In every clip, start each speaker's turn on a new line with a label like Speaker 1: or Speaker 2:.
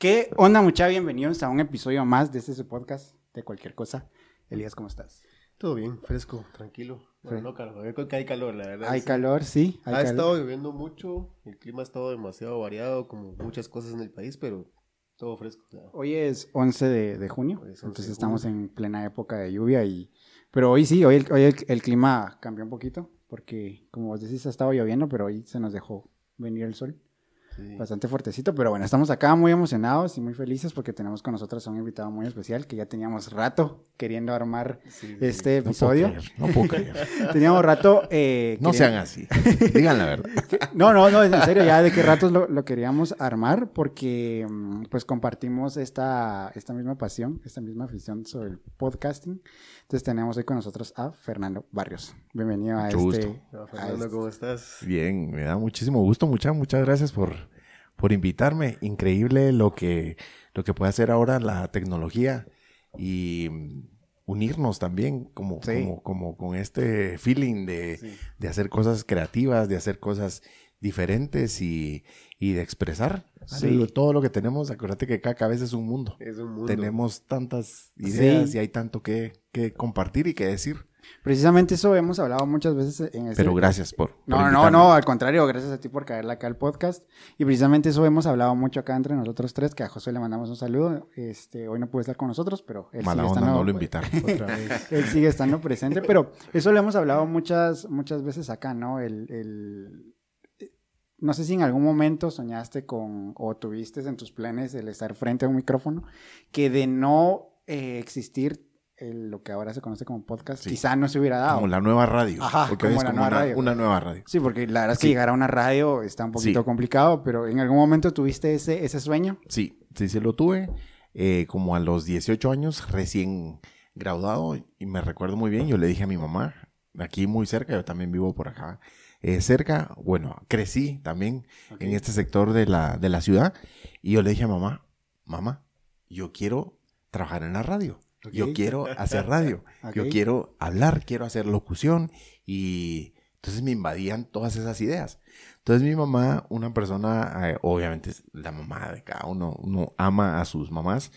Speaker 1: ¿Qué onda, mucha? Bienvenidos a un episodio más de este su podcast de cualquier cosa. Elías, ¿cómo estás?
Speaker 2: Todo bien, fresco, tranquilo. Bueno, no calor, yo creo que hay calor, la verdad.
Speaker 1: Hay calor, sí. Hay
Speaker 2: ha
Speaker 1: calor.
Speaker 2: estado lloviendo mucho, el clima ha estado demasiado variado, como muchas cosas en el país, pero todo fresco.
Speaker 1: Hoy es 11 de, de junio,
Speaker 2: Hoy es 11
Speaker 1: entonces
Speaker 2: de
Speaker 1: estamos
Speaker 2: junio.
Speaker 1: en plena época de lluvia y... Pero hoy sí, hoy, el, hoy el, el clima cambió un poquito porque, como vos decís, ha estado lloviendo, pero hoy se nos dejó venir el sol.
Speaker 2: Sí.
Speaker 1: Bastante fuertecito, pero bueno, estamos acá muy emocionados y muy felices porque tenemos con nosotros a un invitado muy especial que ya teníamos rato queriendo armar
Speaker 2: Sí, sí.
Speaker 1: este
Speaker 3: No puedo
Speaker 1: episodio.
Speaker 3: creer, no puedo creer.
Speaker 1: Teníamos rato... eh,
Speaker 3: No
Speaker 1: queriendo-
Speaker 3: sean así. Digan la verdad.
Speaker 1: No, no, no, en serio, ya de qué ratos lo, lo queríamos armar porque mm, pues compartimos esta, esta misma pasión, esta misma afición sobre el podcasting. Entonces tenemos hoy con nosotros a Fernando Barrios. Bienvenido a
Speaker 3: Mucho
Speaker 1: este...
Speaker 3: gusto.
Speaker 2: Hola,
Speaker 1: a
Speaker 2: Fernando,
Speaker 1: este-
Speaker 2: ¿cómo estás?
Speaker 3: Bien, me da muchísimo gusto, muchas, muchas gracias por, por invitarme. Increíble lo que, lo que puede hacer ahora la tecnología y mm, unirnos también como,
Speaker 1: Sí.
Speaker 3: como, como con este feeling de,
Speaker 2: Sí.
Speaker 3: de hacer cosas creativas, de hacer cosas diferentes y, y de expresar
Speaker 1: Sí.
Speaker 3: Todo lo que tenemos. Acuérdate que cada cabeza es un mundo.
Speaker 2: Es un mundo.
Speaker 3: Tenemos tantas ideas
Speaker 1: Sí.
Speaker 3: y hay tanto que, que compartir y que decir.
Speaker 1: Precisamente eso hemos hablado muchas veces en este...
Speaker 3: Pero gracias por... por
Speaker 1: No, no,
Speaker 3: invitarme.
Speaker 1: no, al contrario, gracias a ti por caerle acá al podcast. Y precisamente eso hemos hablado mucho acá entre nosotros tres, que a José le mandamos un saludo. Este, hoy no puede estar con nosotros, pero él
Speaker 3: Mala
Speaker 1: sigue
Speaker 3: onda,
Speaker 1: estando,
Speaker 3: no lo invitaron.
Speaker 2: Otra vez.
Speaker 1: él sigue estando presente, pero eso lo hemos hablado muchas, muchas veces acá, ¿no? El, el- no sé si en algún momento soñaste con o tuviste en tus planes el estar frente a un micrófono, que de no eh, existir el- lo que ahora se conoce como podcast,
Speaker 3: Sí.
Speaker 1: quizá no se hubiera dado.
Speaker 3: Como la nueva radio.
Speaker 1: Ajá,
Speaker 3: porque
Speaker 1: como la
Speaker 3: como
Speaker 1: nueva
Speaker 3: una,
Speaker 1: radio.
Speaker 3: una nueva radio.
Speaker 1: Sí, porque la verdad es que
Speaker 3: Sí.
Speaker 1: llegar a una radio está un poquito
Speaker 3: Sí.
Speaker 1: complicado, pero en algún momento tuviste ese, ese sueño.
Speaker 3: Sí, sí, sí lo tuve. eh, como a los 18 años, recién graduado. Y me recuerdo muy bien, yo le dije a mi mamá, aquí muy cerca, yo también vivo por acá, eh, cerca, bueno, crecí también en este sector de la, de la ciudad. Y yo le dije a mamá, mamá, yo quiero trabajar en la radio. Yo quiero hacer radio. Yo quiero hablar, quiero hacer locución. Y entonces me invadían todas esas ideas. Entonces mi mamá, una persona, eh, obviamente es la mamá de cada uno, uno ama a sus mamás.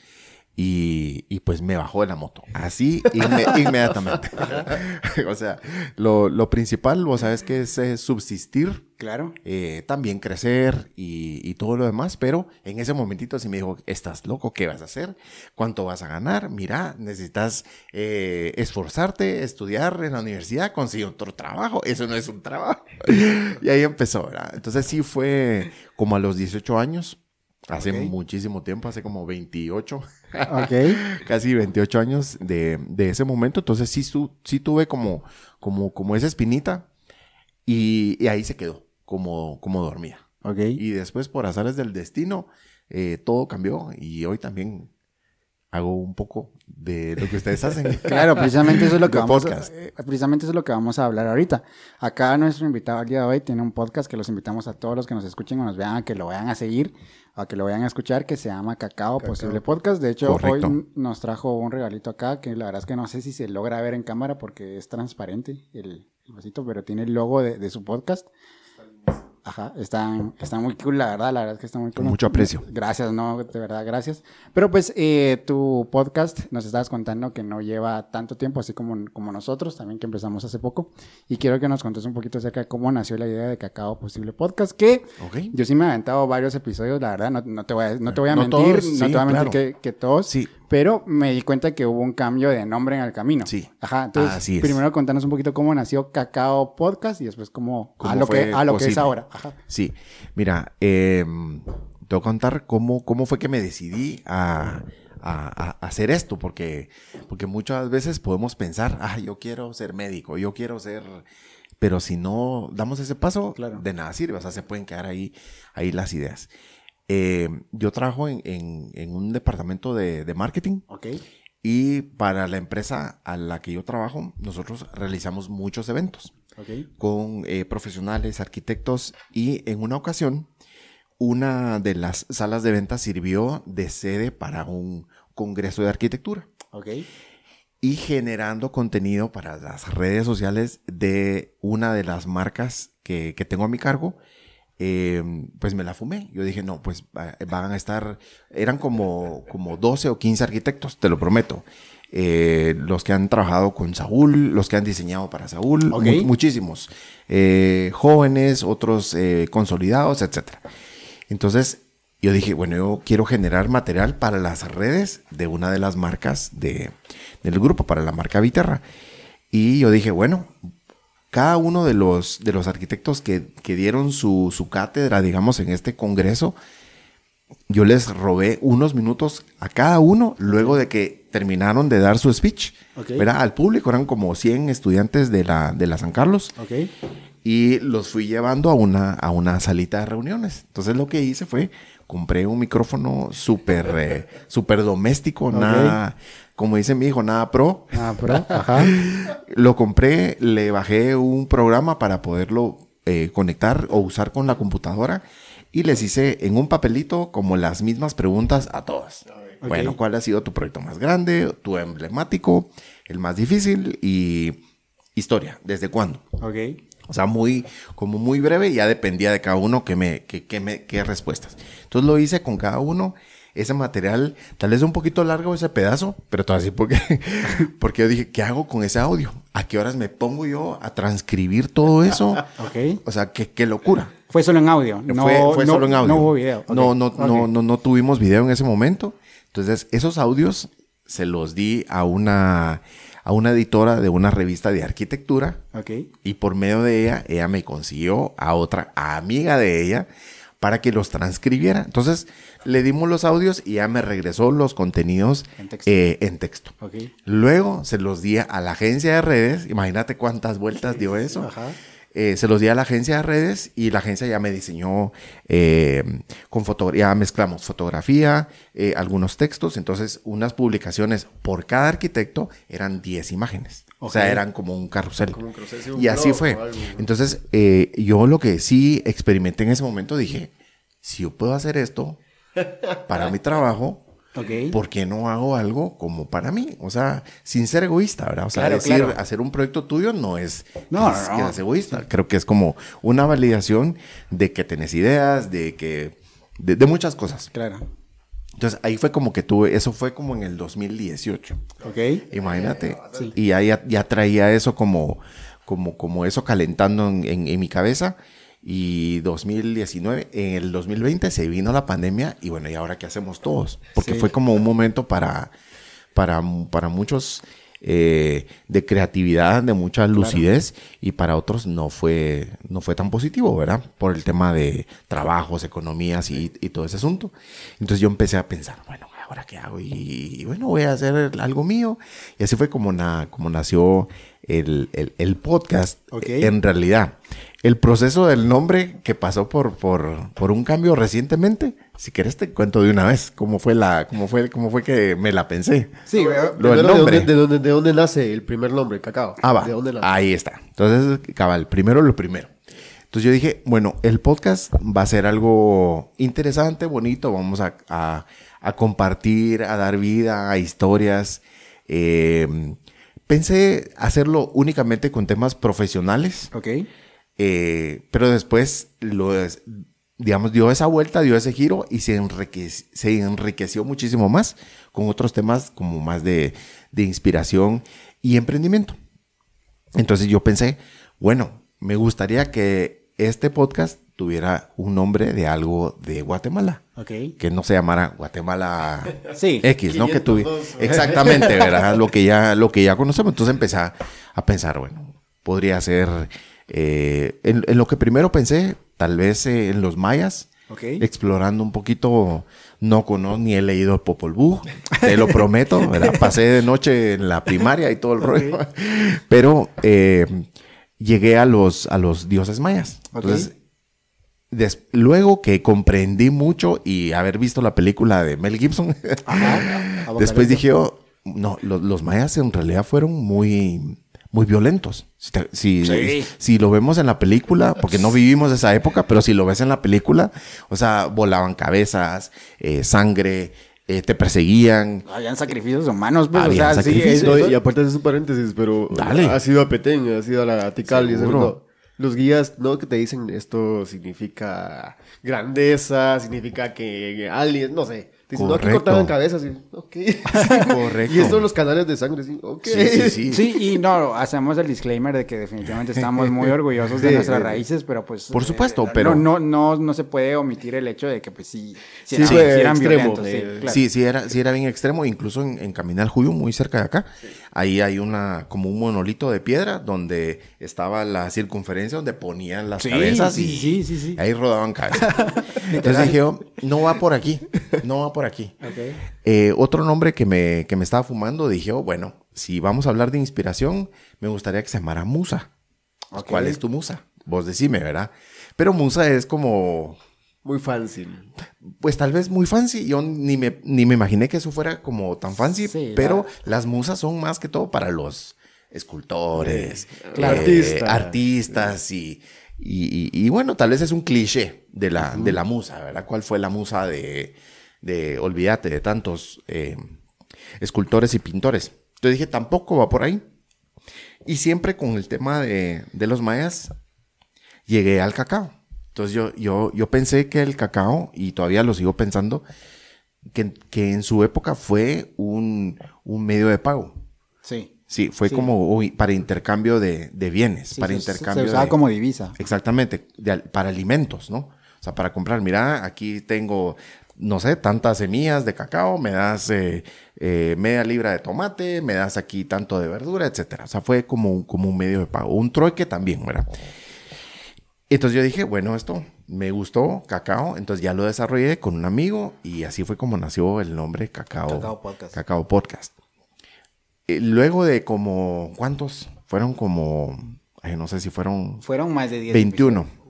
Speaker 3: Y, y pues me bajó de la moto. Así inme- inmediatamente. o sea, lo, lo principal, vos sabes que es subsistir
Speaker 1: Claro.
Speaker 3: eh, también crecer y, y todo lo demás, pero en ese momentito sí me dijo, estás loco, ¿qué vas a hacer? ¿Cuánto vas a ganar? Mira, necesitas eh, esforzarte, estudiar en la universidad, conseguir otro trabajo, eso no es un trabajo. y ahí empezó, ¿verdad? Entonces sí fue como a los 18 años, hace muchísimo tiempo, hace como 28
Speaker 1: Ok.
Speaker 3: casi 28 años de, de ese momento. Entonces sí, su- sí tuve como, como, como esa espinita y, y ahí se quedó, como, como dormía.
Speaker 1: Ok.
Speaker 3: Y después, por azares del destino, eh, todo cambió y hoy también hago un poco de lo que ustedes hacen.
Speaker 1: Claro, precisamente eso es lo que vamos
Speaker 3: podcast.
Speaker 1: a, eh, precisamente eso es lo que vamos a hablar ahorita. Acá nuestro invitado al día de hoy tiene un podcast que los invitamos a todos los que nos escuchen o nos vean a que lo vayan a seguir, a que lo vayan a escuchar, que se llama Cacao,
Speaker 2: Cacao.
Speaker 1: Posible Podcast. De hecho,
Speaker 3: Correcto.
Speaker 1: hoy nos trajo un regalito acá, que la verdad es que no sé si se logra ver en cámara porque es transparente el, el vasito, pero tiene el logo de, de su podcast. Ajá, están, están muy cool, la verdad, la verdad es que están muy cool.
Speaker 3: Mucho aprecio.
Speaker 1: Gracias, no, de verdad, gracias. Pero pues eh, tu podcast nos estabas contando que no lleva tanto tiempo, así como, como nosotros, también que empezamos hace poco. Y quiero que nos contes un poquito acerca de cómo nació la idea de Cacao Posible Podcast, que
Speaker 3: ¿Ok?
Speaker 1: yo sí me he aventado varios episodios, la verdad, no, no te voy a, no te voy a
Speaker 3: No
Speaker 1: mentir,
Speaker 3: todos,
Speaker 1: no te voy a mentir
Speaker 3: claro.
Speaker 1: que, que todos,
Speaker 3: Sí,
Speaker 1: pero me di cuenta que hubo un cambio de nombre en el camino.
Speaker 3: Sí.
Speaker 1: Ajá, entonces
Speaker 3: Así es.
Speaker 1: primero contanos un poquito cómo nació Cacao Podcast y después cómo, a
Speaker 3: ¿Cómo
Speaker 1: lo, que, a lo que es ahora. Ajá.
Speaker 3: Sí, mira, eh, te voy a contar cómo, cómo fue que me decidí a, a- a hacer esto, porque, porque muchas veces podemos pensar, ah, yo quiero ser médico, yo quiero ser... Pero si no damos ese paso,
Speaker 1: Claro.
Speaker 3: de nada sirve, o sea, se pueden quedar ahí, ahí las ideas. Eh, yo trabajo en, en- en un departamento de, de marketing
Speaker 1: Ok.
Speaker 3: y para la empresa a la que yo trabajo, nosotros realizamos muchos eventos
Speaker 1: Ok.
Speaker 3: con eh, profesionales, arquitectos y en una ocasión una de las salas de ventas sirvió de sede para un congreso de arquitectura
Speaker 1: Ok.
Speaker 3: y generando contenido para las redes sociales de una de las marcas que, que tengo a mi cargo. Eh, pues me la fumé. Yo dije, no, pues va- van a estar, eran como, como 12 o 15 arquitectos, te lo prometo. Eh, los que han trabajado con Saúl, los que han diseñado para Saúl,
Speaker 1: Ok.
Speaker 3: mu- muchísimos. Eh, jóvenes, otros eh, consolidados, etcétera. Entonces, yo dije, bueno, yo quiero generar material para las redes de una de las marcas de, del grupo, para la marca Viterra. Y yo dije, bueno, cada uno de los, de los arquitectos que, que dieron su, su cátedra, digamos, en este congreso, yo les robé unos minutos a cada uno luego de que terminaron de dar su speech.
Speaker 1: Ok.
Speaker 3: ¿verdad? Al público eran como 100 estudiantes de la, de la San Carlos
Speaker 1: Ok.
Speaker 3: y los fui llevando a una, a una salita de reuniones. Entonces lo que hice fue, compré un micrófono súper eh, súper doméstico, nada, como dice mi hijo, nada pro.
Speaker 1: Ah, pero, ajá.
Speaker 3: Lo compré, le bajé un programa para poderlo eh, conectar o usar con la computadora y les hice en un papelito como las mismas preguntas a todas.
Speaker 1: Ok.
Speaker 3: Bueno, ¿cuál ha sido tu proyecto más grande, tu emblemático, el más difícil y historia? ¿Desde cuándo?
Speaker 1: Ok.
Speaker 3: O sea, muy, como muy breve, ya dependía de cada uno que me, que, que me, qué respuestas. Entonces lo hice con cada uno. Ese material, tal vez un poquito largo ese pedazo, pero todo así porque, porque yo dije, ¿qué hago con ese audio? ¿A qué horas me pongo yo a transcribir todo eso?
Speaker 1: Ok.
Speaker 3: O sea, qué, qué locura.
Speaker 1: Fue solo en audio. No,
Speaker 3: fue fue
Speaker 1: no-
Speaker 3: solo en audio.
Speaker 1: No hubo video.
Speaker 3: No, no, no, no, no tuvimos video en ese momento. Entonces, esos audios se los di a una, a una editora de una revista de arquitectura.
Speaker 1: Ok.
Speaker 3: Y por medio de ella, ella me consiguió a otra amiga de ella para que los transcribiera. Entonces, le dimos los audios y ella me regresó los contenidos
Speaker 1: En texto.
Speaker 3: eh, en texto.
Speaker 1: Ok.
Speaker 3: Luego se los di a la agencia de redes. Imagínate cuántas vueltas dio eso.
Speaker 1: Ajá.
Speaker 3: Eh, se los di a la agencia de redes y la agencia ya me diseñó eh, con fotografía, ya mezclamos fotografía, eh, algunos textos, entonces unas publicaciones por cada arquitecto eran 10 imágenes. O sea, eran como un carrusel.
Speaker 2: Como un carrusel, sí, un
Speaker 3: y así fue. Entonces, eh, yo lo que sí experimenté en ese momento dije, si yo puedo hacer esto para mi trabajo,
Speaker 1: Ok.
Speaker 3: ¿por qué no hago algo como para mí? O sea, sin ser egoísta, ¿verdad? O sea,
Speaker 1: Claro,
Speaker 3: decir,
Speaker 1: claro.
Speaker 3: hacer un proyecto tuyo no es,
Speaker 1: No,
Speaker 3: que es-
Speaker 1: no,
Speaker 3: que
Speaker 1: no.
Speaker 3: es egoísta. Creo que es como una validación de que tenés ideas, de que, de, de muchas cosas.
Speaker 1: Claro.
Speaker 3: Entonces, ahí fue como que tuve, eso fue como en el 2018.
Speaker 1: Ok.
Speaker 3: Imagínate. Y ya, ya, ya traía eso como, como, como eso calentando en, en- en mi cabeza. Y 2019, en el 2020 se vino la pandemia y bueno, ¿y ahora qué hacemos todos? Porque
Speaker 1: Sí.
Speaker 3: fue como un momento para, para, para muchos eh, de creatividad, de mucha lucidez y para otros no fue, no fue tan positivo, ¿verdad? Por el tema de trabajos, economías y, y todo ese asunto. Entonces yo empecé a pensar, bueno, ¿ahora qué hago? Y, y bueno, voy a hacer algo mío. Y así fue como, na- como nació el, el- el podcast.
Speaker 1: Ok.
Speaker 3: En realidad, el proceso del nombre que pasó por, por, por un cambio recientemente, si quieres te cuento de una vez cómo fue, la, cómo fue, cómo fue que me la pensé.
Speaker 1: Sí,
Speaker 3: Lo del
Speaker 2: ¿de dónde, de, dónde, de dónde nace el primer nombre, Cacao?
Speaker 3: Ah, va.
Speaker 2: ¿De dónde nace?
Speaker 3: Ahí está. Entonces, cabal, primero lo primero. Entonces yo dije, bueno, el podcast va a ser algo interesante, bonito, vamos a, a- a compartir, a dar vida a historias. Eh, pensé hacerlo únicamente con temas profesionales,
Speaker 1: Ok.
Speaker 3: Eh, pero después lo, digamos, dio esa vuelta, dio ese giro y se, enrique- se enriqueció muchísimo más con otros temas como más de, de inspiración y emprendimiento. Entonces yo pensé, bueno, me gustaría que este podcast tuviera un nombre de algo de Guatemala. Que no se llamara Guatemala
Speaker 1: Sí.
Speaker 3: X, ¿no? Que tuvi-
Speaker 2: 502.
Speaker 3: Exactamente, ¿verdad? Lo que ya, lo que ya conocemos. Entonces empecé a, a pensar, bueno, podría ser. Eh, en, en lo que primero pensé, tal vez eh, en los mayas, explorando un poquito. No conozco ni he leído Popol Vuh, te lo prometo, ¿verdad? Pasé de noche en la primaria y todo el rollo. Pero eh, llegué a los, a los dioses mayas. Entonces, des- luego que comprendí mucho y haber visto la película de Mel Gibson,
Speaker 1: Ajá.
Speaker 3: después dije, oh, no, lo- los, mayas en realidad fueron muy, muy violentos. Si, te- si-
Speaker 1: Sí.
Speaker 3: si lo vemos en la película, porque no vivimos esa época, pero si lo ves en la película, o sea, volaban cabezas, eh, sangre, eh, te perseguían.
Speaker 1: Habían sacrificios humanos, pues.
Speaker 3: Habían
Speaker 1: o sea, sí,
Speaker 3: sacrificios.
Speaker 2: No, y aparte de un paréntesis, pero
Speaker 3: Dale.
Speaker 2: ha sido a Petén, ha sido a la a Tikal y eso. Los guías, ¿no? Que te dicen esto significa grandeza, significa que alguien, no sé. Te dicen, no, aquí
Speaker 3: Correcto.
Speaker 2: cortaban cabezas. Y, ok.
Speaker 3: Correcto.
Speaker 2: y estos son los canales de sangre, sí. Ok.
Speaker 3: Sí, sí, sí.
Speaker 1: Sí, y no, hacemos el disclaimer de que definitivamente estamos muy orgullosos de
Speaker 2: Sí,
Speaker 1: nuestras
Speaker 2: sí.
Speaker 1: raíces, pero pues...
Speaker 3: Por supuesto,
Speaker 1: eh,
Speaker 3: pero-
Speaker 1: No, no, no, no se puede omitir el hecho de que pues sí, sí,
Speaker 2: Sí,
Speaker 1: eran, eran
Speaker 2: extremo,
Speaker 1: violentos, sí,
Speaker 2: eh,
Speaker 1: claro.
Speaker 3: Sí, sí era, sí era bien extremo, incluso en, en Caminal Juyo, muy cerca de acá. Ahí hay una, como un monolito de piedra donde estaba la circunferencia donde ponían las
Speaker 1: Sí,
Speaker 3: cabezas
Speaker 1: sí,
Speaker 3: y
Speaker 1: sí, sí, sí.
Speaker 3: ahí rodaban cabezas. Entonces dije yo, no va por aquí, no va por aquí.
Speaker 1: Ok.
Speaker 3: Eh, otro nombre que me, que me estaba fumando, dije, oh, bueno, si vamos a hablar de inspiración, me gustaría que se llamara Musa. ¿Cuál es tu musa? Vos decime, ¿verdad? Pero Musa es como,
Speaker 2: Muy fancy.
Speaker 3: pues tal vez muy fancy. Yo ni me, ni me imaginé que eso fuera como tan fancy,
Speaker 1: Sí,
Speaker 3: pero
Speaker 1: la-
Speaker 3: las musas son más que todo para los escultores,
Speaker 2: Claro.
Speaker 3: eh,
Speaker 2: Artistas.
Speaker 3: artistas y, y, y- y bueno, tal vez es un cliché de la, de la musa, ¿verdad? ¿Cuál fue la musa de, de olvídate, de tantos eh, escultores y pintores? Entonces dije, tampoco va por ahí. Y siempre con el tema de, de los mayas, llegué al cacao. Entonces yo, yo, yo pensé que el cacao, y todavía lo sigo pensando, que, que en su época fue un, un medio de pago.
Speaker 1: Sí.
Speaker 3: Sí, fue
Speaker 1: Sí.
Speaker 3: como uy, para intercambio de, de bienes,
Speaker 1: Sí,
Speaker 3: para
Speaker 1: se-
Speaker 3: intercambio
Speaker 1: Se usaba
Speaker 3: de-
Speaker 1: como divisa.
Speaker 3: Exactamente, de para alimentos, ¿no? O sea, para comprar, mira, aquí tengo, no sé, tantas semillas de cacao, me das eh, eh, media libra de tomate, me das aquí tanto de verdura, etcétera. O sea, fue como, un- como un medio de pago, un trueque también, ¿verdad? Entonces yo dije, bueno, esto me gustó, cacao, entonces ya lo desarrollé con un amigo y así fue como nació el nombre Cacao,
Speaker 1: Cacao Podcast.
Speaker 3: Cacao Podcast. Eh, luego de como, ¿cuántos? Fueron como, no sé si fueron
Speaker 1: Fueron más de 10
Speaker 3: 21.
Speaker 1: episodios.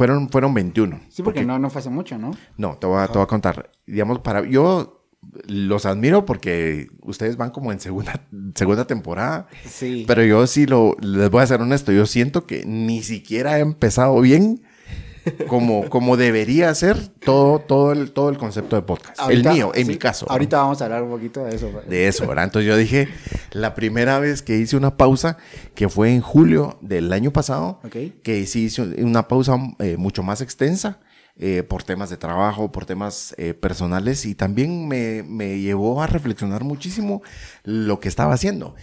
Speaker 3: Fueron, fueron 21.
Speaker 1: Sí, porque no, no fue hace mucho, ¿no?
Speaker 3: No, te voy, a, te voy a contar. Digamos, para yo los admiro porque ustedes van como en segunda, segunda temporada.
Speaker 1: Sí.
Speaker 3: Pero yo sí lo, les voy a ser honesto, yo siento que ni siquiera he empezado bien como, como debería ser todo, todo, el, todo el concepto de podcast.
Speaker 1: Ahorita-
Speaker 3: el mío, en
Speaker 1: sí,
Speaker 3: mi caso. ¿no?
Speaker 1: Ahorita vamos a hablar un poquito de eso.
Speaker 3: de eso, ¿verdad? Entonces yo dije, la primera vez que hice una pausa, que fue en julio del año pasado,
Speaker 1: Ok.
Speaker 3: que sí hice una pausa eh, mucho más extensa eh, por temas de trabajo, por temas eh, personales y también me, me llevó a reflexionar muchísimo lo que estaba haciendo.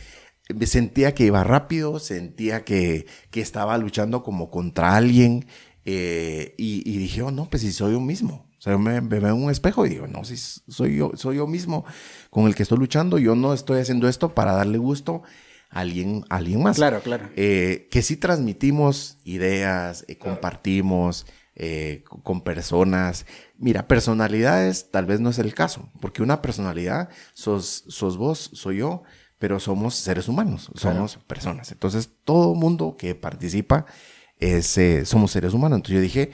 Speaker 3: Me sentía que iba rápido, sentía que, que estaba luchando como contra alguien eh, y, y dije, oh, no, pues si soy yo mismo. O sea, yo me, me veo en un espejo y digo, no, si soy yo, soy yo mismo con el que estoy luchando. Yo no estoy haciendo esto para darle gusto a alguien, a alguien más.
Speaker 1: Claro, claro.
Speaker 3: Eh, que sí transmitimos ideas, eh, compartimos con personas. Mira, personalidades tal vez no es el caso, porque una personalidad sos, sos vos, soy yo, pero somos seres humanos, somos personas. Entonces, todo mundo que participa es, eh, somos seres humanos. Entonces yo dije,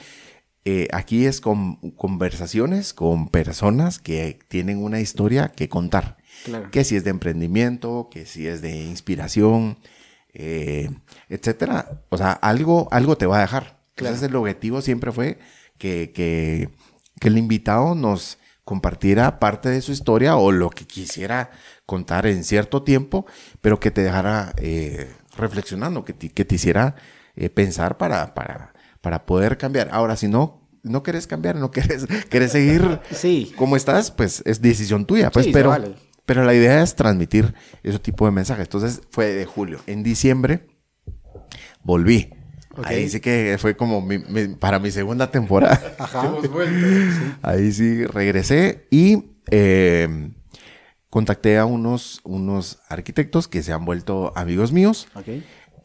Speaker 3: eh, aquí es con conversaciones con personas que tienen una historia que contar.
Speaker 1: Claro.
Speaker 3: Que si es de emprendimiento, que si es de inspiración, eh, etcétera. O sea, algo, algo te va a dejar. Entonces el objetivo siempre fue que, que, que el invitado nos compartiera parte de su historia o lo que quisiera contar en cierto tiempo, pero que te dejara eh, reflexionando, que te, que te hiciera eh, pensar para, para, para poder cambiar. Ahora, si no, no quieres cambiar, no quieres, quieres seguir
Speaker 1: Sí.
Speaker 3: como estás, pues es decisión tuya. Pues,
Speaker 1: Sí,
Speaker 3: pero,
Speaker 1: vale.
Speaker 3: pero la idea es transmitir ese tipo de mensajes. Entonces fue de julio. En diciembre volví. Ahí sí que fue como mi- mi- para mi segunda temporada.
Speaker 1: Ajá.
Speaker 3: Ahí sí regresé y eh, contacté a unos, unos arquitectos que se han vuelto amigos míos
Speaker 1: Ok.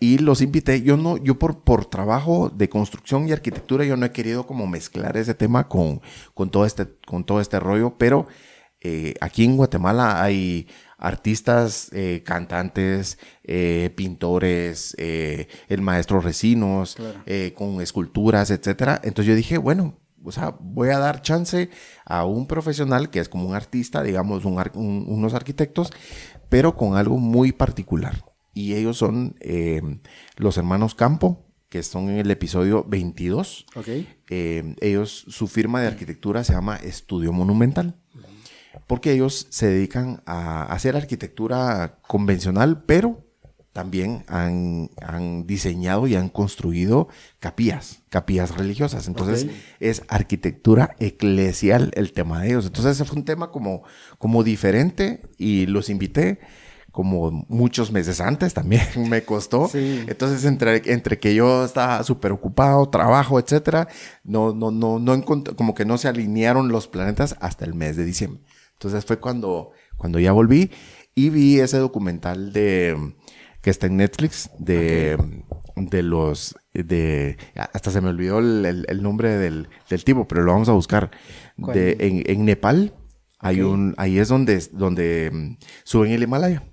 Speaker 3: Y los invité. Yo no, yo por, por trabajo de construcción y arquitectura, yo no he querido como mezclar ese tema con, con todo este, con todo este rollo, pero eh, aquí en Guatemala hay artistas, eh, cantantes, eh, pintores, el maestro
Speaker 1: Claro.
Speaker 3: eh, con esculturas, etcétera. Entonces yo dije, bueno, o sea, voy a dar chance a un profesional que es como un artista, digamos, un ar- un- unos arquitectos, pero con algo muy particular. Y ellos son eh, los hermanos Campo, que son en el episodio 22.
Speaker 1: Ok.
Speaker 3: Eh, ellos, su firma de arquitectura se llama Estudio Monumental. Porque ellos se dedican a hacer arquitectura convencional, pero también han, han diseñado y han construido capillas, capillas religiosas. Entonces es arquitectura eclesial el tema de ellos. Entonces ese fue un tema como, como diferente y los invité como muchos meses antes también me costó.
Speaker 1: Sí.
Speaker 3: Entonces, entre, entre que yo estaba súper ocupado, trabajo, etcétera, no, no, no, no como que no se alinearon los planetas hasta el mes de diciembre. Entonces fue cuando, cuando ya volví y vi ese documental de que está en Netflix de, de los de hasta se me olvidó el, el- el nombre del, del tipo, pero lo vamos a buscar. De, en, en Nepal hay un, ahí es donde, donde mm, suben el Himalaya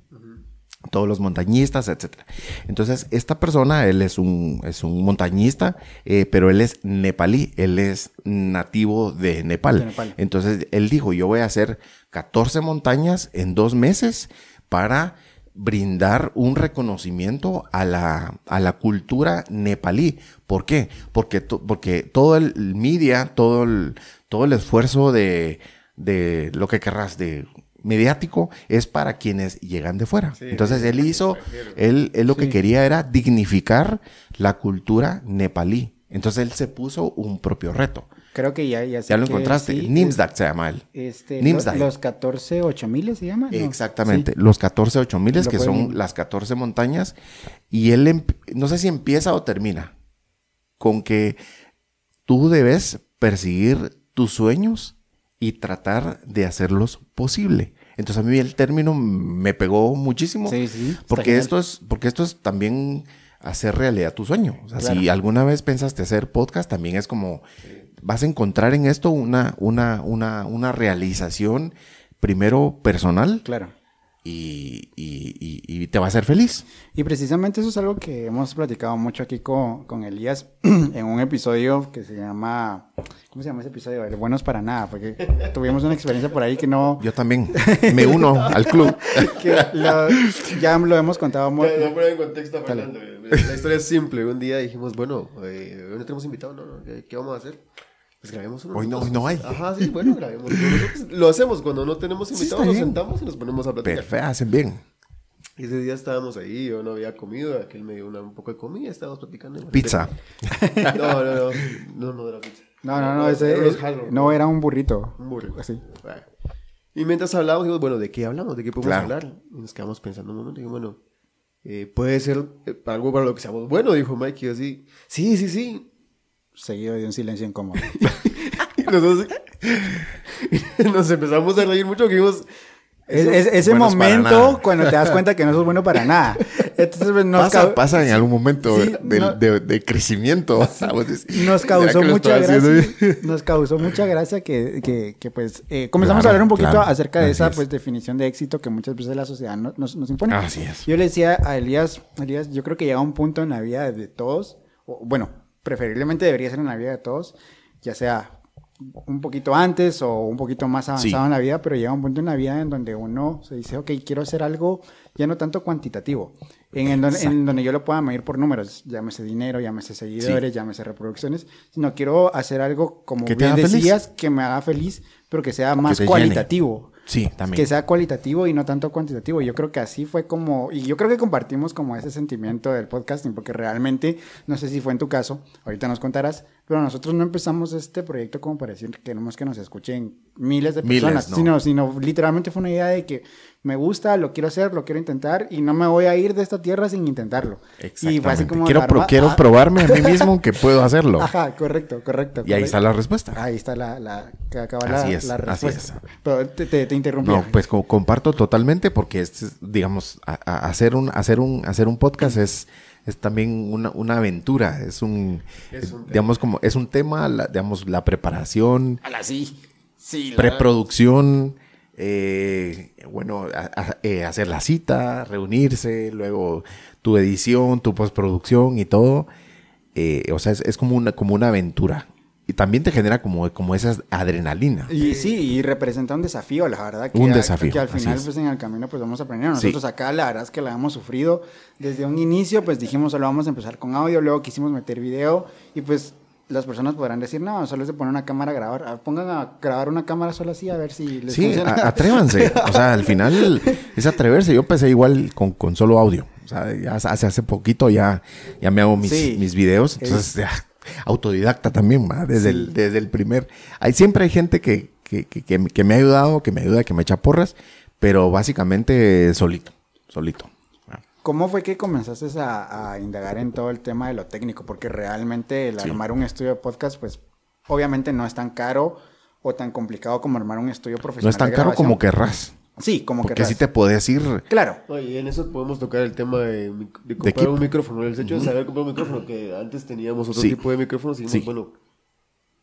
Speaker 3: todos los montañistas, etcétera. Entonces, esta persona, él es un, es un montañista, eh, pero él es nepalí, él es nativo de Nepal.
Speaker 1: De Nepal.
Speaker 3: Entonces, él dijo, yo voy a hacer 14 montañas en dos meses para brindar un reconocimiento a la, a la cultura nepalí. ¿Por qué? Porque, to- porque todo el media, todo el, todo el esfuerzo de, de lo que querrás, de mediático, es para quienes llegan de fuera.
Speaker 2: Sí,
Speaker 3: Entonces él hizo, él, él lo
Speaker 1: Sí.
Speaker 3: que quería era dignificar la cultura nepalí. Entonces él se puso un propio reto.
Speaker 1: Creo que ya, ya sé
Speaker 3: Ya lo
Speaker 1: que
Speaker 3: encontraste.
Speaker 1: sí,
Speaker 3: Nimsdak se llama él.
Speaker 1: Este, los 14 8000 se llaman. ¿no?
Speaker 3: Exactamente,
Speaker 1: Sí.
Speaker 3: los 14 8000
Speaker 1: Lo
Speaker 3: que
Speaker 1: pueden-
Speaker 3: son las 14 montañas y él no sé si empieza o termina con que tú debes perseguir tus sueños y tratar de hacerlos posible. Entonces a mí el término me pegó muchísimo
Speaker 1: Sí, sí,
Speaker 3: porque esto es porque esto es también hacer realidad tu sueño. O sea, si alguna vez pensaste hacer podcast, también es como vas a encontrar en esto una una una una realización primero personal
Speaker 1: Claro.
Speaker 3: Y, y- y- y te va a hacer feliz.
Speaker 1: Y precisamente eso es algo que hemos platicado mucho aquí con, con Elías en un episodio que se llama... ¿Cómo se llama ese episodio? El Buenos para Nada, porque tuvimos una experiencia por ahí que no...
Speaker 3: Yo también me uno al club.
Speaker 1: que lo- ya lo hemos contado muy...
Speaker 2: Ya poner en contexto a Fernando. La historia es simple. Un día dijimos, bueno, eh, no tenemos invitado, no, no, ¿qué, qué vamos a hacer? Pues grabemos uno.
Speaker 3: Hoy no, hoy no hay.
Speaker 2: Ajá, sí, bueno, grabemos. nosotros. Lo hacemos cuando no tenemos
Speaker 3: Sí,
Speaker 2: invitados,
Speaker 3: está
Speaker 2: nos
Speaker 3: bien.
Speaker 2: sentamos y nos ponemos a platicar.
Speaker 3: Perfecto, hacen bien.
Speaker 2: Y ese día estábamos ahí, yo no había comido, aquel me dio una- un poco de comida, estábamos platicando.
Speaker 3: Pizza.
Speaker 2: No, no, no, no, no era pizza.
Speaker 1: No, no, no, ese,
Speaker 2: Eran los
Speaker 1: es- no era un burrito.
Speaker 2: Un burro.
Speaker 1: Así.
Speaker 2: Y mientras hablábamos, dijimos, bueno, ¿de qué hablamos? ¿De qué podemos
Speaker 3: Claro.
Speaker 2: hablar? Y nos quedamos pensando un momento. Y dijimos, bueno, eh, puede ser eh, algo para lo que seamos bueno, dijo Mike. Y yo así, sí, sí, sí.
Speaker 1: Seguido de un silencio incómodo.
Speaker 2: Y nosotros nos empezamos a reír mucho. Que dijimos,
Speaker 1: Es- es- ese
Speaker 3: buenos para
Speaker 1: momento cuando te das cuenta que no sos bueno para nada. Entonces pues, nos,
Speaker 3: Pasa, en algún momento
Speaker 1: Sí,
Speaker 3: de,
Speaker 1: no-
Speaker 3: de- de crecimiento. ¿sabes?
Speaker 1: nos
Speaker 3: ¿Será
Speaker 1: causó mucha gracia. Nos causó mucha gracia que, que, que, pues eh, comenzamos
Speaker 3: Claro,
Speaker 1: a hablar un poquito
Speaker 3: claro,
Speaker 1: acerca de esa
Speaker 3: es.
Speaker 1: pues definición de éxito que muchas veces la sociedad no- nos, nos impone.
Speaker 3: Así es.
Speaker 1: Yo le decía a Elías, Elías, yo creo que llega un punto en la vida de todos, o, bueno, preferiblemente debería ser en la vida de todos, ya sea un poquito antes o un poquito más avanzado
Speaker 3: Sí.
Speaker 1: en la vida, pero llega un punto en la vida en donde uno se dice, ok, quiero hacer algo ya no tanto cuantitativo, en, el don- en donde yo lo pueda medir por números, llámese dinero, llámese seguidores, llámese reproducciones, sino quiero hacer algo, como bien
Speaker 3: feliz.
Speaker 1: decías, que me haga feliz, pero que sea más
Speaker 3: llene. Sí, también.
Speaker 1: Que sea cualitativo y no tanto cuantitativo. Yo creo que así fue como, y yo creo que compartimos como ese sentimiento del podcasting, porque realmente, no sé si fue en tu caso, ahorita nos contarás, pero nosotros no empezamos este proyecto como para decir que queremos que nos escuchen miles de
Speaker 3: Miles,
Speaker 1: personas,
Speaker 3: no.
Speaker 1: sino, sino literalmente fue una idea de que me gusta, lo quiero hacer, lo quiero intentar y no me voy a ir de esta tierra sin intentarlo. Y fue así
Speaker 3: Exactamente.
Speaker 1: como
Speaker 3: quiero,
Speaker 1: la
Speaker 3: pro- quiero
Speaker 1: ah,
Speaker 3: probarme a mí mismo que puedo hacerlo.
Speaker 1: Ajá, correcto, correcto.
Speaker 3: Y ahí está la respuesta.
Speaker 1: Ahí está la, la, que acaba la,
Speaker 3: Así es,
Speaker 1: la
Speaker 3: así
Speaker 1: respuesta. Pero te, te, te interrumpí.
Speaker 3: No, pues co- comparto totalmente porque es, digamos, a- a- hacer un, hacer un, hacer un podcast es, es también una, una aventura, es un,
Speaker 2: Es
Speaker 3: digamos, como, es un tema, la- digamos, la preparación,
Speaker 1: Ala, sí. Sí, la-
Speaker 3: preproducción, eh, bueno, a- a- eh, hacer la cita, reunirse, luego tu edición, tu postproducción y todo, eh, o sea, es, es como una, como una aventura. Y también te genera como, como esa adrenalina.
Speaker 1: Y sí, y representa un desafío, la verdad. Que
Speaker 3: Un
Speaker 1: a-
Speaker 3: desafío,
Speaker 1: Que al final,
Speaker 3: es.
Speaker 1: pues en el camino, pues vamos aprendiendo.
Speaker 3: Sí.
Speaker 1: Nosotros acá, la verdad es que la hemos sufrido desde un inicio, pues dijimos, solo vamos a empezar con audio, luego quisimos meter video, y pues las personas podrán decir, no, solo es de poner una cámara a grabar. Ah, Pongan a grabar una cámara solo así, a ver si les
Speaker 3: Sí,
Speaker 1: funciona.
Speaker 3: atrévanse. O sea, al final es atreverse. Yo empecé igual con, con solo audio. O sea, ya hace, hace poquito ya, ya me hago mis,
Speaker 1: Sí.
Speaker 3: mis videos. Entonces, ya, autodidacta también. Desde, el, desde el primer. Hay, siempre hay gente que, que, que, que me ha ayudado, que me ayuda, que me echa porras, pero básicamente solito, solito.
Speaker 1: ¿Cómo fue que comenzaste a, a indagar en todo el tema de lo técnico? Porque realmente el
Speaker 3: Sí.
Speaker 1: armar un estudio de podcast, pues obviamente no es tan caro o tan complicado como armar un estudio profesional.
Speaker 3: No es tan
Speaker 1: de
Speaker 3: caro como querrás.
Speaker 1: Sí, como que
Speaker 3: Porque si te podés ir.
Speaker 1: Claro.
Speaker 2: No, y en eso podemos tocar el tema de, de comprar un micrófono. El hecho de saber comprar un micrófono, que antes teníamos otro
Speaker 3: Sí.
Speaker 2: tipo de micrófonos y dijimos,
Speaker 3: Sí.
Speaker 2: bueno,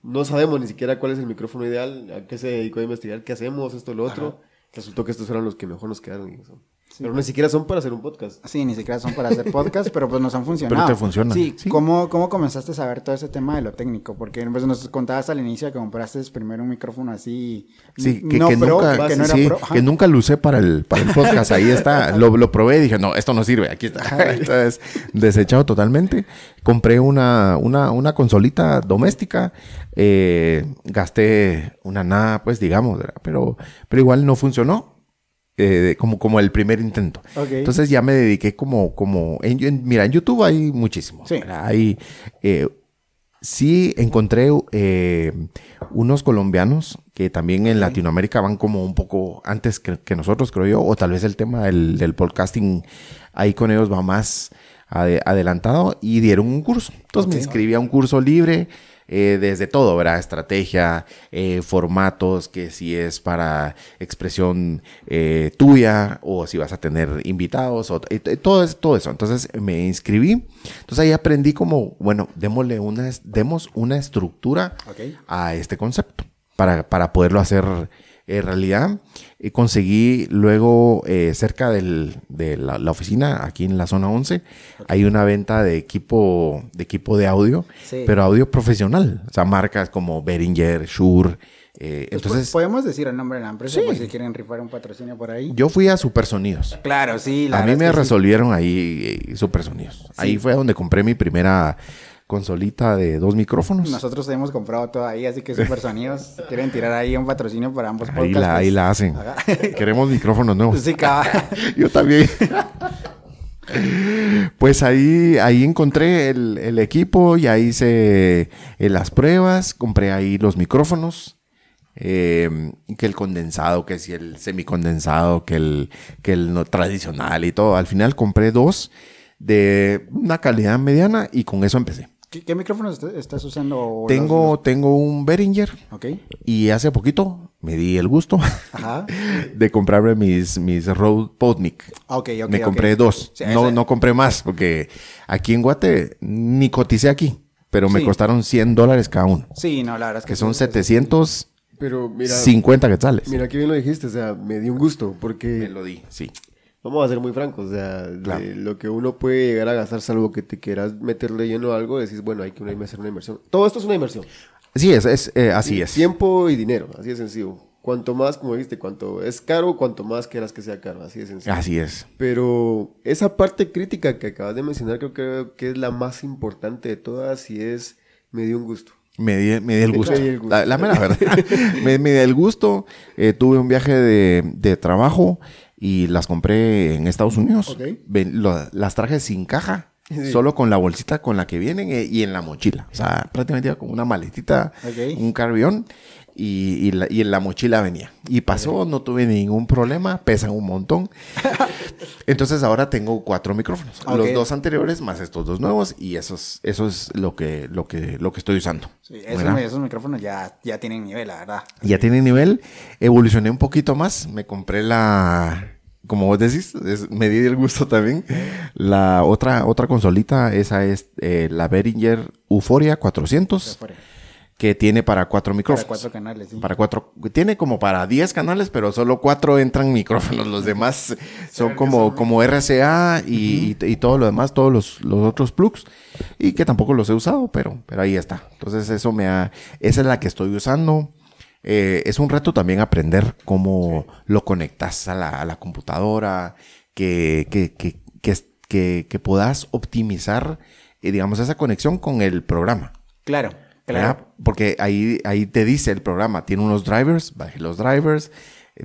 Speaker 2: no sabemos ni siquiera cuál es el micrófono ideal, a qué se dedicó a investigar, qué hacemos, esto, lo otro. Resultó que estos eran los que mejor nos quedaron. y eso. Pero ni siquiera son para hacer un podcast.
Speaker 1: Sí, ni siquiera son para hacer podcast, pero pues nos han funcionado.
Speaker 3: Pero te funcionan,
Speaker 1: Sí,
Speaker 3: sí.
Speaker 1: ¿cómo, ¿cómo comenzaste a saber todo ese tema de lo técnico? Porque pues, nos contabas al inicio que compraste primero un micrófono así,
Speaker 3: Sí, que,
Speaker 1: no
Speaker 3: que
Speaker 1: pro,
Speaker 3: nunca,
Speaker 1: que no era
Speaker 3: sí,
Speaker 1: pro. Ajá.
Speaker 3: que nunca lo usé para el, para el podcast. Ahí está. Lo, lo probé y dije, no, esto no sirve. Aquí está. Entonces, desechado totalmente. Compré una, una, una consolita doméstica. eh, gasté una nada, pues digamos, pero, pero igual no funcionó. Eh, como, como el primer intento. Entonces ya me dediqué como, como, en, en- mira, en YouTube hay muchísimo.
Speaker 1: Sí.
Speaker 3: Hay, eh, sí encontré eh, unos colombianos que también en Latinoamérica van como un poco antes que, que nosotros, creo yo, o tal vez el tema del, del podcasting ahí con ellos va más ade- adelantado y dieron un curso. Entonces me inscribí a un curso libre. Eh, desde todo, ¿verdad? Estrategia, eh, formatos, que si es para expresión eh, tuya o si vas a tener invitados, o, y todo, todo eso. Entonces me inscribí. Entonces ahí aprendí como, bueno, démosle una, demos una estructura a este concepto para, para poderlo hacer eh, realidad. Y conseguí luego eh, cerca del- de la, la oficina, aquí en la zona 11, hay una venta de equipo de, equipo de audio,
Speaker 1: Sí.
Speaker 3: pero audio profesional. O sea, marcas como Behringer, Shure. eh,
Speaker 1: Pues,
Speaker 3: entonces,
Speaker 1: podemos decir el nombre de la empresa
Speaker 3: Sí.
Speaker 1: si quieren rifar un patrocinio por ahí.
Speaker 3: yo fui a Supersonidos.
Speaker 1: Claro, sí. la
Speaker 3: A mí me
Speaker 1: sí.
Speaker 3: resolvieron ahí eh, Supersonidos. Ahí fue donde compré mi primera consolita de dos micrófonos.
Speaker 1: Nosotros hemos comprado todo ahí, así que super sonidos. quieren tirar ahí un patrocinio para ambos
Speaker 3: Ahí
Speaker 1: podcasts.
Speaker 3: la, ahí
Speaker 1: pues,
Speaker 3: la hacen. Queremos micrófonos nuevos.
Speaker 1: Sí.
Speaker 3: Yo también. Pues ahí, ahí encontré el, el equipo y ahí hice eh, las pruebas, compré ahí los micrófonos, eh, que el condensado, que si el semicondensado, que el, que el no tradicional y todo. Al final compré dos de una calidad mediana y con eso empecé.
Speaker 1: ¿Qué, qué micrófonos est- estás usando?
Speaker 3: Tengo,
Speaker 1: los-
Speaker 3: tengo un Behringer
Speaker 1: Ok.
Speaker 3: y hace poquito me di el gusto
Speaker 1: Ajá.
Speaker 3: de comprarme mis, mis Rode Podmic.
Speaker 1: Ok, ok.
Speaker 3: me
Speaker 1: ok.
Speaker 3: compré dos.
Speaker 1: Sí,
Speaker 3: no,
Speaker 1: ese-
Speaker 3: no compré más porque aquí en Guate ni coticé aquí, pero me
Speaker 1: Sí.
Speaker 3: costaron 100 dólares cada uno,
Speaker 1: Sí, no, la verdad es que
Speaker 3: que son
Speaker 1: sí,
Speaker 3: 750
Speaker 2: Pero mira,
Speaker 3: quetzales.
Speaker 2: mira qué bien lo dijiste, o sea, me dio un gusto, porque
Speaker 3: Me lo di, sí.
Speaker 2: Vamos a ser muy francos, o sea, de lo que uno puede llegar a gastar, salvo que te quieras meterle lleno a algo, decís, bueno, hay que una- hacer una inversión. Todo esto es una inversión.
Speaker 3: Sí, es, es eh, así es.
Speaker 2: Tiempo y dinero, así de sencillo. Cuanto más, como dijiste, cuanto es caro, cuanto más quieras que sea caro, así de sencillo.
Speaker 3: Así es.
Speaker 2: Pero esa parte crítica que acabas de mencionar creo que, que es la más importante de todas y es, me dio un gusto.
Speaker 3: Me di, me di el gusto.
Speaker 2: di el gusto.
Speaker 3: La, la mera verdad. me, me di el gusto. Eh, tuve un viaje de, de trabajo y las compré en Estados Unidos.
Speaker 1: Ok.
Speaker 3: Ven- lo- las traje sin caja. Solo con la bolsita con la que vienen eh, y en la mochila. O sea, prácticamente iba con una maletita, un carrión y, y, la- y en la mochila venía. Y pasó, no tuve ningún problema, pesan un montón. Entonces ahora tengo cuatro micrófonos. Los dos anteriores más estos dos nuevos y eso es, eso es lo que, lo que, lo que estoy usando.
Speaker 1: Sí, esos, micrófonos ya, ya tienen nivel, la verdad.
Speaker 3: Ya tiene nivel. Evolucioné un poquito más. Me compré la. Como vos decís, es- me di el gusto también. La otra, otra consolita, esa es eh, la Behringer Euphoria 400,
Speaker 1: Fuera.
Speaker 3: Que tiene para cuatro
Speaker 1: Para
Speaker 3: micrófonos.
Speaker 1: cuatro canales, sí.
Speaker 3: Para cuatro, tiene como para 10 canales, pero solo cuatro entran micrófonos. Los demás son como, como RCA y, y- y todo lo demás, todos los, los otros plugs. Y que tampoco los he usado, pero, pero ahí está. Entonces eso me ha, esa es la que estoy usando. Eh, es un reto también aprender cómo lo conectas a la, a la computadora, que, que, que, que, que, que puedas optimizar, eh, digamos, esa conexión con el programa.
Speaker 1: Claro. Claro.
Speaker 3: Porque ahí, ahí te dice el programa, tiene unos drivers, baje los drivers,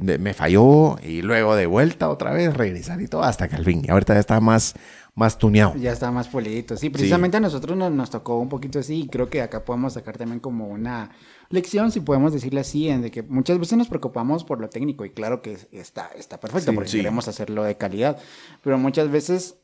Speaker 3: me falló y luego de vuelta otra vez regresar y todo hasta que al fin. Y ahorita ya está más, más tuneado.
Speaker 1: Ya está más polidito. Sí, precisamente a nosotros nos, nos tocó un poquito así y creo que acá podemos sacar también como una lección, si podemos decirle así, en de que muchas veces nos preocupamos por lo técnico y claro que es- está, está perfecto
Speaker 3: Sí,
Speaker 1: porque
Speaker 3: sí.
Speaker 1: queremos hacerlo de calidad, pero muchas veces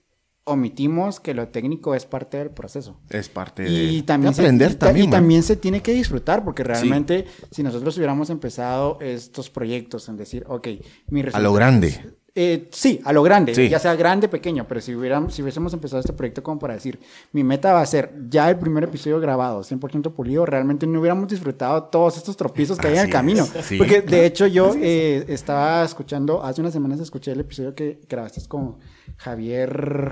Speaker 1: omitimos que lo técnico es parte del proceso.
Speaker 3: Es parte
Speaker 1: Y
Speaker 3: de
Speaker 1: también,
Speaker 3: aprender
Speaker 1: se,
Speaker 3: también.
Speaker 1: y
Speaker 3: man.
Speaker 1: también se tiene que disfrutar, porque realmente si nosotros hubiéramos empezado estos proyectos en decir, ok, mi
Speaker 3: A lo
Speaker 1: resultado-
Speaker 3: grande.
Speaker 1: Eh, sí, a lo grande,
Speaker 3: Sí.
Speaker 1: ya sea grande, pequeño, pero si, hubiéramos, si hubiésemos empezado este proyecto como para decir, mi meta va a ser ya el primer episodio grabado, 100% pulido, realmente no hubiéramos disfrutado todos estos tropiezos que hay en el camino.
Speaker 3: sí.
Speaker 1: Porque de hecho yo eh, estaba escuchando, hace unas semanas escuché el episodio que grabaste con Javier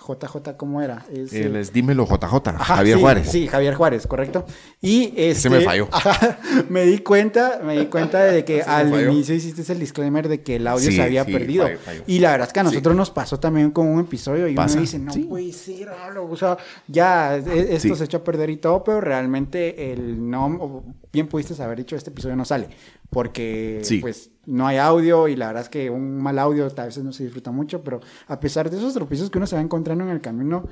Speaker 1: JJ, ¿cómo era? Es,
Speaker 3: Él es Dímelo JJ,
Speaker 1: Ajá,
Speaker 3: Javier
Speaker 1: sí,
Speaker 3: Juárez.
Speaker 1: Sí, Javier Juárez, correcto. Y este,
Speaker 3: me falló.
Speaker 1: ajá, me di cuenta, me di cuenta de que al
Speaker 3: falló.
Speaker 1: inicio hiciste el disclaimer de que el audio
Speaker 3: Sí,
Speaker 1: se había
Speaker 3: sí,
Speaker 1: perdido.
Speaker 3: falló, falló.
Speaker 1: Y la verdad es que a nosotros nos pasó también con un episodio y
Speaker 3: Pasa,
Speaker 1: uno dice, no
Speaker 3: sí.
Speaker 1: puede ser, hablo", o sea, ya e- esto se echó a perder y todo, pero realmente el no, bien pudiste haber dicho este episodio no sale, porque
Speaker 3: Sí.
Speaker 1: pues no hay audio y la verdad es que un mal audio a veces no se disfruta mucho, pero a pesar de esos tropiezos que uno se va encontrando en el camino,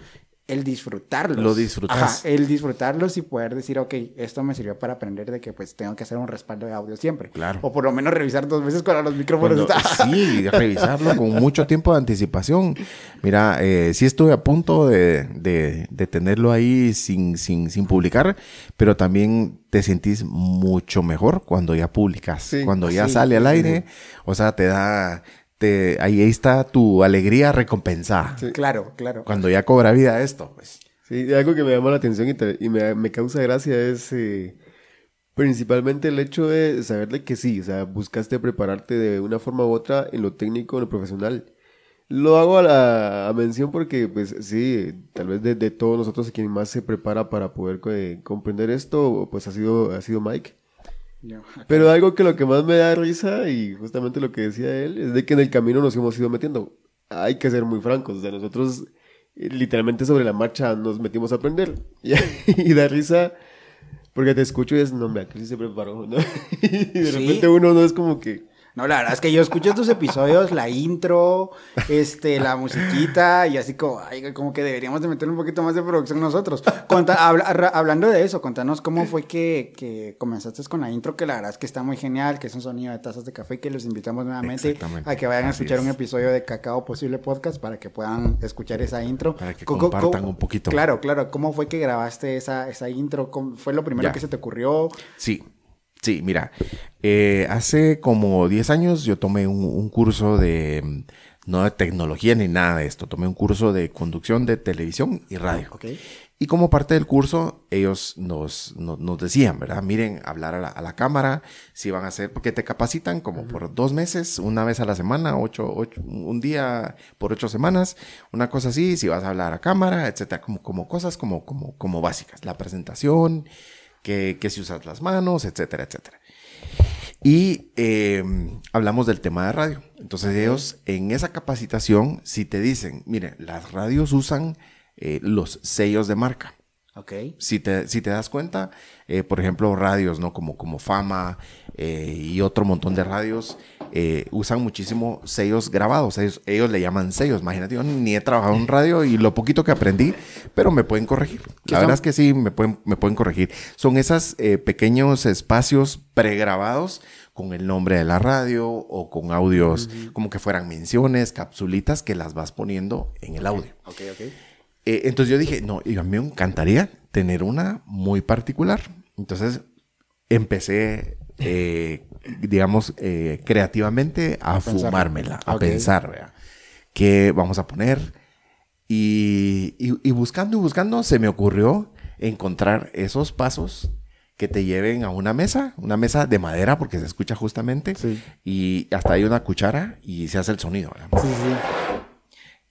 Speaker 1: el disfrutarlos.
Speaker 3: Lo disfrutas.
Speaker 1: Ajá, el disfrutarlos y poder decir, ok, esto me sirvió para aprender de que pues tengo que hacer un respaldo de audio siempre.
Speaker 3: Claro.
Speaker 1: O por lo menos revisar dos veces cuando los micrófonos
Speaker 3: Cuando-
Speaker 1: están.
Speaker 3: sí, revisarlo con mucho tiempo de anticipación. Mira, eh, sí estuve a punto de, de- de tenerlo ahí sin, sin, sin publicar, pero también te sentís mucho mejor cuando ya publicas,
Speaker 2: Sí.
Speaker 3: cuando ya
Speaker 1: Sí,
Speaker 3: sale al
Speaker 2: sí,
Speaker 3: aire, o sea, te da, te, ahí está tu alegría recompensada.
Speaker 2: Sí.
Speaker 1: Claro, claro.
Speaker 3: Cuando ya cobra vida esto, pues.
Speaker 2: Sí, y algo que me llama la atención y, te- y me, me causa gracia es eh, principalmente el hecho de saber de que sí, o sea, buscaste prepararte de una forma u otra en lo técnico, en lo profesional. Lo hago a la a mención porque, pues sí, tal vez de, de todos nosotros quien más se prepara para poder eh, comprender esto, pues ha sido, ha sido Mike. Pero algo que lo que más me da risa y justamente lo que decía él es de que en el camino nos hemos ido metiendo. Hay que ser muy francos, o sea, nosotros eh, literalmente sobre la marcha nos metimos a aprender y, y da risa porque te escucho y es, no, hombre, aquí sí se preparó, ¿no? y de
Speaker 1: Sí.
Speaker 2: repente uno no es como que,
Speaker 1: No, la verdad es que yo escucho tus episodios, la intro, este, la musiquita, y así como, ay, como que deberíamos de meterle un poquito más de producción nosotros. Conta- habla- hablando de eso, contanos cómo fue que, que comenzaste con la intro, que la verdad es que está muy genial, que es un sonido de tazas de café, que los invitamos nuevamente a que vayan a escuchar
Speaker 3: es.
Speaker 1: un episodio de Cacao Posible Podcast para que puedan escuchar esa intro.
Speaker 3: Para que
Speaker 1: Co- co-
Speaker 3: compartan
Speaker 1: co-
Speaker 3: un poquito.
Speaker 1: Claro, claro. ¿Cómo fue que grabaste esa, esa intro? ¿Cómo- ¿Fue lo primero
Speaker 3: Ya.
Speaker 1: que se te ocurrió?
Speaker 3: Sí, sí, mira, eh, hace como 10 años yo tomé un, un curso de, mm, no de tecnología ni nada de esto, tomé un curso de conducción de televisión y radio. Y como parte del curso, ellos nos, nos, nos decían, ¿verdad? Miren, hablar a la, a la cámara, si van a hacer, porque te capacitan como por dos meses, una vez a la semana, ocho, ocho, un día por ocho semanas, una cosa así, si vas a hablar a cámara, etcétera, como, como cosas como, como, como básicas, la presentación, que, que si usas las manos, etcétera, etcétera. Y eh, hablamos del tema de radio. Entonces ellos en esa capacitación, si te dicen, mire, las radios usan eh, los sellos de marca.
Speaker 1: Ok.
Speaker 3: Si te, si te das cuenta, eh, por ejemplo, radios, ¿no? Como, como Fama eh, y otro montón de radios eh, usan muchísimo sellos grabados. Ellos, ellos le llaman sellos. Imagínate, yo ni he trabajado en radio y lo poquito que aprendí, pero me pueden corregir.
Speaker 1: ¿Qué
Speaker 3: La
Speaker 1: son?
Speaker 3: verdad es que sí, me pueden, me pueden corregir. Son esos pequeños espacios pregrabados con el nombre de la radio o con audios como que fueran menciones, capsulitas que las vas poniendo en el audio.
Speaker 1: Ok, ok.
Speaker 3: Eh, entonces yo dije, no, y a mí me encantaría tener una muy particular. Entonces empecé, eh, digamos, eh, creativamente a, fumármela, a pensar, ¿verdad? ¿Qué vamos a poner? Y, y- y buscando y buscando se me ocurrió encontrar esos pasos que te lleven a una mesa, una mesa de madera porque se escucha justamente,
Speaker 1: Sí.
Speaker 3: y hasta hay una cuchara y se hace el sonido. ¿verdad?
Speaker 1: Sí, sí.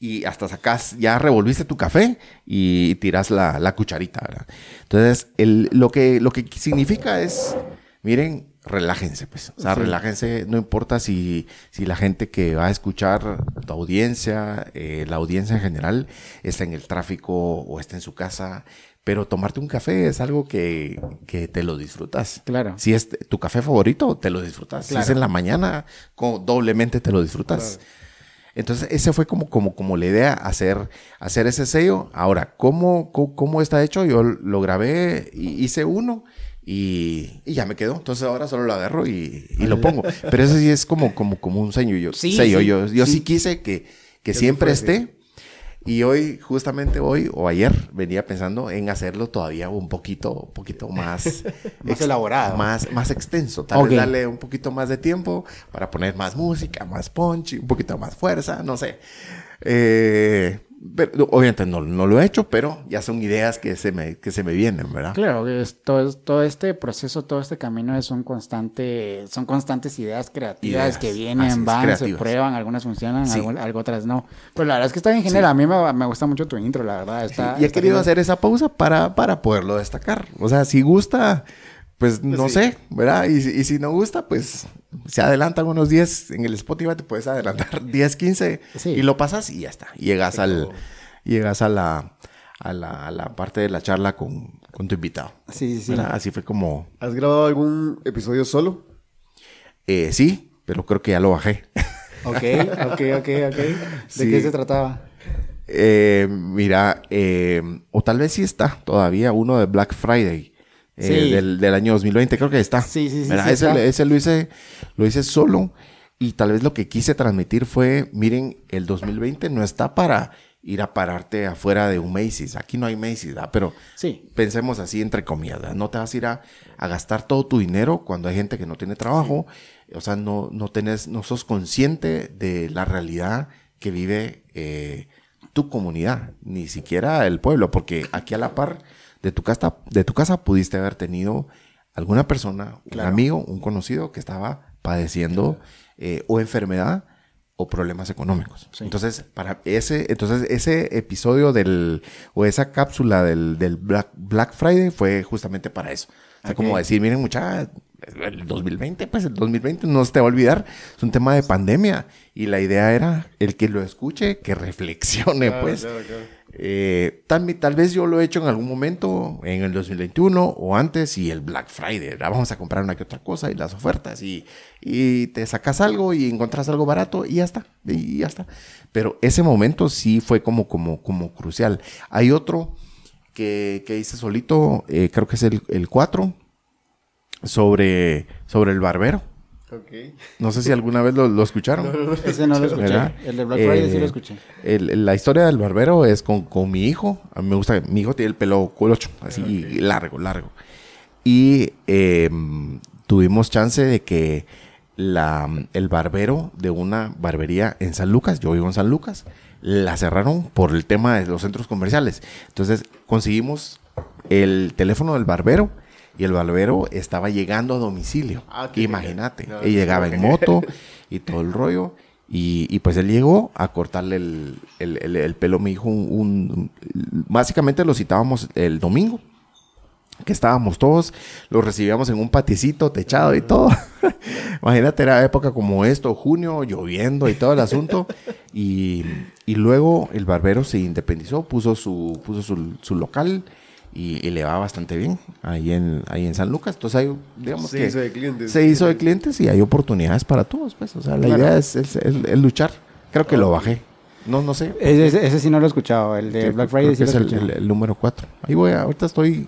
Speaker 3: Y hasta sacas, ya revolviste tu café y tiras la, la cucharita, ¿verdad? Entonces, el, lo, que, lo que significa es, miren, relájense, pues. O sea,
Speaker 1: Sí.
Speaker 3: relájense, no importa si, si la gente que va a escuchar tu audiencia, eh, la audiencia en general, está en el tráfico o está en su casa, pero tomarte un café es algo que, que te lo disfrutas.
Speaker 1: Claro.
Speaker 3: Si es tu café favorito, te lo disfrutas. Si es
Speaker 1: Claro.
Speaker 3: en la mañana, doblemente te lo disfrutas. Entonces, ese fue como, como, como la idea, hacer, hacer ese sello. Ahora, ¿cómo, cómo, cómo está hecho? Yo lo grabé, y hice uno y, y ya me quedó. Entonces, ahora solo lo agarro y, y lo pongo. Pero eso sí es como, como, como un sello. Yo,
Speaker 1: Sí,
Speaker 3: sello.
Speaker 1: sí,
Speaker 3: yo yo sí.
Speaker 1: sí.
Speaker 3: quise que, que siempre esté. Y hoy, justamente hoy o ayer, venía pensando en hacerlo todavía un poquito, un poquito más,
Speaker 1: Más elaborado.
Speaker 3: más, más extenso. Tal vez darle un poquito más de tiempo para poner más música, más punch, un poquito más fuerza, no sé. Eh, pero, obviamente no, no lo he hecho, pero ya son ideas que se me, que se me vienen, ¿verdad?
Speaker 1: Claro, que es- todo, todo este proceso, todo este camino es un constante, son constantes ideas creativas
Speaker 3: Ideas,
Speaker 1: que vienen, van,
Speaker 3: creativas.
Speaker 1: se prueban, algunas funcionan,
Speaker 3: Sí.
Speaker 1: algo, algo otras no. Pero la verdad es que está bien genial, a mí me, me gusta mucho tu intro, la verdad. Está,
Speaker 3: y he querido hacer esa pausa para, para poderlo destacar. O sea, si gusta, pues no
Speaker 2: sí.
Speaker 3: sé, ¿verdad? Y, si- y si no gusta, pues se adelantan unos 10 en el Spotify, te puedes adelantar 10, 15
Speaker 1: Sí.
Speaker 3: y lo pasas y ya está. Llegas al llegas a la, a la, a la parte de la charla con, con tu invitado.
Speaker 1: Sí, sí, sí.
Speaker 3: ¿verdad? Así fue como,
Speaker 2: ¿Has grabado algún episodio solo?
Speaker 3: eh, sí, pero creo que ya lo bajé.
Speaker 1: Ok, ok, ok, ok. ¿De qué se trataba?
Speaker 3: Eh, mira, eh, o tal vez sí está todavía uno de Black Friday eh,
Speaker 1: Sí.
Speaker 3: del, del año 2020, creo que está.
Speaker 1: Sí, sí, sí, sí
Speaker 3: ese,
Speaker 1: está.
Speaker 3: ese lo hice, lo hice solo y tal vez lo que quise transmitir fue, miren, el 2020 no está para ir a pararte afuera de un Macy's. Aquí no hay Macy's, ¿verdad? pero
Speaker 1: Sí.
Speaker 3: pensemos así entre comillas, ¿verdad? no te vas a ir a, a gastar todo tu dinero cuando hay gente que no tiene trabajo, o sea, no, no tenés, no sos consciente de la realidad que vive eh, tu comunidad, ni siquiera el pueblo, porque aquí a la par de tu casa, de tu casa pudiste haber tenido alguna persona, un amigo, un conocido que estaba padeciendo eh, o enfermedad o problemas económicos. Entonces, para ese, entonces ese episodio del, o esa cápsula del, del Black, Black Friday fue justamente para eso. O sea, como decir, miren, mucha, el 2020, pues el 2020 no se te va a olvidar, es un tema de pandemia. Y la idea era el que lo escuche, que reflexione,
Speaker 2: Claro,
Speaker 3: pues.
Speaker 2: claro, claro.
Speaker 3: Eh, tal, tal vez yo lo he hecho en algún momento, en el 2021 o antes, y el Black Friday, ¿verdad? vamos a comprar una que otra cosa y las ofertas, y, y te sacas algo y encontrás algo barato y ya está, y ya está. Pero ese momento sí fue como, como, como crucial. Hay otro que, que hice solito, eh, creo que es el, el 4, sobre, sobre el barbero.
Speaker 2: Ok.
Speaker 3: No sé si alguna vez lo, lo escucharon.
Speaker 1: Ese no lo escuché.
Speaker 3: ¿verdad?
Speaker 1: El de Black Friday sí
Speaker 3: Eh,
Speaker 1: lo escuché.
Speaker 3: el- la historia del barbero es con, con mi hijo. A mí me gusta, mi hijo tiene el pelo colocho, así largo, largo. Y eh, tuvimos chance de que la, el barbero de una barbería en San Lucas, yo vivo en San Lucas, la cerraron por el tema de los centros comerciales. Entonces conseguimos el teléfono del barbero y el barbero estaba llegando a domicilio.
Speaker 2: Ah,
Speaker 3: Imagínate.
Speaker 2: No, eso
Speaker 3: llegaba en moto y todo el rollo. Y, y pues él llegó a cortarle el, el- el- el pelo a mi hijo. Un, un- básicamente lo citábamos el domingo. Que estábamos todos, lo recibíamos en un paticito techado y todo. Imagínate, era época como esto, junio, lloviendo y todo el asunto. Y, y luego el barbero se independizó, puso su, puso su, su local y, y le va bastante bien ahí en, ahí en San Lucas. Entonces, hay, digamos
Speaker 2: Se
Speaker 3: que
Speaker 2: hizo de clientes.
Speaker 3: se hizo de clientes y hay oportunidades para todos, pues. O sea, la
Speaker 1: Claro.
Speaker 3: idea es, es- es- es luchar. Creo que lo bajé. No, no sé.
Speaker 1: Ese, ese- ese sí no lo he escuchado. El de Black Friday sí lo
Speaker 3: es el,
Speaker 1: escuché.
Speaker 3: el- el número 4. Ahí voy, a- ahorita estoy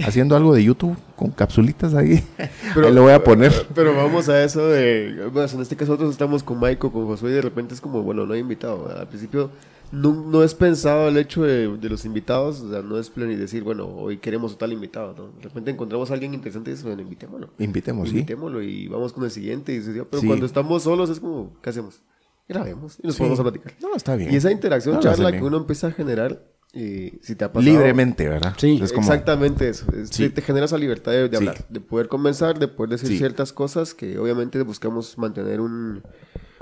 Speaker 3: haciendo algo de YouTube con capsulitas ahí. ahí lo voy a poner.
Speaker 2: Pero vamos a eso de. Bueno, en este caso, nosotros estamos con Maiko, con Josué, y de repente es como, bueno, no hay invitado. ¿verdad? Al principio no, no es pensado el hecho de, de los invitados, o sea, no es plan y decir, bueno, hoy queremos tal invitado, ¿no? De repente encontramos a alguien interesante y dices, bueno, invitémoslo.
Speaker 3: Invitemos, sí.
Speaker 2: Invitémoslo y vamos con el siguiente. Y pero
Speaker 3: Sí.
Speaker 2: cuando estamos solos es como, ¿qué hacemos? Grabemos y nos
Speaker 3: Sí.
Speaker 2: ponemos a platicar.
Speaker 3: No, está bien.
Speaker 2: Y esa interacción,
Speaker 3: No,
Speaker 2: charla que uno empieza a generar, eh, si te ha pasado.
Speaker 3: Libremente, ¿verdad?
Speaker 1: Sí.
Speaker 3: Es como,
Speaker 2: Exactamente eso. Es-
Speaker 3: Sí.
Speaker 2: Te genera esa libertad de, de
Speaker 3: Sí.
Speaker 2: hablar, de poder conversar, de poder decir
Speaker 3: Sí.
Speaker 2: ciertas cosas que obviamente buscamos mantener un,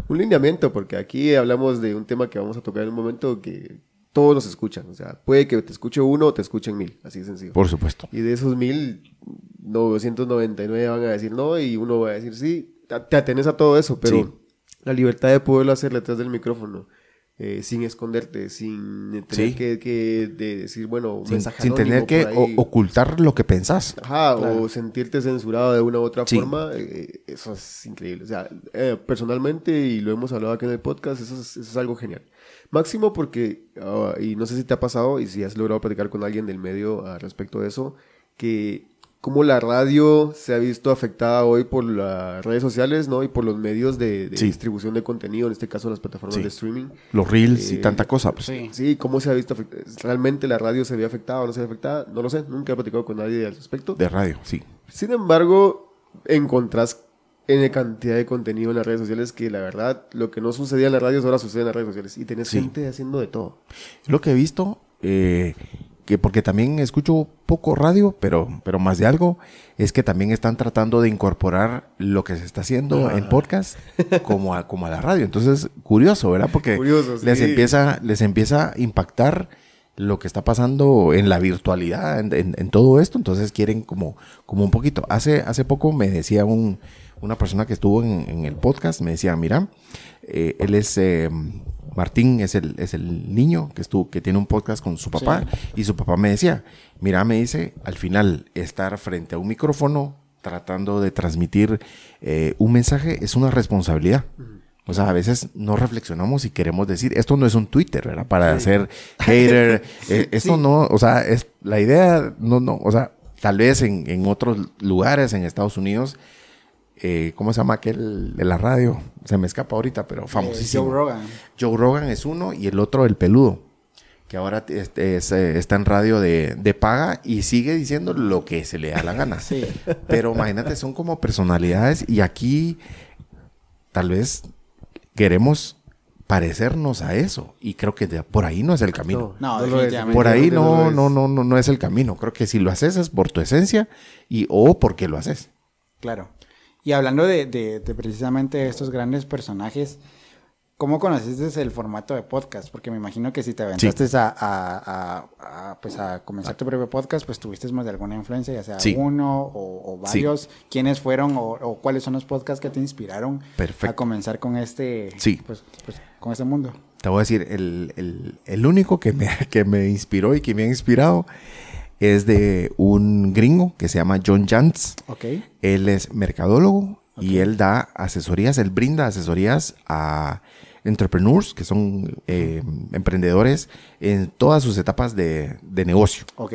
Speaker 2: un lineamiento, porque aquí hablamos de un tema que vamos a tocar en un momento que todos nos escuchan. O sea, puede que te escuche uno o te escuchen mil, así de sencillo.
Speaker 3: Por supuesto.
Speaker 2: Y de esos mil, 999 van a decir no y uno va a decir sí. Te- Te atenes a todo eso, pero
Speaker 3: Sí.
Speaker 2: la libertad de poderlo hacer detrás del micrófono eh, sin esconderte, sin tener
Speaker 3: Sí.
Speaker 2: que, que de decir, bueno,
Speaker 3: Sin,
Speaker 2: mensaje
Speaker 3: sin tener que ocultar lo que pensás.
Speaker 2: Ajá,
Speaker 1: Claro.
Speaker 2: o sentirte censurado de una u otra
Speaker 3: Sí.
Speaker 2: forma, eh, eso es increíble. O sea, eh, personalmente, y lo hemos hablado aquí en el podcast, eso es, eso es algo genial. Máximo porque, ah, y no sé si te ha pasado y si has logrado platicar con alguien del medio al respecto de eso, que como la radio se ha visto afectada hoy por las redes sociales, ¿no? Y por los medios de, de
Speaker 3: Sí.
Speaker 2: distribución de contenido, en este caso las plataformas
Speaker 3: Sí.
Speaker 2: de streaming.
Speaker 3: Los reels y
Speaker 2: Eh,
Speaker 3: tanta cosa. Pues.
Speaker 1: Sí.
Speaker 2: Sí, ¿cómo se ha visto afectada? ¿Realmente la radio se había afectada o no se había afectada? No lo sé, nunca he platicado con nadie al respecto.
Speaker 3: De radio, sí.
Speaker 2: Sin embargo, encontrás N cantidad de contenido en las redes sociales que la verdad, lo que no sucedía en las radios ahora sucede en las redes sociales. Y tenés
Speaker 3: Sí.
Speaker 2: gente haciendo de todo.
Speaker 3: Lo que he visto, eh, que porque también escucho poco radio, pero, pero más de algo, es que también están tratando de incorporar lo que se está haciendo en podcast como a, como a la radio. Entonces, curioso, ¿verdad? Porque
Speaker 2: Curioso,
Speaker 3: les, empieza, les empieza a impactar lo que está pasando en la virtualidad, en, en- en todo esto. Entonces quieren como, como un poquito. Hace, hace poco me decía un, una persona que estuvo en, en el podcast, me decía, mira, eh, él es... eh, Martín es el, es el niño que estuvo, que tiene un podcast con su papá. Y su papá me decía, mira, me dice, al final, estar frente a un micrófono tratando de transmitir eh, un mensaje es una responsabilidad. O sea, a veces no reflexionamos y queremos decir, esto no es un Twitter, ¿verdad? Para hacer hater. eh, esto no, o sea, es la idea, no, no, o sea, tal vez en, en otros lugares, en Estados Unidos, eh, ¿cómo se llama aquel de la radio? Se me escapa ahorita, pero famosísimo.
Speaker 1: Joe Rogan.
Speaker 3: Joe Rogan es uno y el otro el peludo, que ahora este, es, eh, está en radio de, de paga y sigue diciendo lo que se le da la gana.
Speaker 1: Sí.
Speaker 3: Pero imagínate, son como personalidades y aquí tal vez queremos parecernos a eso y creo que de- por ahí no es el camino.
Speaker 1: No,
Speaker 2: es.
Speaker 1: definitivamente.
Speaker 3: Por ahí no,
Speaker 2: es.
Speaker 3: no, no, no, no es el camino. Creo que si lo haces es por tu esencia y o porque lo haces.
Speaker 1: Claro. Y hablando de, de- de precisamente estos grandes personajes, ¿cómo conociste el formato de podcast? Porque me imagino que si te aventaste a, a- a- a, pues a comenzar tu propio podcast, pues tuviste más de alguna influencia, ya sea
Speaker 3: Sí.
Speaker 1: uno o, o
Speaker 3: Sí.
Speaker 1: varios. ¿Quiénes fueron o, o cuáles son los podcasts que te inspiraron
Speaker 3: Perfecto.
Speaker 1: a comenzar con este,
Speaker 3: Sí.
Speaker 1: pues, pues, con este mundo?
Speaker 3: Te voy a decir, el, el- el único que me, que me inspiró y que me ha inspirado es de un gringo que se llama John Jantz.
Speaker 1: Ok.
Speaker 3: Él es mercadólogo y él da asesorías, él brinda asesorías a entrepreneurs, que son eh, emprendedores en todas sus etapas de, de negocio.
Speaker 1: Ok.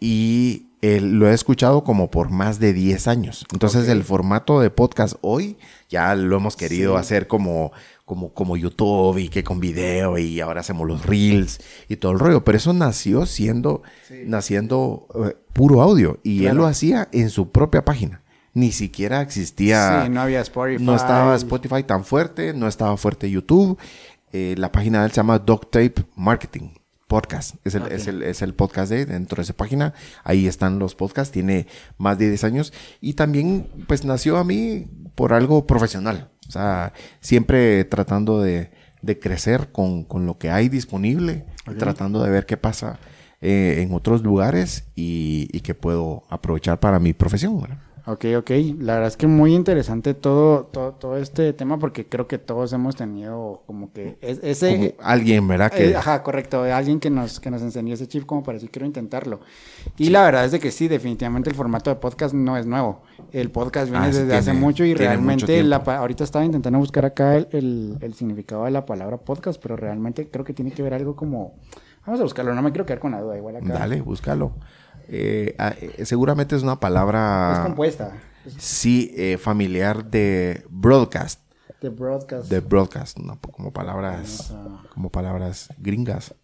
Speaker 3: Y él lo he escuchado como por más de 10 años. Entonces el formato de podcast hoy ya lo hemos querido
Speaker 1: Sí.
Speaker 3: hacer como, como, como YouTube y que con video y ahora hacemos los reels y todo el rollo. Pero eso nació siendo, naciendo eh, puro audio y él lo hacía en su propia página. Ni siquiera existía...
Speaker 1: sí, no había Spotify.
Speaker 3: No estaba Spotify tan fuerte, no estaba fuerte YouTube. Eh, la página de él se llama Tape Marketing Podcast. Es el, es, el, es el podcast de él, dentro de esa página. Ahí están los podcasts. Tiene más de 10 años. Y también, pues, nació a mí por algo profesional. O sea, siempre tratando de, de crecer con, con lo que hay disponible. Tratando de ver qué pasa eh, en otros lugares y, y que puedo aprovechar para mi profesión. ¿verdad?
Speaker 1: Ok, ok. La verdad es que muy interesante todo, todo, todo este tema porque creo que todos hemos tenido como que es- ese...
Speaker 3: Como alguien, ¿verdad? Que,
Speaker 1: Eh, ajá, correcto. Alguien que nos, que nos enseñó ese chip como para decir quiero intentarlo. Y la verdad es de que sí, definitivamente el formato de podcast no es nuevo. El podcast viene
Speaker 3: Ah,
Speaker 1: desde hace mucho y
Speaker 3: mucho
Speaker 1: realmente
Speaker 3: tiempo.
Speaker 1: la, ahorita estaba intentando buscar acá el, el- el significado de la palabra podcast, pero realmente creo que tiene que ver algo como... Vamos a buscarlo, no me quiero quedar con la duda. Igual acá.
Speaker 3: Dale, búscalo. Eh, ah, eh, seguramente es una palabra...
Speaker 1: Es compuesta. Es
Speaker 3: Sí, eh, familiar de broadcast.
Speaker 1: de broadcast.
Speaker 3: De broadcast, ¿no? como palabras,
Speaker 1: a-
Speaker 3: como palabras gringas.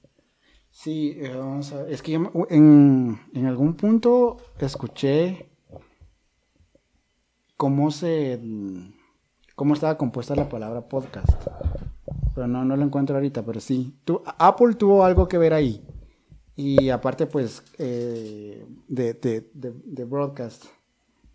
Speaker 1: Sí, eh, vamos a ver. Es que yo en, en algún punto escuché cómo se cómo estaba compuesta la palabra podcast. Pero no, no lo encuentro ahorita, pero sí. Apple tuvo algo que ver ahí. Y aparte, pues, eh, de, de, de, de broadcast.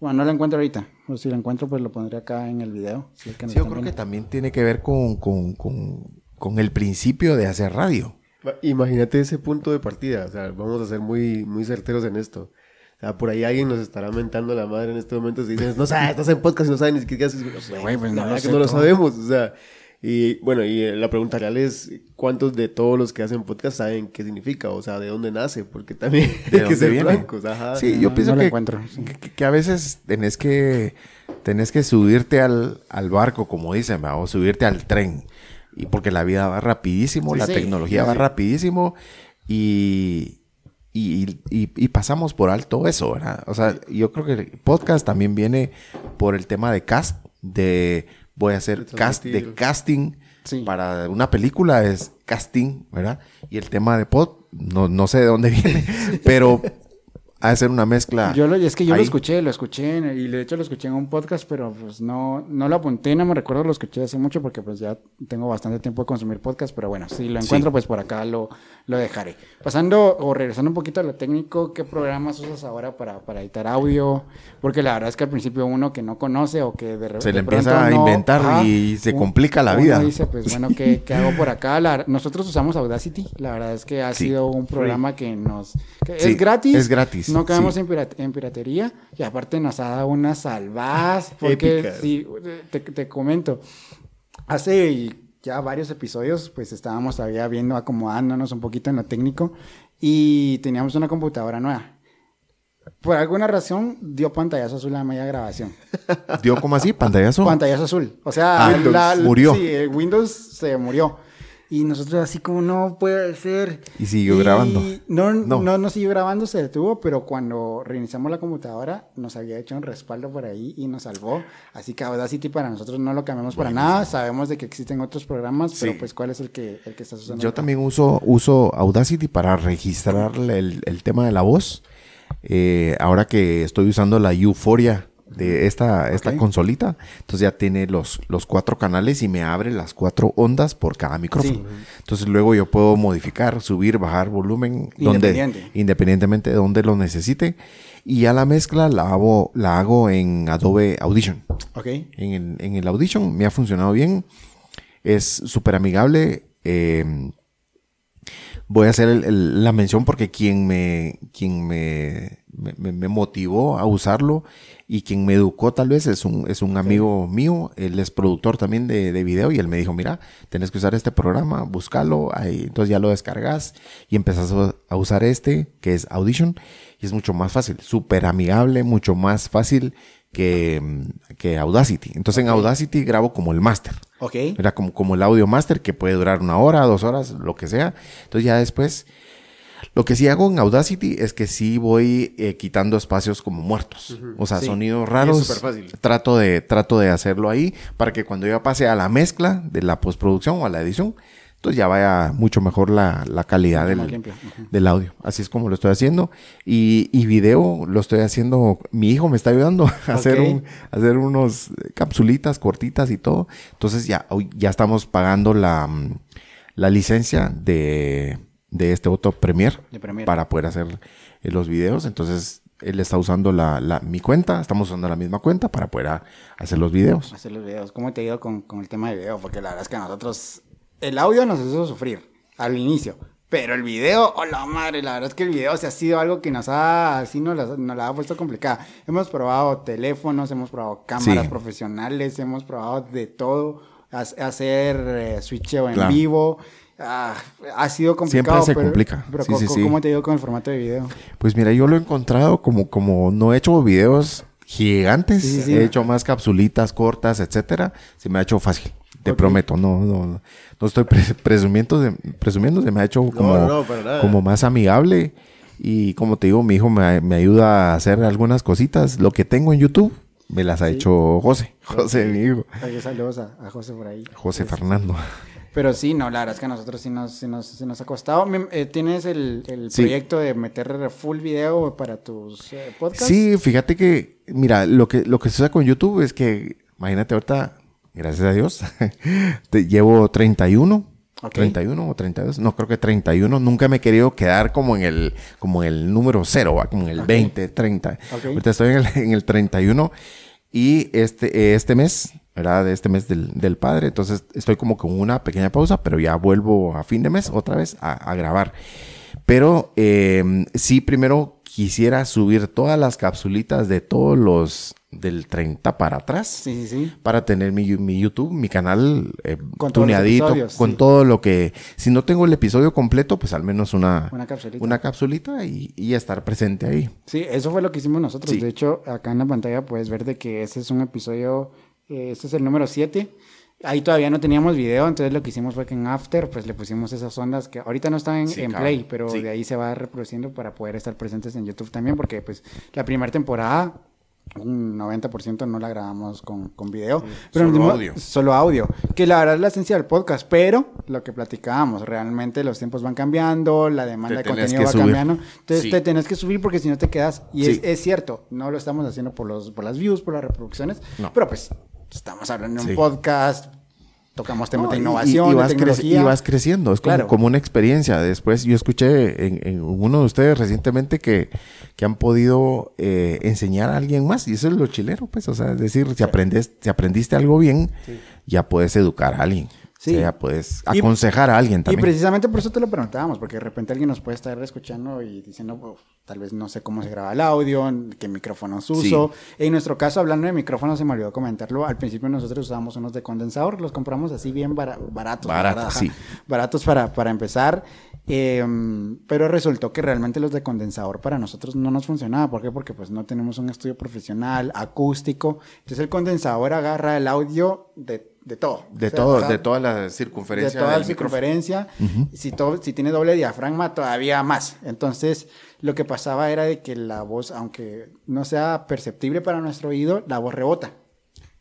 Speaker 1: Bueno, no lo encuentro ahorita. O si lo encuentro, pues lo pondré acá en el video. si es que nos
Speaker 3: Sí, yo creo que también tiene que ver con, con, con, con el principio de hacer radio.
Speaker 2: Imagínate ese punto de partida, o sea, vamos a ser muy, muy certeros en esto. O sea, por ahí alguien nos estará mentando la madre en este momento si dices, no sabes, estás en podcast y no sabes ni siquiera qué haces.
Speaker 1: Güey, pues, no
Speaker 2: La
Speaker 1: lo
Speaker 2: que no lo sabemos, o sea, Y bueno, y eh, la pregunta real es, ¿cuántos de todos los que hacen podcast saben qué significa? O sea, ¿de dónde nace? Porque también
Speaker 3: ¿De
Speaker 2: hay que ser
Speaker 3: viene?
Speaker 2: blancos. Ajá.
Speaker 3: Sí,
Speaker 1: no,
Speaker 3: yo pienso
Speaker 1: no lo
Speaker 3: que, que, que a veces tenés que, tenés que subirte al, al barco, como dicen, ¿va? o subirte al tren. Y porque la vida va rapidísimo,
Speaker 1: Sí,
Speaker 3: la
Speaker 1: sí,
Speaker 3: tecnología
Speaker 1: sí,
Speaker 3: va rapidísimo y, y, y- y pasamos por alto eso, ¿verdad? O sea, yo creo que el podcast también viene por el tema de cast, de voy a hacer cast, de casting
Speaker 1: Sí.
Speaker 3: para una película es casting, ¿verdad? Y el tema de pod, no, no sé de dónde viene, pero ha de ser una mezcla.
Speaker 1: Yo lo, es que yo
Speaker 3: ahí.
Speaker 1: lo escuché, lo escuché en- y de hecho lo escuché en un podcast, pero pues no, no lo apunté, no me recuerdo, lo escuché hace mucho porque pues ya tengo bastante tiempo de consumir podcast, pero bueno, si lo encuentro pues por acá lo, lo dejaré. Pasando o regresando un poquito a lo técnico, ¿qué programas usas ahora para, para editar audio? Porque la verdad es que al principio uno que no conoce o que de, re-
Speaker 3: Se le empieza a
Speaker 1: no-
Speaker 3: inventar y se
Speaker 1: un-
Speaker 3: complica la
Speaker 1: uno
Speaker 3: vida.
Speaker 1: dice pues bueno, ¿qué, qué hago por acá? La- nosotros usamos Audacity, la verdad es que ha
Speaker 3: Sí.
Speaker 1: sido un programa que nos... que
Speaker 3: Sí,
Speaker 1: es gratis.
Speaker 3: es gratis,
Speaker 1: No caemos
Speaker 3: sí.
Speaker 1: en, en piratería y aparte nos ha dado unas salvadas porque sí, te, te comento, hace ya varios episodios pues estábamos todavía viendo, acomodándonos un poquito en lo técnico y teníamos una computadora nueva. Por alguna razón dio pantallazo azul a la media grabación.
Speaker 3: ¿Dio como así? ¿Pantallazo?
Speaker 1: Pantallazo azul. O sea,
Speaker 3: Ah,
Speaker 1: la-
Speaker 3: murió.
Speaker 1: Sí, el Windows se murió. Y nosotros así como no puede ser.
Speaker 3: Y siguió grabando.
Speaker 1: No,
Speaker 3: No.
Speaker 1: no, no, siguió grabando, se detuvo, pero cuando reiniciamos la computadora nos había hecho un respaldo por ahí y nos salvó. Así que Audacity para nosotros no lo cambiamos para nada. Sabemos de que existen otros programas, pero
Speaker 3: Sí.
Speaker 1: pues ¿cuál es el que, el que estás usando?
Speaker 3: Yo también uso, uso Audacity para registrar el, el tema de la voz. Eh, ahora que estoy usando la Euphoria de esta, esta consolita, entonces ya tiene los, los cuatro canales y me abre las cuatro ondas por cada micrófono.
Speaker 1: Sí.
Speaker 3: Entonces luego yo puedo modificar, subir, bajar volumen donde,
Speaker 1: Independiente.
Speaker 3: independientemente de donde lo necesite. Y ya la mezcla la hago, la hago en Adobe Audition.
Speaker 1: Ok.
Speaker 3: En el, en el Audition me ha funcionado bien. Es súper amigable. eh, voy a hacer el- el- la mención porque quien me, quien me, me- motivó a usarlo y quien me educó tal vez es un, es un amigo mío. Él es productor también de, de video y él me dijo, mira, tenés que usar este programa, búscalo. Ahí, entonces ya lo descargas y empezás a, usar este que es Audition y es mucho más fácil, súper amigable, mucho más fácil que, que Audacity. Entonces en Audacity grabo como el máster.
Speaker 1: Ok.
Speaker 3: Era como, como el audio master que puede durar una hora, dos horas, lo que sea. Entonces ya después, lo que sí hago en Audacity es que sí voy eh, quitando espacios como muertos. O sea,
Speaker 1: Sí.
Speaker 3: sonidos
Speaker 2: Y es
Speaker 3: raros.
Speaker 2: superfácil.
Speaker 3: Trato de, trato de hacerlo ahí para que cuando yo pase a la mezcla de la postproducción o a la edición, entonces ya vaya mucho mejor la, la calidad del, del audio. Así es como lo estoy haciendo. Y, y video lo estoy haciendo. Mi hijo me está ayudando a hacer, un, a hacer unos capsulitas cortitas y todo. Entonces ya, hoy ya estamos pagando la, mm, la licencia de, de este otro Premiere
Speaker 1: De Premiere.
Speaker 3: para poder hacer eh, los videos. Entonces él está usando la, la- mi cuenta. Estamos usando la misma cuenta para poder a- hacer los videos.
Speaker 1: hacer los videos. ¿Cómo te ha ido con, con el tema de video? Porque la verdad es que a nosotros el audio nos hizo sufrir al inicio. Pero el video, oh la madre, la verdad es que el video se ha sido algo que nos ha, así nos la, nos la ha puesto complicada. Hemos probado teléfonos, hemos probado cámaras
Speaker 3: Sí.
Speaker 1: profesionales, hemos probado de todo, ha- hacer eh, switcheo en
Speaker 3: Claro.
Speaker 1: vivo. Ah, ha sido complicado.
Speaker 3: Siempre se
Speaker 1: pero-
Speaker 3: complica.
Speaker 1: Pero
Speaker 3: Sí,
Speaker 1: co-
Speaker 3: sí,
Speaker 1: co-
Speaker 3: sí.
Speaker 1: ¿cómo te ha ido con el formato de video?
Speaker 3: Pues mira, yo lo he encontrado como, como no he hecho videos gigantes,
Speaker 1: Sí, sí, sí.
Speaker 3: he hecho más capsulitas cortas, etcétera. Se me ha hecho fácil, te prometo. No, no, no estoy pre- presumiendo, de, presumiendo, se me ha hecho como,
Speaker 2: no, no,
Speaker 3: como más amigable. Y como te digo, mi hijo me, me ayuda a hacer algunas cositas. Lo que tengo en YouTube me las ha hecho José. José, mi hijo.
Speaker 1: Saludos a, a José por ahí.
Speaker 3: José Fernando.
Speaker 1: Pero sí, no, la verdad es que a nosotros sí nos, sí nos, sí nos ha costado. Eh, ¿Tienes el, el
Speaker 3: Sí.
Speaker 1: proyecto de meter full video para tus eh, podcasts?
Speaker 3: Sí, fíjate que, mira, lo que, lo que sucede con YouTube es que, imagínate ahorita, gracias a Dios, te llevo 31.
Speaker 1: Ok.
Speaker 3: 31 o 32, no creo que 31, nunca me he querido quedar como en el, como en el número cero, ¿va? como en el
Speaker 1: Ok.
Speaker 3: 20, 30.
Speaker 1: Ok.
Speaker 3: Ahorita estoy en el, en el 31 y este, este mes, ¿verdad? Este mes del, del padre, entonces estoy como con una pequeña pausa, pero ya vuelvo a fin de mes otra vez a, a grabar. Pero eh, sí, primero quisiera subir todas las capsulitas de todos los del 30 para atrás
Speaker 1: Sí, sí, sí.
Speaker 3: para tener mi, mi YouTube, mi canal eh,
Speaker 1: Con
Speaker 3: tuneadito, con
Speaker 1: sí.
Speaker 3: todo lo que... Si no tengo el episodio completo, pues al menos una,
Speaker 1: Una capsulita.
Speaker 3: una capsulita y, y estar presente ahí.
Speaker 1: Sí, eso fue lo que hicimos nosotros. De hecho, acá en la pantalla puedes ver de que ese es un episodio, este es el número 7. Ahí todavía no teníamos video, entonces lo que hicimos fue que en After pues le pusimos esas ondas que ahorita no están en,
Speaker 3: Sí,
Speaker 1: en. Play, pero
Speaker 3: Sí.
Speaker 1: de ahí se va reproduciendo para poder estar presentes en YouTube también, porque pues la primera temporada un 90% no la grabamos con, con video, pero
Speaker 3: solo
Speaker 1: dimos-
Speaker 3: audio.
Speaker 1: solo audio, que la verdad es la esencia del podcast, pero lo que platicábamos, realmente los tiempos van cambiando, la demanda de
Speaker 3: Te tenés
Speaker 1: contenido va
Speaker 3: subir.
Speaker 1: cambiando, entonces
Speaker 3: Sí.
Speaker 1: te tenés que subir porque si no te quedas, y es,
Speaker 3: Sí.
Speaker 1: es cierto, no lo estamos haciendo por, los, por las views, por las reproducciones,
Speaker 3: No.
Speaker 1: pero pues estamos hablando de un podcast, tocamos temas
Speaker 3: No,
Speaker 1: de innovación,
Speaker 3: y, vas
Speaker 1: tecnología.
Speaker 3: y vas creciendo, es como,
Speaker 1: Claro.
Speaker 3: como una experiencia. Después yo escuché en, en uno de ustedes recientemente que, que han podido eh, enseñar a alguien más y eso es lo chilero, pues, o sea, es decir, si, aprendes, si aprendiste algo bien, ya puedes educar a alguien.
Speaker 1: Sí.
Speaker 3: O sea, puedes
Speaker 1: Y-
Speaker 3: aconsejar a alguien
Speaker 1: Y
Speaker 3: también.
Speaker 1: precisamente por eso te lo preguntábamos, porque de repente alguien nos puede estar escuchando y diciendo, "Uf, tal vez no sé cómo se graba el audio, qué micrófonos uso. En nuestro caso, hablando de micrófonos, se me olvidó comentarlo. Al principio nosotros usábamos unos de condensador, los compramos así bien bara- baratos.
Speaker 3: sí.
Speaker 1: Baratos para, para empezar. Eh, pero resultó que realmente los de condensador para nosotros no nos funcionaba. ¿Por qué? Porque pues no tenemos un estudio profesional, acústico. Entonces el condensador agarra el audio de, de todo.
Speaker 3: de
Speaker 1: O sea,
Speaker 3: todo, de toda la
Speaker 1: de
Speaker 3: circunferencia.
Speaker 1: toda la circunferencia. si, todo, si tiene doble diafragma, todavía más. Entonces, lo que pasaba era de que la voz, aunque no sea perceptible para nuestro oído, la voz rebota.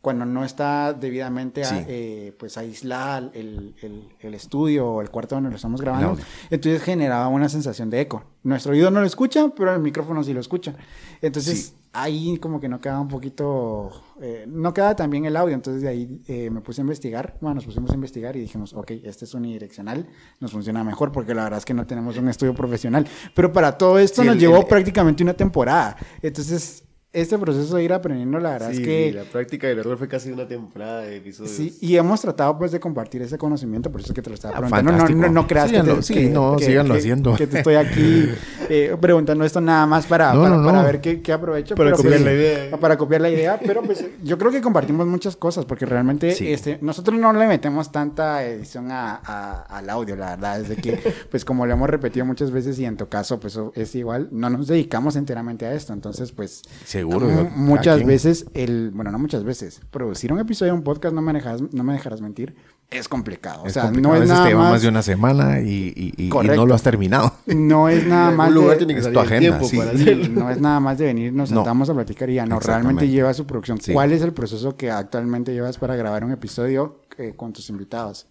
Speaker 1: Cuando no está debidamente a- eh, pues aislada el, el- el estudio o el cuarto donde lo estamos grabando, entonces generaba una sensación de eco. Nuestro oído no lo escucha, pero el micrófono sí lo escucha. Entonces,
Speaker 3: Sí.
Speaker 1: Ahí como que no quedaba un poquito, eh, no quedaba tan bien el audio, entonces de ahí eh, me puse a investigar, bueno, nos pusimos a investigar y dijimos, ok, este es unidireccional, nos funciona mejor porque la verdad es que no tenemos un estudio profesional, pero para todo esto
Speaker 2: Sí,
Speaker 1: nos
Speaker 2: el-
Speaker 1: llevó
Speaker 2: el-
Speaker 1: prácticamente una temporada, entonces este proceso de ir aprendiendo, la verdad
Speaker 2: Sí,
Speaker 1: es que...
Speaker 2: la práctica del error fue casi una temporada de episodios.
Speaker 1: Sí, y hemos tratado pues de compartir ese conocimiento, por eso es que te lo estaba
Speaker 3: Ah,
Speaker 1: preguntando. No, no, no, no creas que, te,
Speaker 3: sí,
Speaker 1: que-
Speaker 3: no,
Speaker 1: que-
Speaker 3: síganlo
Speaker 1: que-
Speaker 3: haciendo.
Speaker 1: que te estoy aquí eh, preguntando esto nada más para,
Speaker 3: No,
Speaker 1: para,
Speaker 3: no,
Speaker 1: para
Speaker 3: no.
Speaker 1: ver qué, qué aprovecho.
Speaker 2: Para
Speaker 1: pero
Speaker 2: copiar
Speaker 1: pues,
Speaker 2: la idea.
Speaker 1: Para copiar la idea, pero pues yo creo que compartimos muchas cosas, porque realmente
Speaker 3: Sí.
Speaker 1: este, nosotros no le metemos tanta edición a, a- al audio, la verdad, es de que, pues como lo hemos repetido muchas veces y en tu caso, pues es igual, no nos dedicamos enteramente a esto, entonces pues...
Speaker 3: Seguro. cada
Speaker 1: muchas veces el, bueno, no muchas veces, producir un episodio de un podcast, no me dejarás, no me dejarás mentir, es complicado. O
Speaker 3: Es
Speaker 1: sea,
Speaker 3: complicado.
Speaker 1: no
Speaker 3: a
Speaker 1: es
Speaker 3: veces
Speaker 1: nada
Speaker 3: te lleva
Speaker 1: más,
Speaker 3: más de una semana y, y- y- y
Speaker 1: Correcto.
Speaker 3: no lo has terminado.
Speaker 1: no es nada más
Speaker 2: algún lugar
Speaker 1: de,
Speaker 2: tiene que
Speaker 3: es
Speaker 2: salir
Speaker 3: tu agenda,
Speaker 2: tiempo
Speaker 3: sí.
Speaker 2: hacerlo.
Speaker 1: no es nada más de venir, nos
Speaker 3: No.
Speaker 1: sentamos a platicar y ya no, realmente lleva su producción.
Speaker 3: Sí.
Speaker 1: ¿Cuál es el proceso que actualmente llevas para grabar un episodio eh, con tus invitados?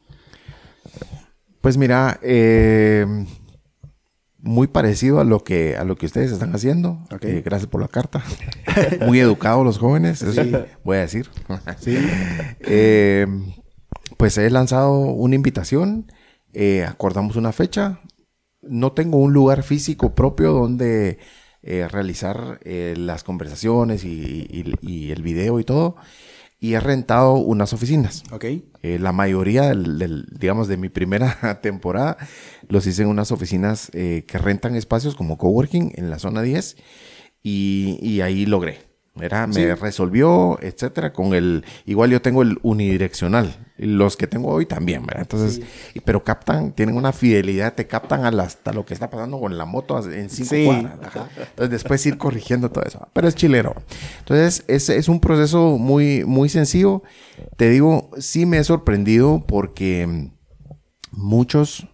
Speaker 3: Pues mira, eh, muy parecido a lo que a lo que ustedes están haciendo.
Speaker 1: Ok.
Speaker 3: Eh, gracias por la carta. muy educados los jóvenes, eso
Speaker 1: Sí.
Speaker 3: voy a decir. Eh, pues he lanzado una invitación, eh, acordamos una fecha. No tengo un lugar físico propio donde eh, realizar eh, las conversaciones y, y- y el video y todo. Y he rentado unas oficinas.
Speaker 1: ¿Ok?
Speaker 3: Eh, la mayoría, del, del- digamos, de mi primera temporada, los hice en unas oficinas eh, que rentan espacios como coworking en la zona 10 y, y ahí logré. Era, me
Speaker 1: Sí.
Speaker 3: resolvió, etcétera, con el, igual yo tengo el unidireccional, los que tengo hoy también, ¿verdad? Entonces, y- pero captan, tienen una fidelidad, te captan hasta lo que está pasando con la moto en cinco
Speaker 1: Sí.
Speaker 3: cuadras. Ajá. Entonces después ir corrigiendo todo eso. Pero es chilero. Entonces es, es un proceso muy, muy sencillo. Te digo, sí me he sorprendido porque muchos,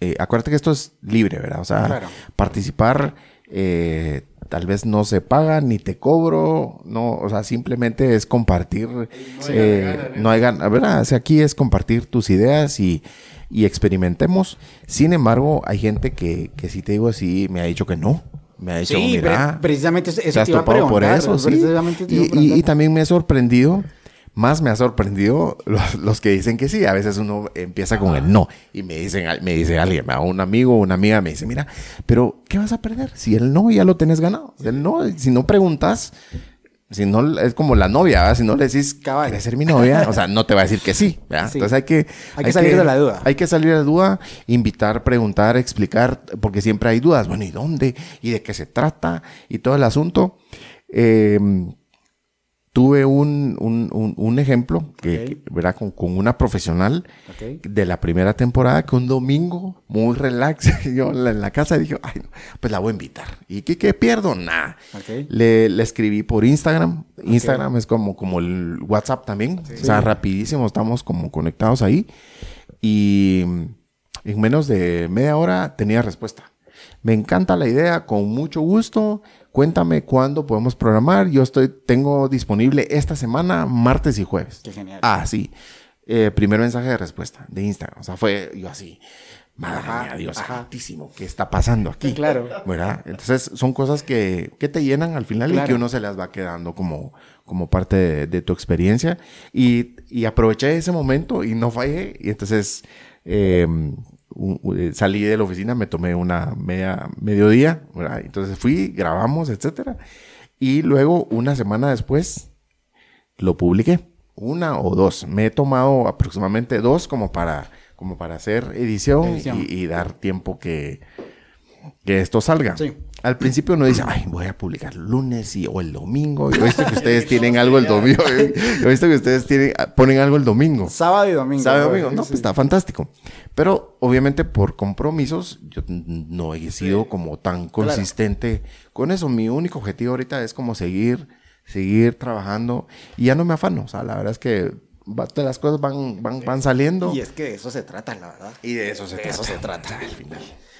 Speaker 3: eh, acuérdate que esto es libre, ¿verdad? O sea,
Speaker 1: Claro.
Speaker 3: participar eh, tal vez no se paga ni te cobro, no, o sea, simplemente es compartir. eh, No hay ganas, ¿verdad? O sea, aquí es compartir tus ideas y, y experimentemos. Sin embargo, hay gente que, que sí te digo así, me ha dicho que no. Me ha dicho,
Speaker 1: Sí,
Speaker 3: mira,
Speaker 1: pre- precisamente eso,
Speaker 3: ¿te has
Speaker 1: te a
Speaker 3: por eso? Sí.
Speaker 1: precisamente te
Speaker 3: y también me he sorprendido, más me ha sorprendido los, los que dicen que sí. A veces uno empieza con el no y me dicen, me dice alguien, un amigo o una amiga me dice, mira, pero ¿qué vas a perder? Si el no ya lo tenés ganado. El no, si no preguntas, si no, es como la novia, ¿verdad? Si no le decís,
Speaker 1: Cabal.
Speaker 3: ¿quieres ser mi novia? O sea, no te va a decir que sí, ¿verdad?
Speaker 1: Sí.
Speaker 3: Entonces hay que...
Speaker 1: Hay que salir de la duda.
Speaker 3: Hay que salir de la duda, invitar, preguntar, explicar, porque siempre hay dudas. Bueno, ¿y dónde? ¿Y de qué se trata? Y todo el asunto. Eh, tuve un, un, un- un ejemplo, que,
Speaker 1: Ok.
Speaker 3: ¿verdad? Con, con una profesional de la primera temporada que un domingo, muy relax, yo en la, en la casa dije, ay, pues la voy a invitar. ¿Y qué, qué pierdo? Nada.
Speaker 1: Ok.
Speaker 3: Le, le escribí por Instagram. Instagram es como, como el WhatsApp también. O sea, rapidísimo, estamos como conectados ahí. Y en menos de media hora tenía respuesta. Me encanta la idea, con mucho gusto. Cuéntame cuándo podemos programar. Yo estoy, tengo disponible esta semana, martes y jueves.
Speaker 1: Qué genial.
Speaker 3: Ah, sí. Eh, primer mensaje de respuesta de Instagram. O sea, fue yo así. Madre
Speaker 1: Ajá,
Speaker 3: mía, Dios
Speaker 1: ajá.
Speaker 3: santísimo, ¿qué está pasando aquí?
Speaker 1: Claro.
Speaker 3: ¿Verdad? Entonces son cosas que, que te llenan al final y
Speaker 1: Claro.
Speaker 3: que uno se las va quedando como, como parte de, de tu experiencia. Y, y aproveché ese momento y no fallé. Y entonces eh, eh, salí de la oficina, me tomé una media, mediodía, ¿verdad? Entonces fui, grabamos, etcétera. Y luego, una semana después, lo publiqué. Una o dos. Me he tomado aproximadamente dos como para, como para hacer edición,
Speaker 1: Edición.
Speaker 3: Y, y dar tiempo que, que esto salga.
Speaker 1: Sí.
Speaker 3: Al principio uno dice, ay, voy a publicar lunes y, o el domingo. Yo he visto que ustedes tienen algo el domingo. Yo he visto que ustedes tienen, ponen algo el domingo.
Speaker 1: Sábado y domingo.
Speaker 3: ¿Sabe,
Speaker 1: güey.
Speaker 3: amigo? No,
Speaker 1: Sí.
Speaker 3: pues está fantástico. Pero obviamente por compromisos, yo no he sido como tan consistente con eso. Mi único objetivo ahorita es como seguir, seguir trabajando y ya no me afano. O sea, la verdad es que va- las cosas van, van, van saliendo.
Speaker 1: Y es que de eso se trata, la verdad.
Speaker 3: Y de eso se
Speaker 1: De
Speaker 3: trata.
Speaker 1: eso se trata.
Speaker 3: Al final.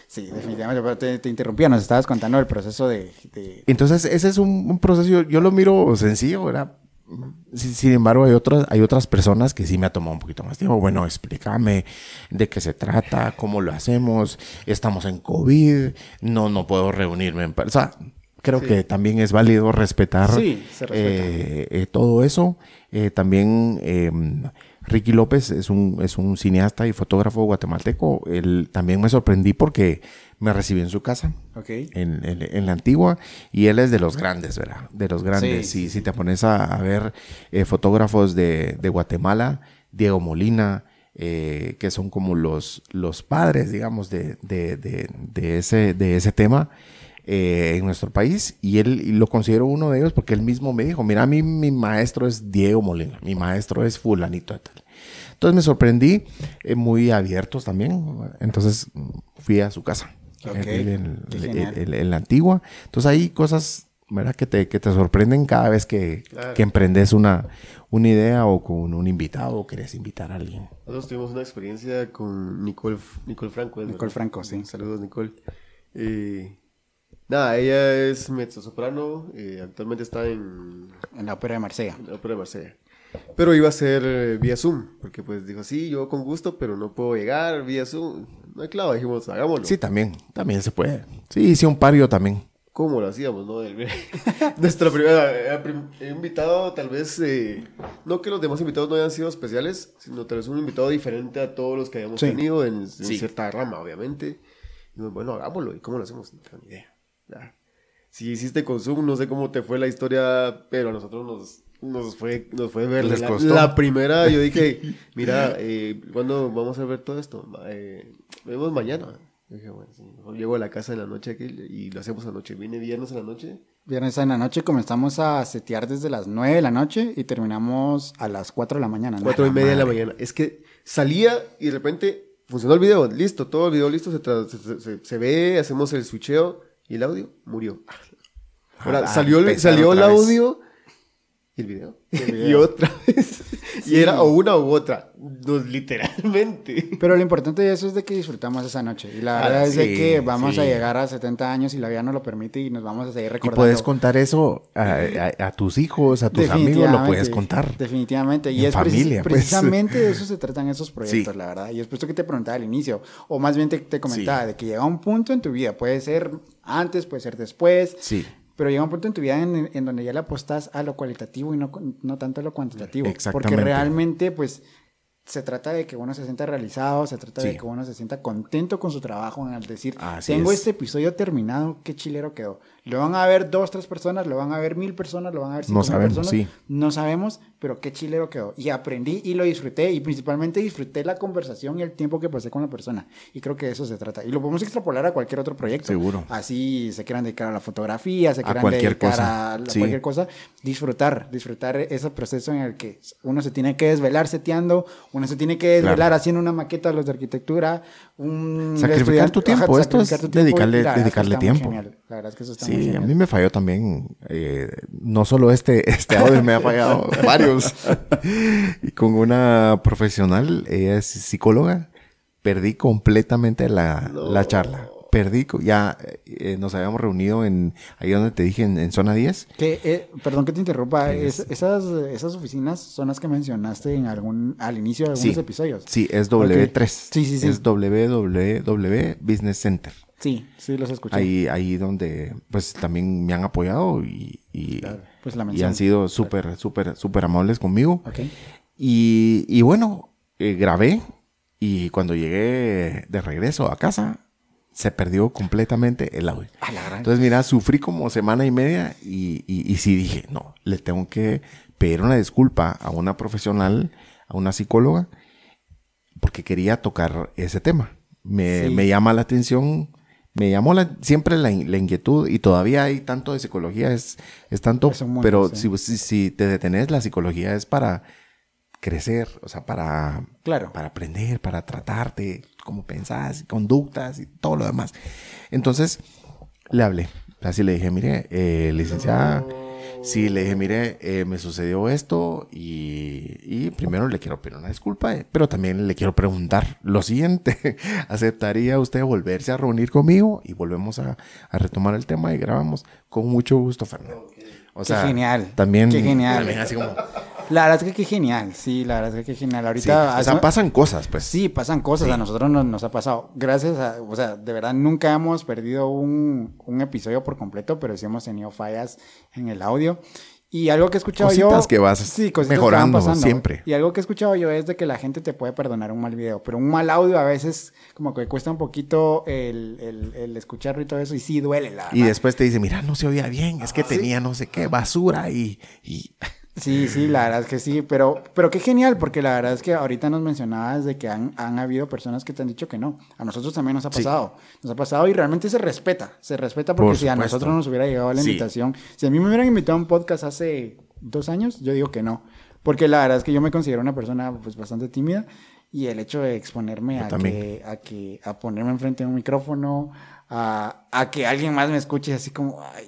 Speaker 1: Sí, definitivamente. Pero te, te interrumpía, nos estabas contando el proceso de... de-
Speaker 3: Entonces, ese es un, un proceso, yo, lo miro sencillo, ¿verdad? Sin, sin embargo, hay otras, hay otras personas que sí me ha tomado un poquito más tiempo. Bueno, explícame de qué se trata, cómo lo hacemos, estamos en COVID, no, no puedo reunirme en persona. Creo que también es válido respetar
Speaker 1: Sí,
Speaker 3: eh, eh, todo eso. Eh, también eh, Ricky López es un, es un cineasta y fotógrafo guatemalteco. Él también me sorprendí porque me recibió en su casa en, en- en la antigua y él es de los grandes, ¿verdad? De los grandes.
Speaker 1: Sí,
Speaker 3: si, si te pones a, a ver eh, fotógrafos de, de Guatemala, Diego Molina, eh, que son como los, los padres, digamos, de- de- de ese, de ese tema eh, en nuestro país y él y lo considero uno de ellos porque él mismo me dijo, mira, a mí mi maestro es Diego Molina, mi maestro es fulanito de tal. Entonces me sorprendí, eh, muy abiertos también, entonces mm, fui a su casa. En,
Speaker 1: qué
Speaker 3: en-
Speaker 1: genial.
Speaker 3: en- en la antigua. Entonces hay cosas, ¿verdad? Que te, que te sorprenden cada vez que, que emprendes una, una idea o con un invitado o querés invitar a alguien.
Speaker 2: Nosotros tuvimos una experiencia con Nicole, Nicole Franco. ¿es
Speaker 1: Nicole
Speaker 2: verdad?
Speaker 1: Franco, sí.
Speaker 2: Saludos, Nicole. Eh, nada, ella es mezzosoprano. eh, actualmente está en,
Speaker 1: En la ópera de Marsella.
Speaker 2: en la Ópera de Marsella. Pero iba a ser eh, vía Zoom. Porque pues dijo, sí, yo con gusto, pero no puedo llegar vía Zoom. No hay clavo, dijimos, hagámoslo.
Speaker 3: Sí, también, también se puede. Sí, hice un pario también.
Speaker 2: ¿Cómo lo hacíamos, no? Nuestra primera eh, prim- invitado, tal vez, eh, no que los demás invitados no hayan sido especiales, sino tal vez un invitado diferente a todos los que hayamos
Speaker 1: Sí.
Speaker 2: tenido en, en
Speaker 3: Sí.
Speaker 2: cierta rama, obviamente. Y bueno, hagámoslo. ¿Y cómo lo hacemos? No tengo ni idea. Ya. Si hiciste con Zoom, no sé cómo te fue la historia, pero a nosotros nos, nos fue, nos fue ver
Speaker 3: Les
Speaker 2: la,
Speaker 3: costó.
Speaker 2: la primera. Yo dije, mira, eh, ¿cuándo vamos a ver todo esto? Eh, vemos mañana. Yo dije, bueno, sí, mejor llego a la casa en la noche aquí y lo hacemos anoche. Viene viernes en la noche.
Speaker 1: Viernes en la noche comenzamos a setear desde las 9 de la noche y terminamos a las 4 de la mañana. ¿no?
Speaker 2: Cuatro y media de la mañana. Es que salía y de repente funcionó el video. Listo, todo el video listo. Se, se- se ve, hacemos el switcheo y el audio murió. Ahora,
Speaker 3: Ah,
Speaker 2: salió, el, salió el audio y el video.
Speaker 1: video.
Speaker 2: y otra vez. Y era o una u otra. Literalmente.
Speaker 1: Pero lo importante de eso es de que disfrutamos esa noche. Y la
Speaker 3: Ah,
Speaker 1: verdad es de que vamos
Speaker 3: sí.
Speaker 1: a llegar a 70 años y la vida nos lo permite y nos vamos a seguir
Speaker 3: Y
Speaker 1: recordando.
Speaker 3: puedes contar eso a, a- a tus hijos, a tus amigos, lo puedes contar.
Speaker 1: Definitivamente. Y
Speaker 3: En
Speaker 1: es
Speaker 3: pues.
Speaker 1: precisamente de eso se tratan esos proyectos, la verdad. Y es por eso que te preguntaba al inicio, o más bien te, te comentaba, de que llega un punto en tu vida, puede ser antes, puede ser después,
Speaker 3: Sí.
Speaker 1: pero llega un punto en tu vida en, en donde ya le apostas a lo cualitativo y no, no tanto a lo cuantitativo. Porque
Speaker 3: Exactamente.
Speaker 1: realmente, pues, se trata de que uno se sienta realizado, se trata de
Speaker 3: Sí.
Speaker 1: que uno se sienta contento con su trabajo, al decir,
Speaker 3: Así
Speaker 1: tengo
Speaker 3: es.
Speaker 1: este episodio terminado, qué chilero quedó. Lo van a ver dos, tres personas, lo van a ver mil personas, lo van a ver cinco
Speaker 3: No
Speaker 1: mil
Speaker 3: sabemos,
Speaker 1: personas.
Speaker 3: sí.
Speaker 1: No sabemos, pero qué chilero quedó. Y aprendí y lo disfruté. Y principalmente disfruté la conversación y el tiempo que pasé con la persona. Y creo que de eso se trata. Y lo podemos extrapolar a cualquier otro proyecto.
Speaker 3: Seguro.
Speaker 1: Así se quieran dedicar a la fotografía, se quieran dedicar
Speaker 3: cosa.
Speaker 1: a la-
Speaker 3: Sí.
Speaker 1: cualquier cosa. Disfrutar, disfrutar ese proceso en el que uno se tiene que desvelar seteando, uno se tiene que desvelar
Speaker 3: Claro.
Speaker 1: haciendo una maqueta de los de arquitectura, un
Speaker 3: Sacrificar tu tiempo,
Speaker 1: ajá,
Speaker 3: esto es
Speaker 1: tu
Speaker 3: dedicarle- tiempo.
Speaker 1: genial. La verdad es que eso está muy
Speaker 3: Sí, a mí me falló también. eh, no solo este, este audio me ha fallado, varios. Y con una profesional, ella es psicóloga, perdí completamente la, la charla. Perdí, ya eh, nos habíamos reunido en ahí donde te dije, en, en zona 10.
Speaker 1: Que, eh, perdón que te interrumpa,
Speaker 3: ¿Qué
Speaker 1: es-
Speaker 3: es?
Speaker 1: esas, esas oficinas son las que mencionaste en algún, al inicio de algunos
Speaker 3: Sí.
Speaker 1: episodios.
Speaker 3: Sí, es W3.
Speaker 1: Sí, sí, sí.
Speaker 3: Es www Business Center.
Speaker 1: Sí, sí, los escuché.
Speaker 3: Ahí, ahí donde pues también me han apoyado y, y,
Speaker 1: Claro, pues la
Speaker 3: y han sido súper, súper, súper amables conmigo. Y, y bueno, eh, grabé y cuando llegué de regreso a casa, se perdió completamente el audio.
Speaker 1: A la gran-
Speaker 3: Entonces, mira, sufrí como semana y media y, y, y sí dije, no, le tengo que pedir una disculpa a una profesional, a una psicóloga, porque quería tocar ese tema. Me,
Speaker 1: Sí.
Speaker 3: me llama la atención, me llamó la- siempre la, la inquietud y todavía hay tanto de psicología, es, es tanto,
Speaker 1: Es
Speaker 3: pero
Speaker 1: sí.
Speaker 3: si, si, si te detenés, la psicología es para crecer, o sea, para,
Speaker 1: Claro.
Speaker 3: para aprender, para tratarte, cómo pensás, conductas y todo lo demás. Entonces, le hablé. Así le dije, mire, eh, licenciada, sí, le dije, mire, eh, me sucedió esto y, y primero le quiero pedir una disculpa, eh, pero también le quiero preguntar lo siguiente. ¿Aceptaría usted volverse a reunir conmigo y volvemos a, a retomar el tema y grabamos? Con mucho gusto, Fernando. O
Speaker 1: Qué genial,
Speaker 3: También,
Speaker 1: qué genial.
Speaker 3: también así como...
Speaker 1: La verdad es que qué genial, sí, la verdad es que qué genial.
Speaker 3: Sí,
Speaker 1: Ahorita...
Speaker 3: o sea, pasan cosas, pues.
Speaker 1: Sí, pasan cosas,
Speaker 3: Sí.
Speaker 1: a nosotros nos, nos ha pasado. Gracias a, o sea, de verdad nunca hemos perdido un, un episodio por completo, pero sí hemos tenido fallas en el audio. Y algo que he escuchado
Speaker 3: Cositas
Speaker 1: yo...
Speaker 3: que vas
Speaker 1: que van
Speaker 3: mejorando
Speaker 1: pasando.
Speaker 3: siempre.
Speaker 1: Y algo que he escuchado yo es de que la gente te puede perdonar un mal video, pero un mal audio a veces como que cuesta un poquito el, el, el escucharlo y todo eso, y sí duele, la
Speaker 3: Y después te dice, mira, no se oía bien, es que tenía no sé qué, basura y... y...
Speaker 1: Sí, sí, la verdad es que sí, pero, pero qué genial, porque la verdad es que ahorita nos mencionabas de que han, han habido personas que te han dicho que no. A nosotros también nos ha
Speaker 3: Sí.
Speaker 1: pasado. Nos ha pasado y realmente se respeta. Se respeta porque
Speaker 3: Por
Speaker 1: si a nosotros nos hubiera llegado la
Speaker 3: Sí.
Speaker 1: invitación, si a mí me hubieran invitado a un podcast hace dos años, yo digo que no. Porque la verdad es que yo me considero una persona pues bastante tímida y el hecho de exponerme a que, a que, a ponerme enfrente de un micrófono, a, a que alguien más me escuche así como, ay,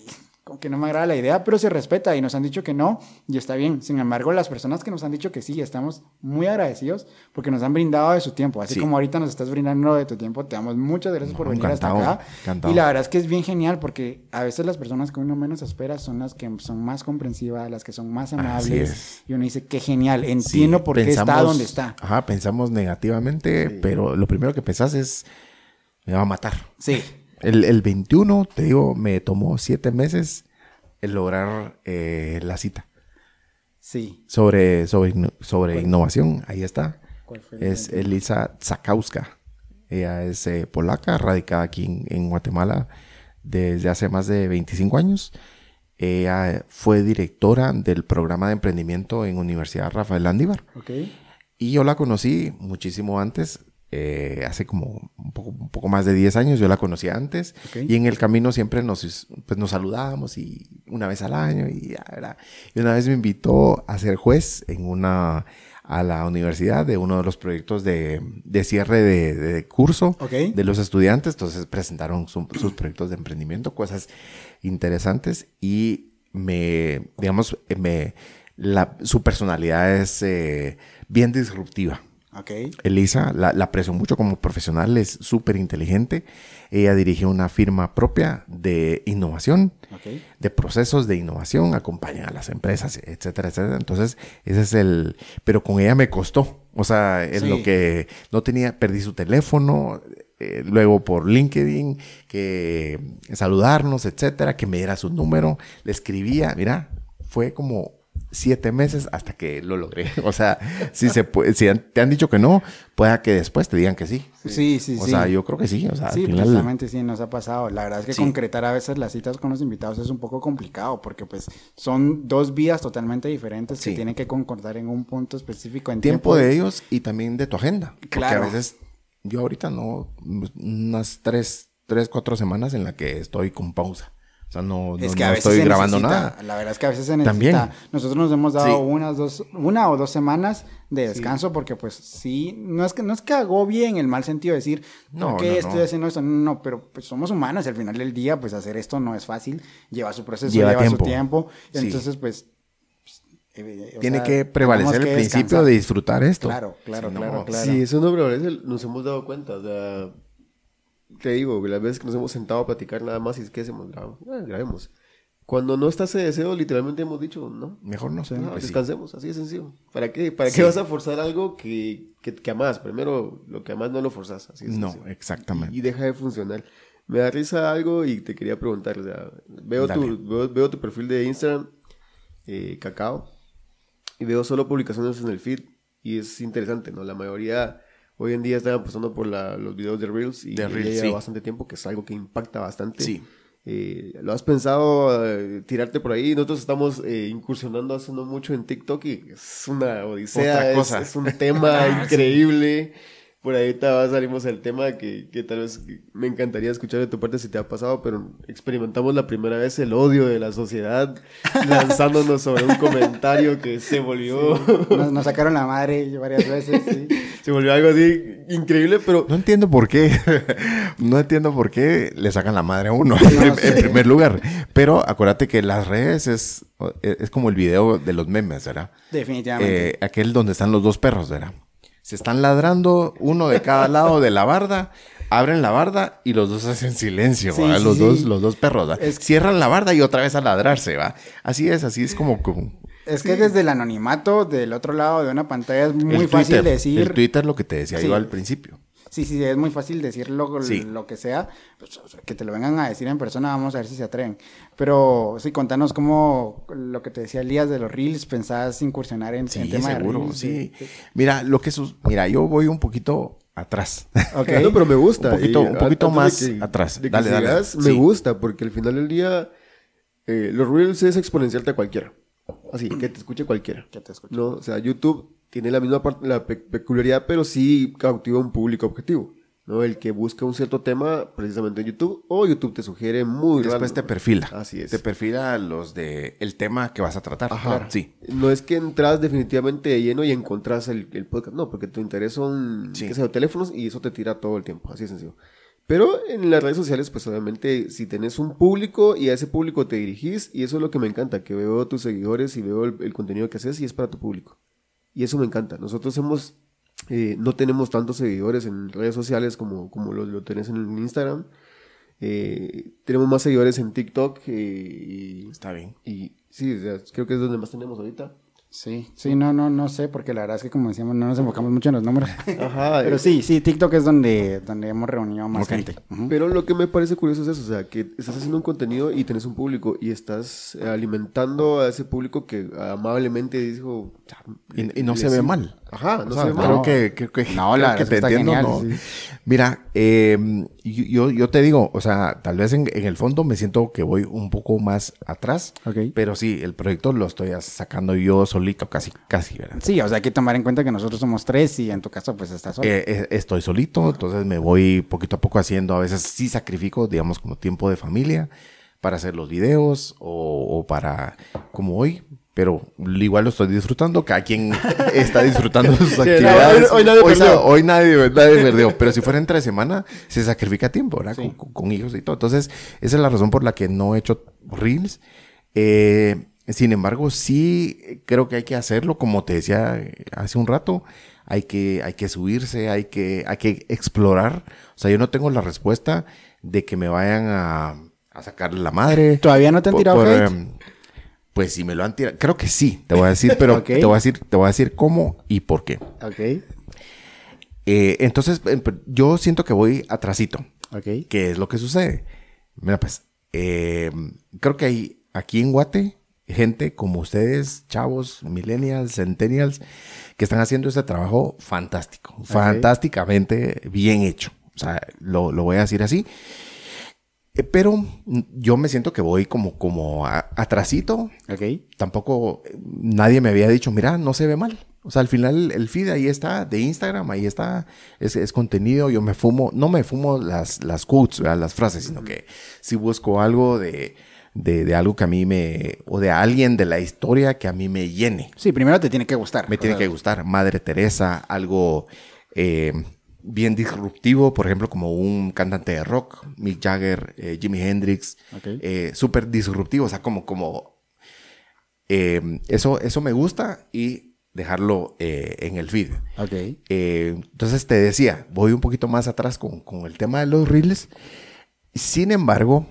Speaker 1: como que no me agrada la idea, pero se respeta y nos han dicho que no y está bien. Sin embargo, las personas que nos han dicho que sí, estamos muy agradecidos porque nos han brindado de su tiempo. Así
Speaker 3: Sí.
Speaker 1: como ahorita nos estás brindando de tu tiempo, te damos muchas gracias por
Speaker 3: No,
Speaker 1: venir hasta acá.
Speaker 3: encantado.
Speaker 1: Y la verdad es que es bien genial porque a veces las personas que uno menos espera son las que son más comprensivas, las que son más amables.
Speaker 3: es.
Speaker 1: Y uno dice, qué genial, entiendo
Speaker 3: Sí,
Speaker 1: por qué está
Speaker 3: pensamos-
Speaker 1: donde está.
Speaker 3: Ajá, pensamos negativamente, pero lo primero que pensás es, me va a matar.
Speaker 1: Sí.
Speaker 3: El, el 21, te digo, me tomó siete meses el lograr eh, la cita.
Speaker 1: Sí.
Speaker 3: Sobre, sobre, sobre innovación, ahí está.
Speaker 1: ¿Cuál fue el
Speaker 3: Es Elisa Zakauska. Ella es eh, polaca, radicada aquí en, en Guatemala desde hace más de 25 años. Ella fue directora del programa de emprendimiento en Universidad Rafael Landívar.
Speaker 1: Ok.
Speaker 3: Y yo la conocí muchísimo antes, eh, hace como un poco, un poco más de 10 años, yo la conocí antes. Y en el camino siempre nos, pues, nos saludábamos y una vez al año y ya. Y una vez me invitó a ser juez en una, a la universidad de uno de los proyectos de, de cierre de, de curso de los estudiantes. Entonces presentaron su- sus proyectos de emprendimiento, cosas interesantes y me, digamos, me, la, su personalidad es eh, bien disruptiva.
Speaker 1: Ok.
Speaker 3: Elisa la, la aprecio mucho como profesional, es súper inteligente. Ella dirige una firma propia de innovación, de procesos de innovación, acompaña a las empresas, etcétera, etcétera. Entonces, ese es el... Pero con ella me costó. O sea, en
Speaker 1: Sí.
Speaker 3: lo que no tenía, perdí su teléfono, eh, luego por LinkedIn, que saludarnos, etcétera, que me diera su número, le escribía, mira, fue como siete meses hasta que lo logré. O sea, si, se puede, si te han dicho que no, pueda que después te digan que sí.
Speaker 1: Sí, sí, sí.
Speaker 3: O sea, yo creo que sí. O sea,
Speaker 1: sí,
Speaker 3: al final...
Speaker 1: precisamente sí, nos ha pasado. La verdad es que
Speaker 3: Sí.
Speaker 1: concretar a veces las citas con los invitados es un poco complicado porque pues son dos vías totalmente diferentes
Speaker 3: Sí.
Speaker 1: que tienen que concordar en un punto específico en
Speaker 3: tiempo de ellos y también de tu agenda.
Speaker 1: Claro.
Speaker 3: Porque a veces, yo ahorita no, unas tres, tres, cuatro semanas en la que estoy con pausa. O sea, no, no,
Speaker 1: Es que
Speaker 3: no
Speaker 1: veces
Speaker 3: estoy grabando
Speaker 1: necesita,
Speaker 3: nada.
Speaker 1: La verdad es que a veces se necesita.
Speaker 3: También.
Speaker 1: Nosotros nos hemos dado
Speaker 3: Sí.
Speaker 1: unas dos, una o dos semanas de descanso porque pues sí, no es que no es que agobie en el mal sentido de decir,
Speaker 3: No,
Speaker 1: no,
Speaker 3: no,
Speaker 1: estoy
Speaker 3: no.
Speaker 1: haciendo esto? No, no, pero pues somos humanos y al final del día pues hacer esto no es fácil, lleva su proceso,
Speaker 3: Lleva
Speaker 1: lleva,
Speaker 3: tiempo.
Speaker 1: su tiempo,
Speaker 3: Sí.
Speaker 1: entonces pues eh, o
Speaker 3: Tiene
Speaker 1: sea,
Speaker 3: que prevalecer el
Speaker 1: que
Speaker 3: principio
Speaker 1: descansar.
Speaker 3: de disfrutar esto.
Speaker 1: Claro, claro,
Speaker 3: Sí, no,
Speaker 1: claro, claro.
Speaker 2: Sí, eso no prevalece, nos hemos dado cuenta. O sea, te digo, las veces que nos hemos sentado a platicar nada más y es que hacemos, Grabamos. Grabemos. Cuando no está ese deseo, literalmente hemos dicho, no,
Speaker 3: Mejor no.
Speaker 2: no,
Speaker 3: Pues sí.
Speaker 2: descansemos, así de sencillo. ¿Para qué? ¿Para
Speaker 3: Sí.
Speaker 2: qué vas a forzar algo que, que, que amás? Primero, lo que amás no lo forzas, así de
Speaker 3: No,
Speaker 2: sencillo.
Speaker 3: exactamente.
Speaker 2: Y deja de funcionar. Me da risa algo y te quería preguntar, o sea, veo,
Speaker 3: Dale.
Speaker 2: tu, veo, veo tu perfil de Instagram, eh, Cacao, y veo solo publicaciones en el feed, y es interesante, ¿no? La mayoría hoy en día están apostando por la- los videos de Reels, y
Speaker 3: De
Speaker 2: ya
Speaker 3: Reels,
Speaker 2: lleva
Speaker 3: sí.
Speaker 2: bastante tiempo, que es algo que impacta bastante.
Speaker 3: Sí.
Speaker 2: Eh, ¿Lo has pensado eh, tirarte por ahí? Nosotros estamos eh, incursionando hace no mucho en TikTok y es una odisea, es,
Speaker 3: cosa.
Speaker 2: es un tema increíble. Por va- salimos al tema que, que tal vez me encantaría escuchar de tu parte si te ha pasado, pero experimentamos la primera vez el odio de la sociedad lanzándonos sobre un comentario que se volvió,
Speaker 1: Nos, nos sacaron la madre varias veces, sí.
Speaker 2: se volvió algo así increíble, pero
Speaker 3: No entiendo por qué. no entiendo por qué le sacan la madre a uno
Speaker 1: No
Speaker 3: en,
Speaker 1: sé.
Speaker 3: en primer lugar. Pero acuérdate que las redes es, es como el video de los memes, ¿verdad?
Speaker 1: Definitivamente.
Speaker 3: Eh, aquel donde están los dos perros, ¿verdad? Se están ladrando, uno de cada lado de la barda, abren la barda y los dos hacen silencio,
Speaker 1: Sí,
Speaker 3: ¿va?
Speaker 1: sí,
Speaker 3: los,
Speaker 1: sí.
Speaker 3: Dos, los dos perros, Cierran la barda y otra vez a ladrarse, ¿va? Así es, así es como... como
Speaker 1: Es que desde el anonimato del otro lado de una pantalla es muy
Speaker 3: el
Speaker 1: fácil
Speaker 3: Twitter,
Speaker 1: decir.
Speaker 3: El Twitter, lo que te decía
Speaker 1: Sí.
Speaker 3: yo al principio.
Speaker 1: Sí, sí, es muy fácil decir lo,
Speaker 3: Sí.
Speaker 1: lo que sea. pues, o sea, que te lo vengan a decir en persona, vamos a ver si se atreven. Pero sí, contanos cómo lo que te decía Elías de los Reels, pensabas incursionar en,
Speaker 3: Sí,
Speaker 1: en tema
Speaker 3: seguro,
Speaker 1: de Reels.
Speaker 3: sí.
Speaker 1: de-
Speaker 3: Mira, lo que sus... Mira, yo voy un poquito atrás.
Speaker 1: Ok.
Speaker 2: No, pero me gusta.
Speaker 3: Un poquito- un poquito más
Speaker 2: de que-
Speaker 3: atrás.
Speaker 2: de que
Speaker 3: Dale, dale.
Speaker 2: Me
Speaker 3: Sí.
Speaker 2: gusta, porque al final del día, eh, los Reels es exponenciarte a cualquiera. Así, que te escuche cualquiera.
Speaker 1: Que te escuche.
Speaker 2: No, o sea, YouTube tiene la misma la pe- peculiaridad, pero sí cautiva un público objetivo. ¿no? El que busca un cierto tema precisamente en YouTube, o YouTube te sugiere muy
Speaker 3: Después te perfila.
Speaker 2: Así es.
Speaker 3: Te perfila los de el tema que vas a tratar.
Speaker 2: Ajá.
Speaker 3: Claro. Sí.
Speaker 2: No es que entras definitivamente de lleno y encontrás el, el podcast, no, porque tu interés son,
Speaker 3: Sí.
Speaker 2: teléfonos y eso te tira todo el tiempo, así de sencillo. Pero en las redes sociales, pues obviamente, si tenés un público y a ese público te dirigís, y eso es lo que me encanta, que veo tus seguidores y veo el, el contenido que haces y es para tu público. Y eso me encanta. Nosotros hemos, eh, no tenemos tantos seguidores en redes sociales como, como lo, lo tenés en Instagram. Eh, tenemos más seguidores en TikTok eh, y,
Speaker 3: Está bien.
Speaker 2: y sí, creo que es donde más tenemos ahorita.
Speaker 1: Sí, sí, no, no, no sé, porque la verdad es que como decíamos, no nos enfocamos mucho en los números.
Speaker 2: Ajá.
Speaker 1: Pero
Speaker 2: eh,
Speaker 1: sí, sí, TikTok es donde, donde hemos reunido más gente.
Speaker 2: Pero lo que me parece curioso es eso, o sea, que estás haciendo un contenido y tenés un público y estás eh, alimentando a ese público que amablemente dijo... "Ya,
Speaker 3: Y, y no se ve
Speaker 2: sí".
Speaker 3: mal.
Speaker 2: Ajá, no
Speaker 3: O sea, creo que, creo que,
Speaker 1: No,
Speaker 3: creo
Speaker 1: la
Speaker 3: que te entiendo.
Speaker 1: genial,
Speaker 3: ¿no?
Speaker 1: sí.
Speaker 3: Mira, eh, yo, yo- te digo, o sea, tal vez en, en el fondo me siento que voy un poco más atrás,
Speaker 1: Ok.
Speaker 3: pero sí, el proyecto lo estoy sacando yo solito, casi, casi, ¿verdad?
Speaker 1: Sí, o sea, hay que tomar en cuenta que nosotros somos tres y en tu caso pues estás solo.
Speaker 3: Eh, eh, estoy solito, entonces me voy poquito a poco haciendo, a veces sí sacrifico, digamos, como tiempo de familia para hacer los videos o, o para, como hoy, pero igual lo estoy disfrutando, cada quien está disfrutando sus actividades.
Speaker 2: hoy- hoy nadie perdió.
Speaker 3: hoy nadie, nadie perdió, pero si fuera entre semana, se sacrifica tiempo, ¿verdad?
Speaker 1: Sí.
Speaker 3: Con, con- hijos y todo. Entonces, esa es la razón por la que no he hecho reels. Eh, sin embargo, sí creo que hay que hacerlo, como te decía hace un rato, hay que, hay que subirse, hay que, hay que explorar. O sea, yo no tengo la respuesta de que me vayan a, a sacar la madre.
Speaker 1: ¿Todavía no te han
Speaker 3: Por-
Speaker 1: tirado
Speaker 3: por,
Speaker 1: hate?
Speaker 3: em, pues si me lo han tirado, creo que sí, te voy a decir, pero te voy a decir, te voy a decir cómo y por qué.
Speaker 1: Ok,
Speaker 3: Eh, entonces, em, yo siento que voy atrasito.
Speaker 1: ok.
Speaker 3: ¿Qué es lo que sucede? Mira, pues, eh, creo que hay aquí en Guate gente como ustedes, chavos, millennials, centennials, que están haciendo este trabajo fantástico, fantásticamente bien hecho. O sea, lo, lo voy a decir así. Eh, pero yo me siento que voy como, como atrasito.
Speaker 1: Ok.
Speaker 3: Tampoco eh, nadie me había dicho, mira, no se ve mal. O sea, al final el feed ahí está, de Instagram, ahí está, es, es contenido, yo me fumo, no me fumo las, las quotes, las frases, sino que si busco algo de, de, de, algo que a mí me, o de alguien de la historia que a mí me llene.
Speaker 1: Sí, primero te tiene que gustar.
Speaker 3: Me tiene que gustar. Madre Teresa, algo eh, bien disruptivo, por ejemplo, como un cantante de rock, Mick Jagger, eh, Jimi Hendrix, eh, súper disruptivo, o sea, como, como, eso, eso me gusta y dejarlo eh, en el feed.
Speaker 1: Ok.
Speaker 3: Eh, entonces te decía, voy un poquito más atrás con, con el tema de los reels. Sin embargo,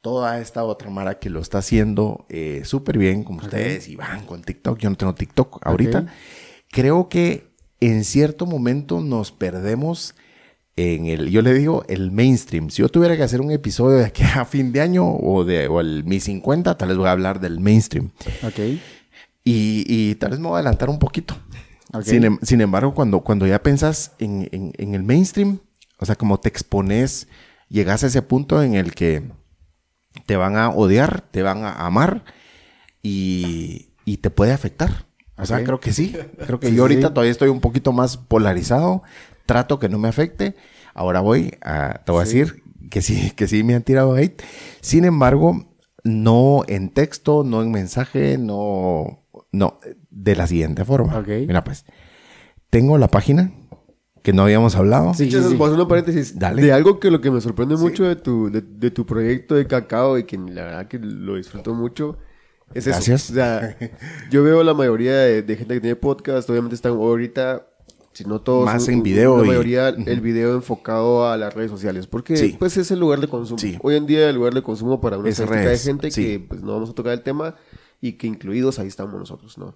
Speaker 3: toda esta otra Mara que lo está haciendo eh, súper bien, como ustedes, y van con TikTok. Yo no tengo TikTok ahorita. Creo que en cierto momento nos perdemos en el, yo le digo, el mainstream. Si yo tuviera que hacer un episodio de aquí a fin de año o de o el Mi 50, tal vez voy a hablar del mainstream.
Speaker 1: Ok.
Speaker 3: Y, tal vez me voy a adelantar un poquito. Em, sin, embargo, cuando, cuando ya pensas en, el mainstream, o sea, como te expones, llegas a ese punto en el que te van a odiar, te van a amar y, te puede afectar. O sea, creo que sí. Creo que yo ahorita todavía estoy un poquito más polarizado. Trato que no me afecte. Ahora voy a, te voy a decir que sí, que sí me han tirado hate. Sin embargo, no en texto, no en mensaje, no no, de la siguiente forma. Mira, pues, tengo la página que no habíamos hablado.
Speaker 2: Sí, sí, sí. un paréntesis. Dale. De algo que lo que me sorprende mucho de tu, de, tu proyecto de cacao y que la verdad que lo disfruto mucho es
Speaker 3: Gracias.
Speaker 2: eso. O sea, yo veo la mayoría de, gente que tiene podcast, obviamente están ahorita, si no todos.
Speaker 3: Más en video.
Speaker 2: La mayoría el video enfocado a las redes sociales. Porque pues es el lugar de consumo. Hoy en día el lugar de consumo para una cantidad de gente que pues no vamos a tocar el tema y que incluidos ahí estamos nosotros, ¿no?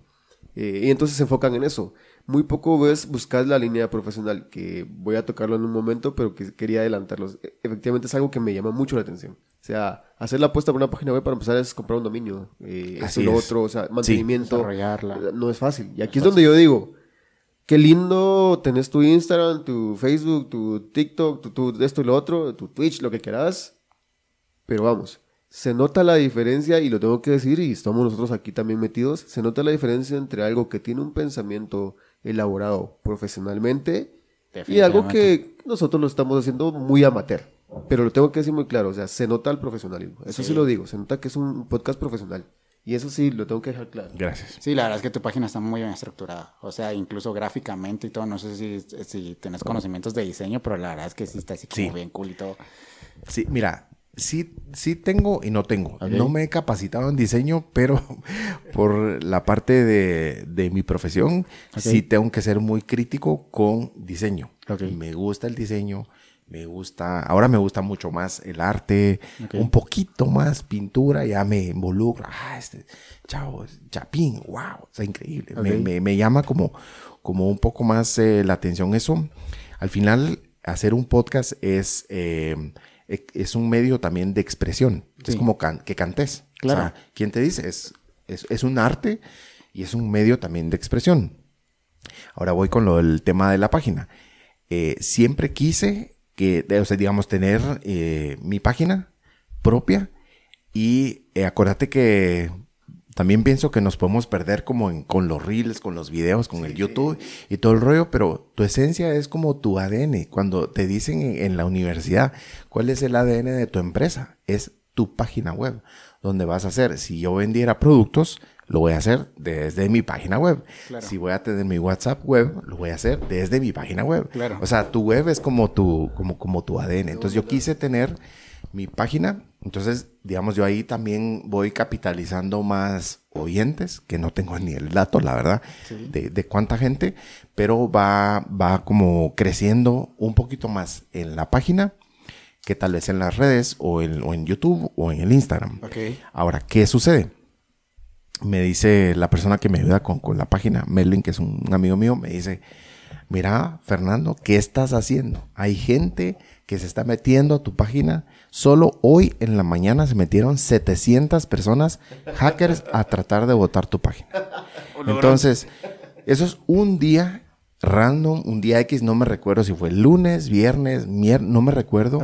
Speaker 2: Eh, y entonces se enfocan en eso. Muy poco ves buscar la línea profesional, que voy a tocarlo en un momento, pero que quería adelantarlos. E, efectivamente es algo que me llama mucho la atención. O sea, hacer la apuesta por una página web para empezar es comprar un dominio. Eh, Así lo otro, o sea, mantenimiento.
Speaker 1: desarrollarla.
Speaker 2: Eh, no es fácil. Y aquí es donde yo digo, qué lindo tenés tu Instagram, tu Facebook, tu TikTok, tu, tu esto y lo otro, tu Twitch, lo que quieras. Pero vamos, se nota la diferencia, y lo tengo que decir, y estamos nosotros aquí también metidos, se nota la diferencia entre algo que tiene un pensamiento elaborado profesionalmente y algo que nosotros lo estamos haciendo muy amateur. Pero lo tengo que decir muy claro, o sea, se nota el profesionalismo. Eso sí, lo digo, se nota que es un podcast profesional. Y eso sí, lo tengo que dejar claro.
Speaker 3: Gracias.
Speaker 1: Sí, la verdad es que tu página está muy bien estructurada. O sea, incluso gráficamente y todo. No sé si, si tienes conocimientos de diseño, pero la verdad es que sí está así como bien cool y todo.
Speaker 3: Sí, mira, sí, sí tengo y no tengo. No me he capacitado en diseño, pero por la parte de, mi profesión, sí tengo que ser muy crítico con diseño. Me gusta el diseño, me gusta, ahora me gusta mucho más el arte, un poquito más pintura, ya me involucra. Ah, este, chao, chapín, wow, está increíble. Me, llama como, como un poco más eh, la atención eso. Al final, hacer un podcast es... Eh, e, es un medio también de expresión. Es como que cantes. Claro. O sea, ¿quién te dice? Es, es, un arte y es un medio también de expresión. Ahora voy con lo del tema de la página. Eh, siempre quise que, o sea, digamos, tener eh, mi página propia y eh, acuérdate que también pienso que nos podemos perder como con los reels, con los videos, con el YouTube y todo el rollo, pero tu esencia es como tu ADN. Cuando te dicen en, la universidad cuál es el ADN de tu empresa, es tu página web, donde vas a hacer, si yo vendiera productos, lo voy a hacer desde mi página web. Si voy a tener mi WhatsApp web, lo voy a hacer desde mi página web. O sea, tu web es como tu, como, como tu ADN. Entonces yo quise tener mi página. Entonces, digamos, yo ahí también voy capitalizando más oyentes, que no tengo ni el dato, la verdad, de, cuánta gente, pero va, va como creciendo un poquito más en la página que tal vez en las redes o en, o en YouTube o en el Instagram. Ahora, ¿qué sucede? Me dice la persona que me ayuda con, con la página, Merlin, que es un amigo mío, me dice, mira, Fernando, ¿qué estás haciendo? Hay gente que se está metiendo a tu página. Solo hoy en la mañana se metieron 700 personas, hackers, a tratar de votar tu página. Entonces, eso es un día random, un día X, no me recuerdo si fue lunes, viernes, mier no me recuerdo.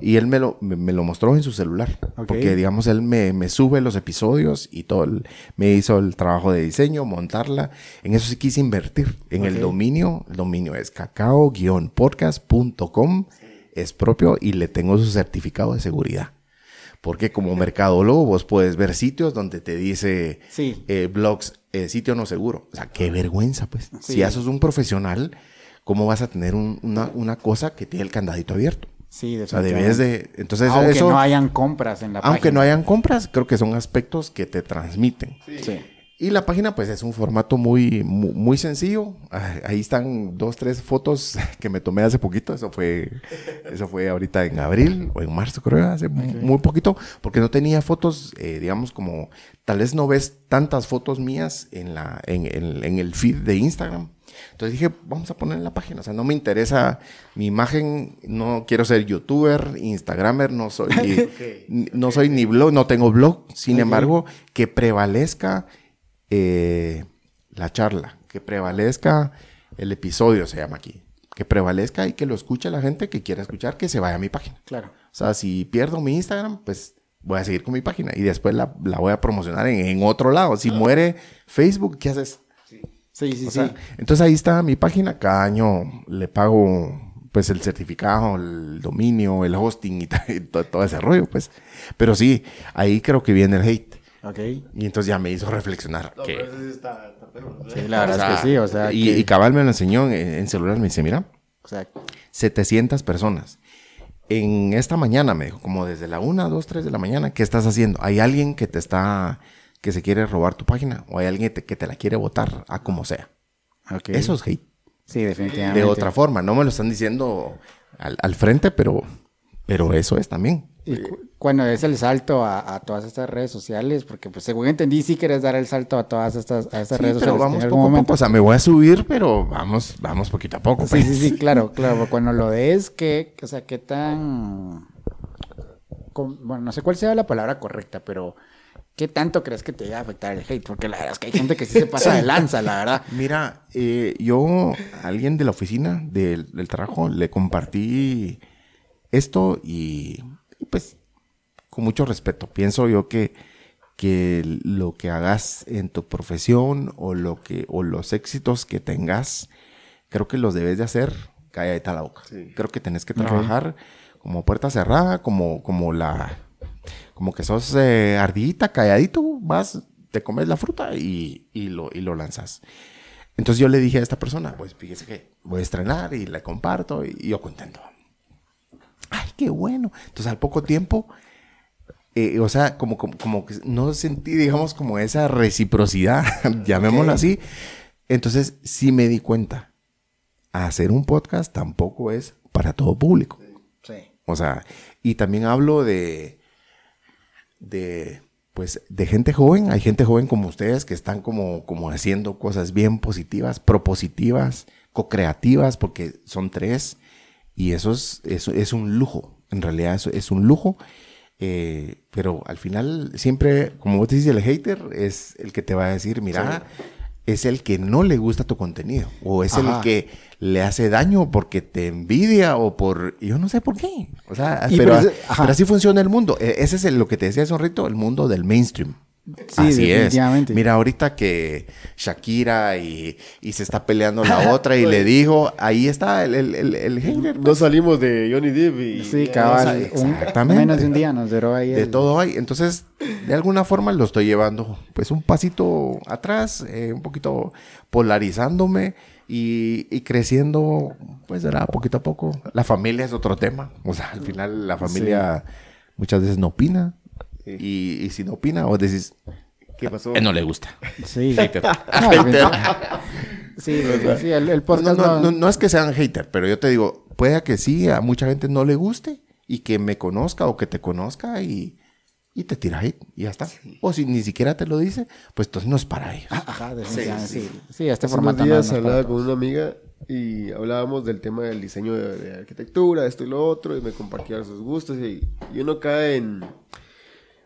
Speaker 3: Y él me lo, me, me lo mostró en su celular. Porque, digamos, él me, me sube los episodios y todo. el- me hizo el trabajo de diseño, montarla. En eso sí quise invertir. En el dominio, el dominio es cacao-podcast.com. Es propio y le tengo su certificado de seguridad. Porque como mercadólogo vos puedes ver sitios donde te dice
Speaker 1: Sí.
Speaker 3: eh, blogs, eh, sitio no seguro. O sea, qué vergüenza, pues.
Speaker 1: Sí.
Speaker 3: Si ya sos un profesional, ¿cómo vas a tener un- una, una cosa que tiene el candadito abierto?
Speaker 1: Sí,
Speaker 3: O sea,
Speaker 1: definitivamente.
Speaker 3: debes de... Entonces,
Speaker 1: Aunque
Speaker 3: eso,
Speaker 1: no hayan compras en la
Speaker 3: aunque
Speaker 1: página.
Speaker 3: no hayan compras, creo que son aspectos que te transmiten.
Speaker 1: Sí.
Speaker 3: Y la página, pues, es un formato muy, muy, muy sencillo. Ah, Ahí están dos, tres fotos que me tomé hace poquito. Eso fue, eso fue ahorita en abril o en marzo, creo, hace mu- muy poquito. Porque no tenía fotos, eh, digamos, como... Tal vez no ves tantas fotos mías en, la, en, en- en el feed de Instagram. Entonces dije, vamos a poner en la página. O sea, no me interesa mi imagen. No quiero ser youtuber, instagramer. No soy, ni- no soy ni blog, no tengo blog. Sin
Speaker 1: Ok.
Speaker 3: embargo, que prevalezca eh, la charla, que prevalezca el episodio, se llama aquí. Que prevalezca y que lo escuche la gente que quiera escuchar, que se vaya a mi página.
Speaker 1: Claro.
Speaker 3: O sea, si pierdo mi Instagram, pues voy a seguir con mi página y después la, la voy a promocionar en, en otro lado. Si muere Facebook, ¿qué haces?
Speaker 1: Sí, sí,
Speaker 3: O
Speaker 1: sí.
Speaker 3: entonces ahí está mi página. Cada año le pago pues el certificado, el dominio, el hosting y, ta- y to- todo ese rollo, pues. Pero sí, ahí creo que viene el hate.
Speaker 1: Ok.
Speaker 3: Y entonces ya me hizo reflexionar. que,
Speaker 1: Sí, la verdad
Speaker 3: o sea,
Speaker 1: es que sí. O sea,
Speaker 3: y,
Speaker 1: que-
Speaker 3: y cabal me lo enseñó en, en celular. Me dice, mira,
Speaker 1: o sea,
Speaker 3: 700 personas. En esta mañana, me dijo, como desde la 1, 2, 3 de la mañana, ¿qué estás haciendo? ¿Hay alguien que te está, que se quiere robar tu página? ¿O hay alguien que te, que te la quiere votar a como sea?
Speaker 1: ok.
Speaker 3: Eso es hate.
Speaker 1: Sí, definitivamente.
Speaker 3: De otra forma, no me lo están diciendo al, al frente, pero, pero eso es también.
Speaker 1: Y cu- cuando es el salto a, a todas estas redes sociales, porque pues según entendí, sí quieres dar el salto a todas estas, a estas
Speaker 3: Sí,
Speaker 1: redes
Speaker 3: pero
Speaker 1: sociales.
Speaker 3: vamos
Speaker 1: en
Speaker 3: poco a poco. O sea, me voy a subir, pero vamos, vamos poquito a poco.
Speaker 1: Sí,
Speaker 3: pues.
Speaker 1: sí, sí, claro, claro. Cuando lo des, que, o sea, qué tan... con- bueno, no sé cuál sea la palabra correcta, pero ¿qué tanto crees que te iba a afectar el hate? Porque la verdad es que hay gente que sí se pasa de lanza, la verdad.
Speaker 3: Mira, eh, yo a alguien de la oficina del, del trabajo le compartí esto y, con mucho respeto. Pienso yo que, que lo que hagas en tu profesión o lo que o los éxitos que tengas, creo que los debes de hacer calladita la boca. Creo que tenés que trabajar como puerta cerrada, como, como la como que sos eh, ardillita, calladito, vas, te comes la fruta y, y lo, y lo lanzas. Entonces yo le dije a esta persona, pues fíjese que voy a estrenar y le comparto y, y yo contento. Ay, qué bueno. Entonces al poco tiempo, eh, o sea, como, como, como que no sentí, digamos, como esa reciprocidad, llamémoslo así. Entonces sí me di cuenta, hacer un podcast tampoco es para todo público.
Speaker 1: Sí.
Speaker 3: O sea, y también hablo de, de, pues, de gente joven. Hay gente joven como ustedes que están como, como haciendo cosas bien positivas, propositivas, co-creativas, porque son tres. Y eso es, eso es un lujo. En realidad eso es un lujo. Eh, pero al final, siempre, como vos dices, el hater es el que te va a decir, mira, es el que no le gusta tu contenido. O es
Speaker 1: Ajá.
Speaker 3: el que le hace daño porque te envidia o por... Yo no sé por qué. O sea, pero,
Speaker 1: pero
Speaker 3: así funciona el mundo. E- Ese es el- lo que te decía hace un rito, el mundo del mainstream.
Speaker 1: Sí,
Speaker 3: Así es. Mira, ahorita que Shakira y, y se está peleando la otra y le dijo, ahí está el, el, el, el hater.
Speaker 2: No salimos de Johnny Depp y...
Speaker 1: Sí, cabal. un-
Speaker 3: exactamente.
Speaker 1: menos de un día nos duró ahí.
Speaker 3: De
Speaker 1: el-
Speaker 3: todo hay. Entonces, de alguna forma lo estoy llevando, pues, un pasito atrás, eh, un poquito polarizándome y, y creciendo, pues, será poquito a poco. La familia es otro tema. O sea, al final la familia muchas veces no opina. Y, y si no opina, o decís,
Speaker 2: ¿Qué pasó?
Speaker 3: "Eh, no le gusta.
Speaker 1: Sí. No, definitivamente. sí, sí, el, el
Speaker 3: no,
Speaker 1: podcast
Speaker 3: no,
Speaker 1: no-
Speaker 3: no, no es que sean hater, pero yo te digo, puede que sí, a mucha gente no le guste y que me conozca o que te conozca y, y te tira hate y ya está. O si ni siquiera te lo dice, pues entonces no es para ellos.
Speaker 1: Ajá, definitivamente, sí. Sí, este
Speaker 2: Hace
Speaker 1: formato no-
Speaker 2: días
Speaker 1: no es para
Speaker 2: hablaba con una amiga y hablábamos del tema del diseño de, de arquitectura, esto y lo otro, y me compartía sus gustos, y, y uno cae en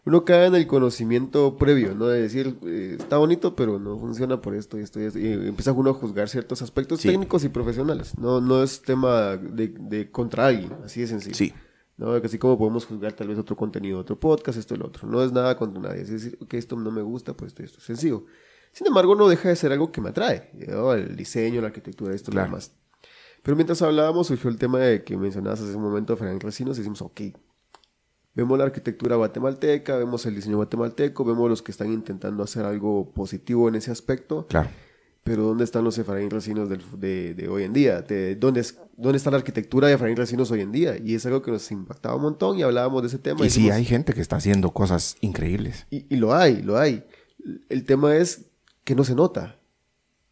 Speaker 2: uno cae en el conocimiento previo, ¿no? De decir, eh, está bonito, pero no funciona por esto y esto y esto. Y empieza uno a juzgar ciertos aspectos
Speaker 3: Sí.
Speaker 2: técnicos y profesionales. No, no es tema de, de contra alguien, así de sencillo.
Speaker 3: Sí.
Speaker 2: ¿no? Así como podemos juzgar tal vez otro contenido, otro podcast, esto y lo otro. No es nada contra nadie. Es decir, ok, esto no me gusta, pues esto, esto. Sencillo. Sin embargo, no deja de ser algo que me atrae. ¿no? El diseño, la arquitectura, esto y
Speaker 3: Claro.
Speaker 2: demás. Pero mientras hablábamos, surgió el tema de que mencionabas hace un momento, Fernando Recinos, y decimos, ok, vemos la arquitectura guatemalteca, vemos el diseño guatemalteco, vemos los que están intentando hacer algo positivo en ese aspecto,
Speaker 3: Claro.
Speaker 2: pero ¿dónde están los Efraín Recinos del- de, de hoy en día? De- ¿dónde, es- ¿Dónde está la arquitectura de Efraín Recinos hoy en día? Y es algo que nos impactaba un montón y hablábamos de ese tema.
Speaker 3: Y sí,
Speaker 2: decimos,
Speaker 3: hay gente que está haciendo cosas increíbles.
Speaker 2: y, y lo hay, lo hay. El tema es que no se nota.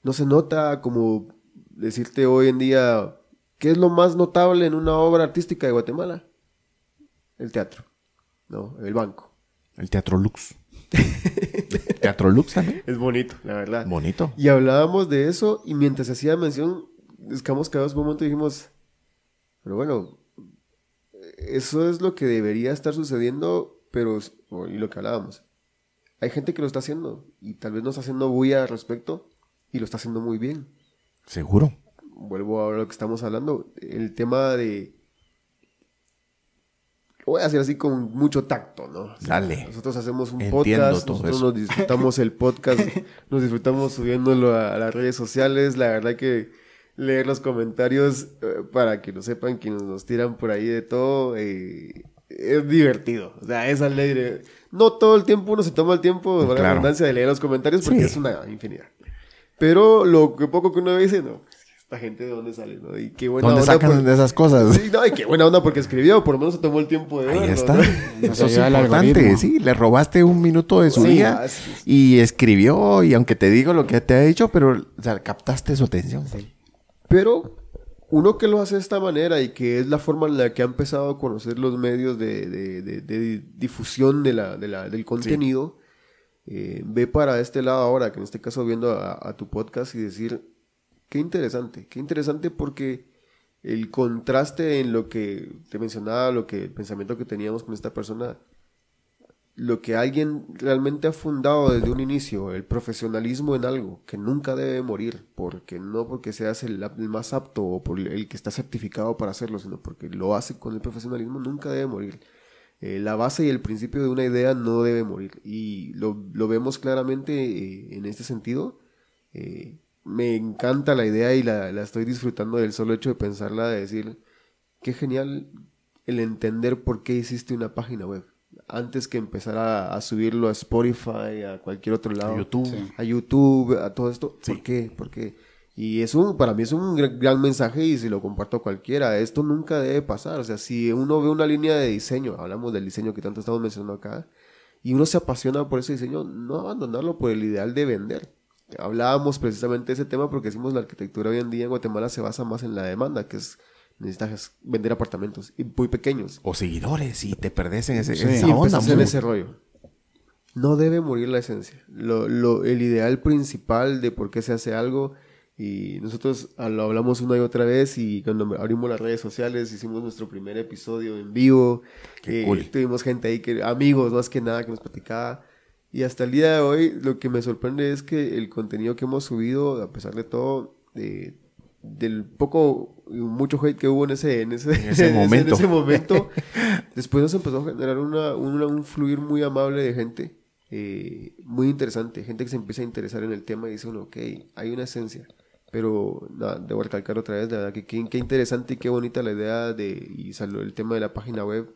Speaker 2: No se nota como decirte hoy en día, ¿qué es lo más notable en una obra artística de Guatemala? El teatro, ¿no? El banco.
Speaker 3: El Teatro Lux. Teatro Lux también.
Speaker 2: Es bonito, la verdad.
Speaker 3: Bonito.
Speaker 2: Y hablábamos de eso y mientras hacía mención, escamos quedados por un momento y dijimos, pero bueno, eso es lo que debería estar sucediendo, pero, y lo que hablábamos, hay gente que lo está haciendo y tal vez no está haciendo bulla al respecto y lo está haciendo muy bien.
Speaker 3: Seguro.
Speaker 2: Vuelvo a lo que estamos hablando, el tema de... Lo voy a hacer así con mucho tacto, ¿no?
Speaker 3: Dale.
Speaker 2: Nosotros hacemos un
Speaker 3: Entiendo
Speaker 2: podcast,
Speaker 3: todo
Speaker 2: nosotros
Speaker 3: eso.
Speaker 2: nos disfrutamos el podcast, nos disfrutamos subiéndolo a, a las redes sociales. La verdad que leer los comentarios eh, para que lo sepan quienes nos tiran por ahí de todo eh, es divertido. O sea, es alegre. No todo el tiempo uno se toma el tiempo, de la
Speaker 3: Claro.
Speaker 2: abundancia de leer los comentarios porque
Speaker 3: Sí.
Speaker 2: es una infinidad. Pero lo que poco que uno dice, no, esta gente de dónde sale, ¿no? Y qué buena
Speaker 3: ¿Dónde
Speaker 2: onda
Speaker 3: sacan
Speaker 2: por-
Speaker 3: de esas cosas?
Speaker 2: Sí, no, y qué buena onda porque escribió, por lo menos se tomó el tiempo de
Speaker 3: Ahí
Speaker 2: verlo,
Speaker 3: está.
Speaker 2: ¿no?
Speaker 3: Eso es importante. Sí, le robaste un minuto de su
Speaker 2: Sí,
Speaker 3: día
Speaker 2: así es.
Speaker 3: y escribió. Y aunque te digo lo que te ha dicho, pero o sea, captaste su atención.
Speaker 2: Pero uno que lo hace de esta manera y que es la forma en la que ha empezado a conocer los medios de, de- de- de difusión de la, de la- del contenido, eh, ve para este lado ahora, que en este caso viendo a, a tu podcast y decir, qué interesante, qué interesante porque el contraste en lo que te mencionaba, lo que el pensamiento que teníamos con esta persona, lo que alguien realmente ha fundado desde un inicio, el profesionalismo en algo que nunca debe morir, porque no porque seas el, el más apto o por el que está certificado para hacerlo, sino porque lo hace con el profesionalismo, nunca debe morir. Eh, la base y el principio de una idea no debe morir. Y lo, vemos claramente eh, en este sentido. Eh, me encanta la idea y la, la estoy disfrutando del solo hecho de pensarla, de decir, qué genial el entender por qué hiciste una página web. Antes que empezar a, a subirlo a Spotify, a cualquier otro lado.
Speaker 3: YouTube.
Speaker 1: Sí.
Speaker 2: A YouTube, a todo esto.
Speaker 3: Sí.
Speaker 2: ¿Por qué? ¿Por qué? Y es un, para mí es un gran, gran mensaje y si lo comparto a cualquiera, esto nunca debe pasar. O sea, si uno ve una línea de diseño, hablamos del diseño que tanto estamos mencionando acá, y uno se apasiona por ese diseño, no abandonarlo por el ideal de vender. Hablábamos precisamente de ese tema porque decimos la arquitectura hoy en día en Guatemala se basa más en la demanda, que es necesitas vender apartamentos y muy pequeños.
Speaker 3: O seguidores y te perdés en ese,
Speaker 1: Sí.
Speaker 3: en esa
Speaker 2: Sí,
Speaker 3: onda.
Speaker 2: empezás en
Speaker 3: muy-
Speaker 2: ese rollo. No debe morir la esencia. Lo, lo- el ideal principal de por qué se hace algo, y nosotros lo hablamos una y otra vez, y cuando abrimos las redes sociales, hicimos nuestro primer episodio en vivo.
Speaker 3: Qué
Speaker 2: eh,
Speaker 3: cool.
Speaker 2: Tuvimos gente ahí, que amigos más que nada, que nos platicaba. Y hasta el día de hoy, lo que me sorprende es que el contenido que hemos subido, a pesar de todo, eh, del poco, mucho hate que hubo en ese, en ese,
Speaker 3: En ese momento.
Speaker 2: en ese momento, después nos empezó a generar una, una- un fluir muy amable de gente, eh, muy interesante, gente que se empieza a interesar en el tema y dice uno, ok, hay una esencia. Pero nada, debo recalcar otra vez, la verdad que qué, qué interesante y qué bonita la idea de, y salió el tema de la página web,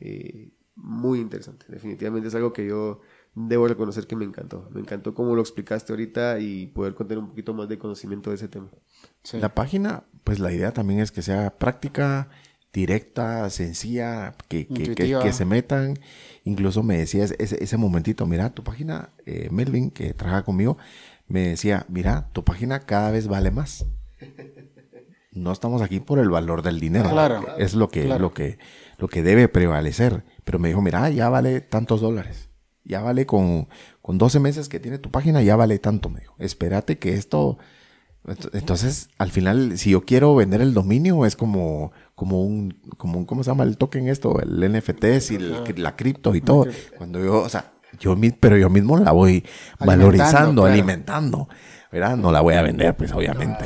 Speaker 2: eh, muy interesante. Definitivamente es algo que yo debo reconocer que me encantó. Me encantó cómo lo explicaste ahorita y poder contener un poquito más de conocimiento de ese tema.
Speaker 1: Sí.
Speaker 3: La página, pues la idea también es que sea práctica, directa, sencilla, que, que, que- se metan. Incluso me decía ese, ese- ese momentito, mira, tu página, eh, Melvin, que trabaja conmigo, me decía, mira, tu página cada vez vale más. No estamos aquí por el valor del dinero.
Speaker 1: Claro,
Speaker 3: Es lo que,
Speaker 1: claro.
Speaker 3: lo que, lo que debe prevalecer. Pero me dijo, mira, ya vale tantos dólares. Ya vale con, con 12 meses que tiene tu página, ya vale tanto, me dijo. Espérate que esto Ent- Entonces, al final, si yo quiero vender el dominio, es como, como un, como un, ¿cómo se llama el token esto? El NFT, y el- la cripto y todo. Cuando yo, o sea, yo pero yo mismo la voy valorizando, alimentando. ¿Verdad? No la voy a vender, pues obviamente.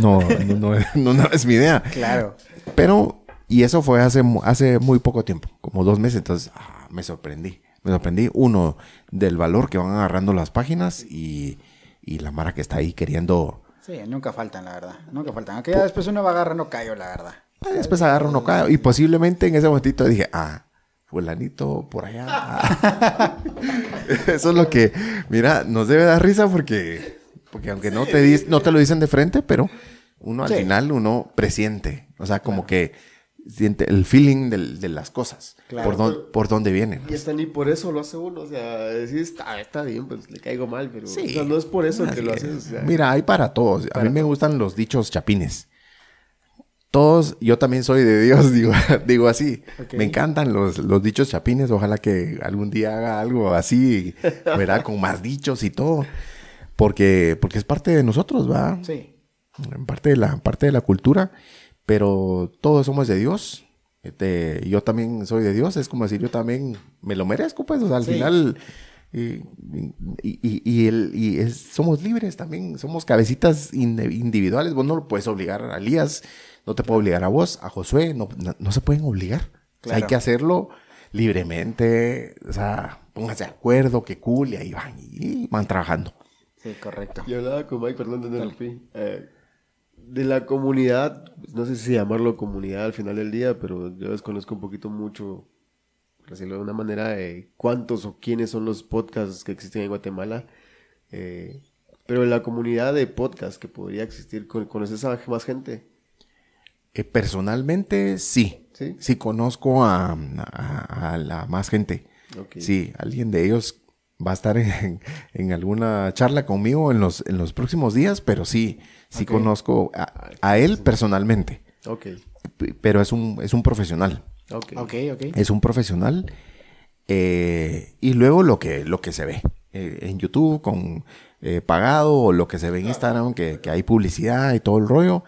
Speaker 3: No, no, no, no, no es mi idea.
Speaker 1: Claro.
Speaker 3: Pero, y eso fue hace, hace muy poco tiempo, como dos meses. Entonces, ah, me sorprendí. Me sorprendí, uno, del valor que van agarrando las páginas y, y la Mara que está ahí queriendo.
Speaker 1: Sí, nunca faltan, la verdad. Nunca faltan. Aunque ya después uno va agarrando callo, la verdad.
Speaker 3: Ah, Después agarro uno cae. Y posiblemente en ese momentito dije, ah, fulanito por allá. Eso es lo que, mira, nos debe dar risa porque, porque aunque no te, dis- no te lo dicen de frente, pero uno al
Speaker 1: Sí.
Speaker 3: final uno presiente. O sea, como que siente el feeling del- de las cosas.
Speaker 1: Claro.
Speaker 3: Por, dón- por dónde vienen.
Speaker 2: Y hasta ni por eso lo hace uno, o sea, decir está, está bien, pues le caigo mal, pero
Speaker 3: Sí.
Speaker 2: o sea, no es por eso que lo
Speaker 3: es.
Speaker 2: haces. o sea.
Speaker 3: Mira, hay para todos. A mí me gustan los dichos chapines. Todos, yo también soy de Dios, digo, digo así.
Speaker 1: Ok.
Speaker 3: Me encantan los, los dichos chapines. Ojalá que algún día haga algo así, ¿verdad? Con más dichos y todo. Porque, porque es parte de nosotros, ¿va?
Speaker 1: Sí.
Speaker 3: Parte de la, parte de la cultura. Pero todos somos de Dios. Este, yo también soy de Dios. Es como decir, yo también me lo merezco, pues. O sea, al
Speaker 1: Sí.
Speaker 3: final. Y, y, y- y el- y es- somos libres también. Somos cabecitas inde- individuales. Vos no lo puedes obligar a Elías. No te puedo obligar a vos, a Josué. No, no, no se pueden obligar. O sea, hay
Speaker 1: Claro.
Speaker 3: que hacerlo libremente. O sea, pónganse de acuerdo, que cool. Y ahí van. Y van trabajando.
Speaker 1: Sí, correcto.
Speaker 2: Yo hablaba con Mike, perdón, interrumpí. eh, de la comunidad, no sé si llamarlo comunidad al final del día, pero yo desconozco un poquito mucho, por decirlo de una manera, de cuántos o quiénes son los podcasts que existen en Guatemala. eh, pero la comunidad de podcasts que podría existir, ¿con- ¿conoces a más gente?
Speaker 3: Eh, personalmente, sí.
Speaker 2: ¿Sí?
Speaker 3: Sí, conozco a, a- a la más gente. Sí, alguien de ellos va a estar en, en alguna charla conmigo en los, en los próximos días, pero sí, sí conozco a, a él personalmente.
Speaker 2: Ok,
Speaker 3: Pero es un, es un profesional.
Speaker 2: ok.
Speaker 1: Ok, ok.
Speaker 3: Es un profesional. eh, y luego lo que, lo que se ve eh, en YouTube con eh, pagado o lo que se ve en Instagram, que, que hay publicidad y todo el rollo.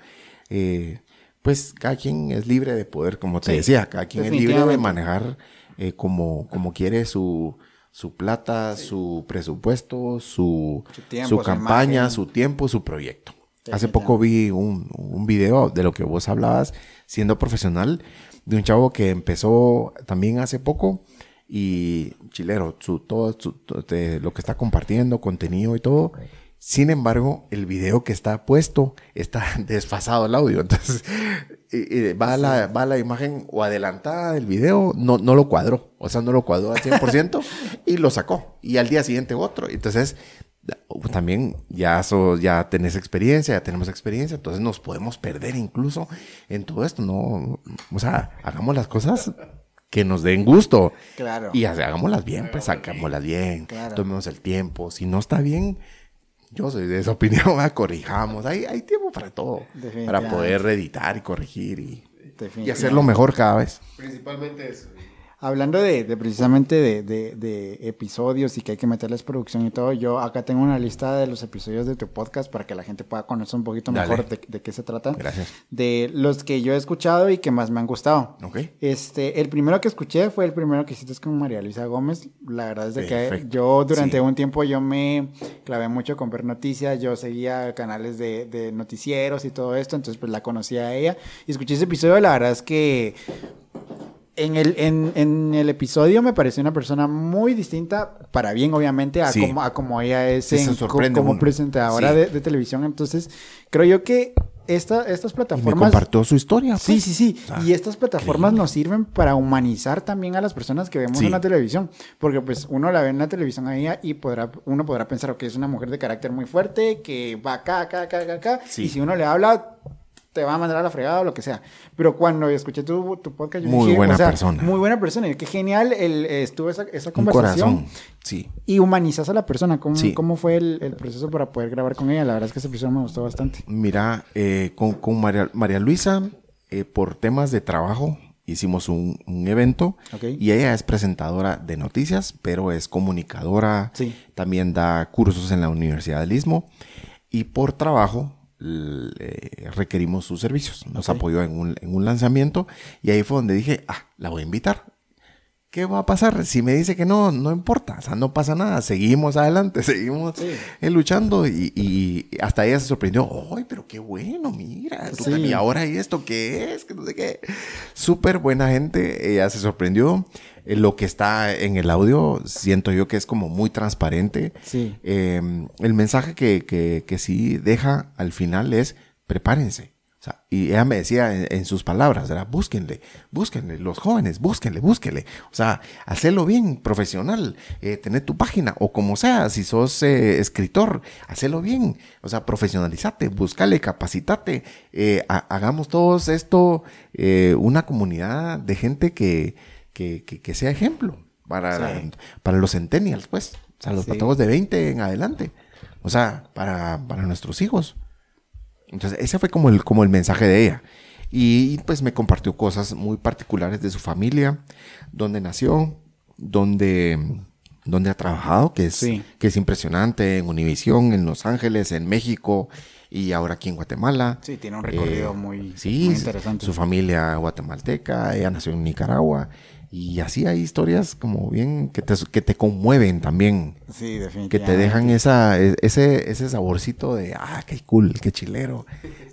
Speaker 3: eh, pues cada quien es libre de poder, como te
Speaker 1: Sí,
Speaker 3: decía, cada quien es libre de manejar eh, como, como quiere su, su plata, su presupuesto, su,
Speaker 1: Su tiempo,
Speaker 3: su campaña,
Speaker 1: imagen.
Speaker 3: su tiempo, su proyecto. Hace poco vi un, un video de lo que vos hablabas, siendo profesional, de un chavo que empezó también hace poco y chilero, su, todo su- to- de lo que está compartiendo, contenido y todo. Sin embargo, el video que está puesto está desfasado el audio. Entonces, va, la, va la imagen o adelantada del video, no, no lo cuadró. O sea, no lo cuadró al 100% y lo sacó. Y al día siguiente otro. Entonces, uh, también ya, so- ya tenés experiencia, ya tenemos experiencia, entonces nos podemos perder incluso en todo esto, ¿no? O sea, hagamos las cosas que nos den gusto.
Speaker 1: Claro.
Speaker 3: Y hagámoslas bien, pues hagámoslas bien,
Speaker 1: Claro.
Speaker 3: tomemos el tiempo. Si no está bien, yo soy de esa opinión, ¿verdad? corrijamos. Hay, hay tiempo para todo, para poder reeditar y corregir y, y hacerlo mejor cada vez.
Speaker 2: Principalmente eso.
Speaker 1: Hablando de, de precisamente de, de- de episodios y que hay que meterles producción y todo, yo acá tengo una lista de los episodios de tu podcast para que la gente pueda conocer un poquito
Speaker 3: Dale.
Speaker 1: mejor de, qué se trata.
Speaker 3: Gracias.
Speaker 1: De los que yo he escuchado y que más me han gustado.
Speaker 3: Ok.
Speaker 1: Este, el primero que escuché fue el primero que hiciste con María Luisa Gómez. La verdad es de que yo durante
Speaker 3: Sí.
Speaker 1: un tiempo yo me clavé mucho con ver noticias, yo seguía canales de, de noticieros y todo esto, entonces pues la conocía a ella y escuché ese episodio, la verdad es que en el, en, en el episodio me pareció una persona muy distinta, para bien obviamente, a,
Speaker 3: Sí.
Speaker 1: como, a como ella es
Speaker 3: Sí,
Speaker 1: en- como
Speaker 3: uno.
Speaker 1: presentadora
Speaker 3: Sí.
Speaker 1: de, de televisión. Entonces, creo yo que esta, estas
Speaker 3: Y me
Speaker 1: plataformas...
Speaker 3: compartió su historia.
Speaker 1: Sí,
Speaker 3: pues.
Speaker 1: sí, sí. Y estas plataformas
Speaker 3: increíble.
Speaker 1: nos sirven para humanizar también a las personas que vemos en la televisión. Porque pues uno la ve en la televisión a ella y podrá, uno podrá pensar que es una mujer de carácter muy fuerte, que va acá, acá, acá, acá, acá. Y si uno le habla, te va a mandar a la fregada o lo que sea. Pero cuando escuché tu, tu podcast, yo
Speaker 3: Muy
Speaker 1: dije,
Speaker 3: buena
Speaker 1: o sea,
Speaker 3: persona.
Speaker 1: Muy buena persona. Y qué genial el, estuvo esa, esa
Speaker 3: Un
Speaker 1: conversación.
Speaker 3: corazón. Sí.
Speaker 1: Y humanizas a la persona. ¿Cómo,
Speaker 3: Sí.
Speaker 1: cómo fue el, el proceso para poder grabar con ella? La verdad es que ese episodio me gustó bastante.
Speaker 3: Mira, eh, con, con María, María Luisa, eh, por temas de trabajo, hicimos un, un evento y ella es presentadora de noticias, pero es comunicadora,
Speaker 1: Sí.
Speaker 3: también da cursos en la Universidad del Istmo y por trabajo requerimos sus servicios. Nos apoyó en un, en un lanzamiento y ahí fue donde dije, ah, la voy a invitar. ¿Qué va a pasar? Si me dice que no, no importa, o sea, no pasa nada, seguimos adelante, seguimos eh, luchando y, y, hasta ella se sorprendió, ¡ay, pero qué bueno, mira! Y ahora ¿y esto qué es? Que no sé qué. Súper buena gente, ella se sorprendió. Eh, lo que está en el audio siento yo que es como muy transparente.
Speaker 1: Sí.
Speaker 3: Em, el mensaje que, que, que sí deja al final es, prepárense y ella me decía en, sus palabras, era búsquenle, búsquenle, los jóvenes, búsquenle, búsquenle. O sea, hacerlo bien, profesional, eh, tener tu página, o como sea, si sos eh, escritor, hacerlo bien. O sea, profesionalizate, búscale, capacitate. Eh, hagamos todos esto una comunidad de gente que, que, que, sea ejemplo para, para los centennials, pues. O sea, los patagos de 20 en adelante. O sea, para, para nuestros hijos. Entonces, ese fue como el, como el mensaje de ella. Y pues me compartió cosas muy particulares de su familia, donde nació, donde, donde ha trabajado, que es, que es impresionante, en Univisión, en Los Ángeles, en México y ahora aquí en Guatemala.
Speaker 1: Sí, tiene un recorrido eh, muy,
Speaker 3: sí, muy interesante. Su familia guatemalteca, ella nació en Nicaragua y así hay historias como bien que te, que te conmueven también.
Speaker 1: Sí, definitivamente.
Speaker 3: Que te dejan esa, e, ese, ese saborcito de, ah, qué cool, qué chilero.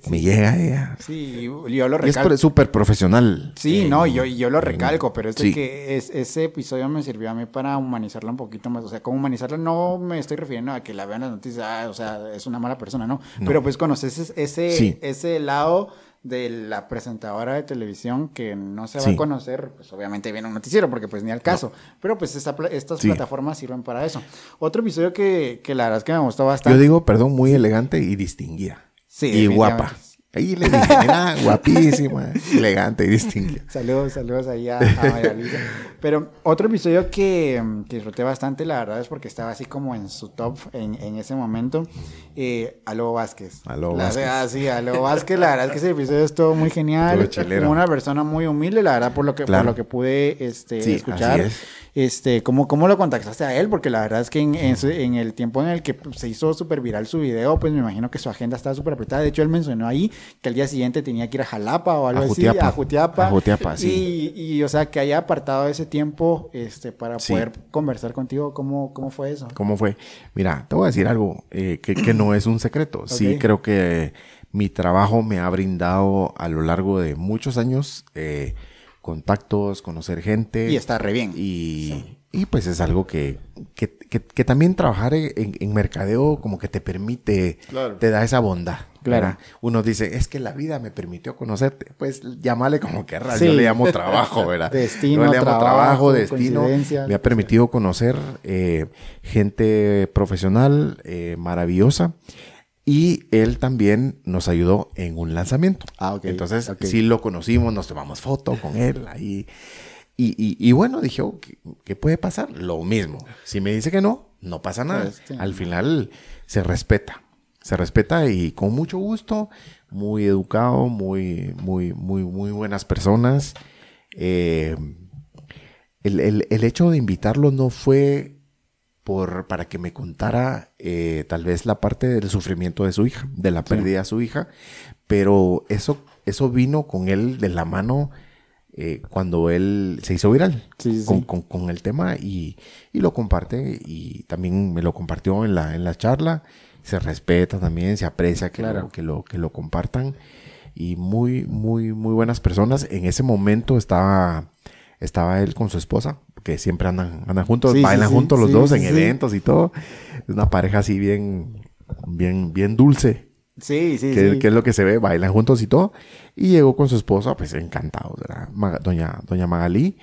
Speaker 3: Me llega ella.
Speaker 1: Sí, yo lo recalco.
Speaker 3: es súper profesional.
Speaker 1: Sí, no, yo, yo lo recalco, pero es que es, ese episodio me sirvió a mí para humanizarla un poquito más. O sea, como humanizarla no me estoy refiriendo a que la vean las noticias, ah, o sea, es una mala persona, ¿no? Pero pues conoces ese, ese, ese lado de la presentadora de televisión que no se va a conocer, pues obviamente viene un noticiero, porque pues ni al caso. Pero pues estas plataformas sirven para eso. Otro episodio que, que la verdad es que me gustó bastante.
Speaker 3: Yo digo, perdón, muy elegante y distinguida. Sí. Y guapa. Ahí le dije, mira, guapísima, elegante y distinguida.
Speaker 1: Saludos, saludos ahí a, María Luisa. Pero otro episodio que, que, disfruté bastante, la verdad, es porque estaba así como en su top en, en ese momento. Eh, Aló Vázquez.
Speaker 3: Aló Vázquez.
Speaker 1: Ah, sí, Aló Vázquez. La verdad es que ese episodio estuvo muy genial. Una persona muy humilde, la verdad, por lo que, por lo que pude este, escuchar. Este, ¿cómo, ¿Cómo lo contactaste a él? Porque la verdad es que en, en, el tiempo en el que se hizo súper viral su video, pues me imagino que su agenda estaba súper apretada. De hecho, él mencionó ahí que al día siguiente tenía que ir a Jalapa o algo así, a Jutiapa.
Speaker 3: A Jutiapa, sí.
Speaker 1: Y, y, o sea, que haya apartado ese tiempo este, para poder conversar contigo. ¿Cómo, ¿Cómo fue eso?
Speaker 3: ¿Cómo fue? Mira, te voy a decir algo eh, que, que, no es un secreto. Sí, creo que mi trabajo me ha brindado a lo largo de muchos años eh, contactos, conocer gente.
Speaker 1: Y está re bien.
Speaker 3: Y, y pues es algo que, que, que, también trabajar en, en, mercadeo como que te permite, te da esa bondad. Claro. Uno dice, es que la vida me permitió conocerte. Pues llámale como que Yo le llamo trabajo, ¿verdad?
Speaker 1: destino,
Speaker 3: Yo le llamo trabajo, destino. Me ha permitido conocer eh, gente profesional eh, maravillosa. Y él también nos ayudó en un lanzamiento.
Speaker 1: Ah, ok.
Speaker 3: Entonces, sí lo conocimos, nos tomamos foto con él ahí. Y, y, bueno, dije, oh, ¿qué, puede pasar? Lo mismo. Si me dice que no, no pasa nada. Este, Al final se respeta. Se respeta y con mucho gusto, muy educado, muy, muy, muy, muy buenas personas. Eh, el, el, el, hecho de invitarlo no fue por, para que me contara eh, tal vez la parte del sufrimiento de su hija, de la pérdida de su hija, pero eso, eso vino con él de la mano eh, cuando él se hizo viral con, el tema y, lo comparte y también me lo compartió en la, en la charla. Se respeta también, se aprecia que, lo, que, lo, que lo compartan. Y muy, muy, muy buenas personas. En ese momento estaba, estaba él con su esposa, que siempre andan, andan juntos, bailan juntos los dos en eventos y todo. Es una pareja así bien, bien, bien dulce.
Speaker 1: Sí, sí,
Speaker 3: que, que, es lo que se ve, bailan juntos y todo. Y llegó con su esposa, pues encantado, doña, doña Magalí.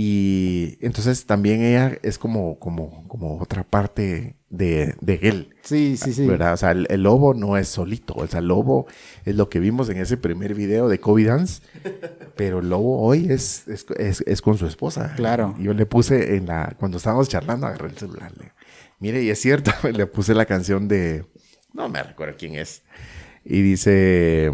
Speaker 3: Y entonces también ella es como, como, como otra parte de, de él.
Speaker 1: Sí, sí, sí.
Speaker 3: ¿verdad? O sea, el, lobo no es solito. O sea, el lobo es lo que vimos en ese primer video de Kobe Dance. Pero el lobo hoy es, es, es, con su esposa.
Speaker 1: Claro.
Speaker 3: Yo le puse en la, cuando estábamos charlando, agarré el celular. mire, y es cierto, le puse la canción de, no me recuerdo quién es. Y dice,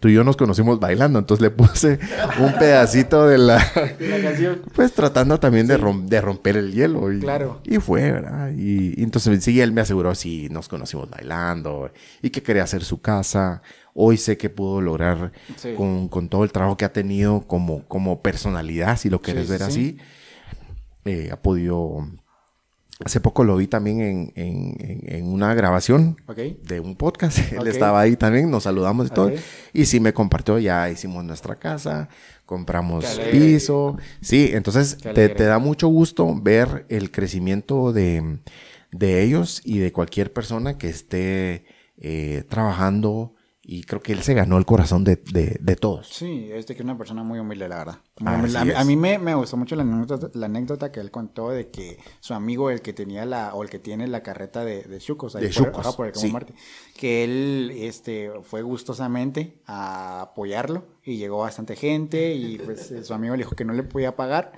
Speaker 3: tú y yo nos conocimos bailando, entonces le puse un pedacito de la, Pues tratando también de, de, romper el hielo. Y,
Speaker 1: claro.
Speaker 3: Y fue, ¿verdad? Y, y, entonces sí, él me aseguró, sí, nos conocimos bailando y que quería hacer su casa. Hoy sé que pudo lograr con, con, todo el trabajo que ha tenido como, como personalidad, si lo quieres ver así. Eh, ha podido Hace poco lo vi también en, en, en una grabación de un podcast. Él estaba ahí también, nos saludamos y todo. Y sí me compartió, ya hicimos nuestra casa, compramos piso. Sí, entonces te, te, da mucho gusto ver el crecimiento de, de ellos y de cualquier persona que esté eh, trabajando y creo que él se ganó el corazón de, de, todos.
Speaker 1: Sí, es de que es una persona muy humilde, la verdad. A, mí me, me, gustó mucho la anécdota, la anécdota que él contó de que su amigo, el que tenía la, o el que tiene la carreta de, de chucos, ahí
Speaker 3: de por,
Speaker 1: por el sí. que él este, fue gustosamente a apoyarlo y llegó bastante gente y pues su amigo le dijo que no le podía pagar.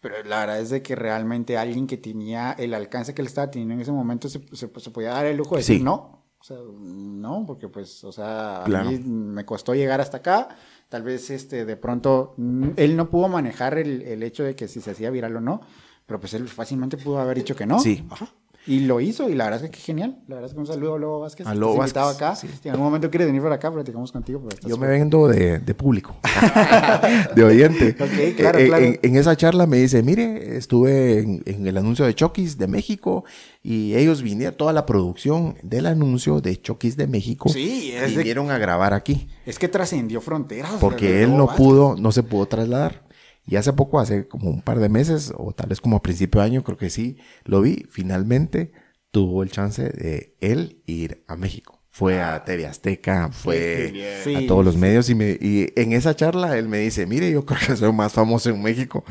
Speaker 1: Pero la verdad es de que realmente alguien que tenía el alcance que él estaba teniendo en ese momento se, se, se podía dar el lujo de decir no o sea, no, porque pues, o sea, a mí me costó llegar hasta acá. Tal vez este de pronto mm, él no pudo manejar el, el hecho de que si se hacía viral o no, pero pues él fácilmente pudo haber dicho que no.
Speaker 3: Sí.
Speaker 1: Ajá. Y lo hizo, y la verdad es que genial. La verdad es que un saludo a Lobo Vázquez.
Speaker 3: A Lobo
Speaker 1: Vázquez. acá. Si en algún momento quieres venir para acá, platicamos contigo.
Speaker 3: Yo me vendo de, de público, de oyente.
Speaker 1: ok, claro,
Speaker 3: eh,
Speaker 1: claro.
Speaker 3: En, esa charla me dice, mire, estuve en, en el anuncio de Chokis de México y ellos vinieron, toda la producción del anuncio de Chokis de México.
Speaker 1: Sí, es
Speaker 3: vinieron a grabar aquí.
Speaker 1: Es que trascendió fronteras.
Speaker 3: Porque él no pudo, no se pudo trasladar. Y hace poco, hace como un par de meses, o tal vez como a principio de año, creo que sí, lo vi, finalmente tuvo el chance de él ir a México. Fue a TV Azteca, fue a todos los medios y, me, y en esa charla él me dice, mire, yo creo que soy más famoso en México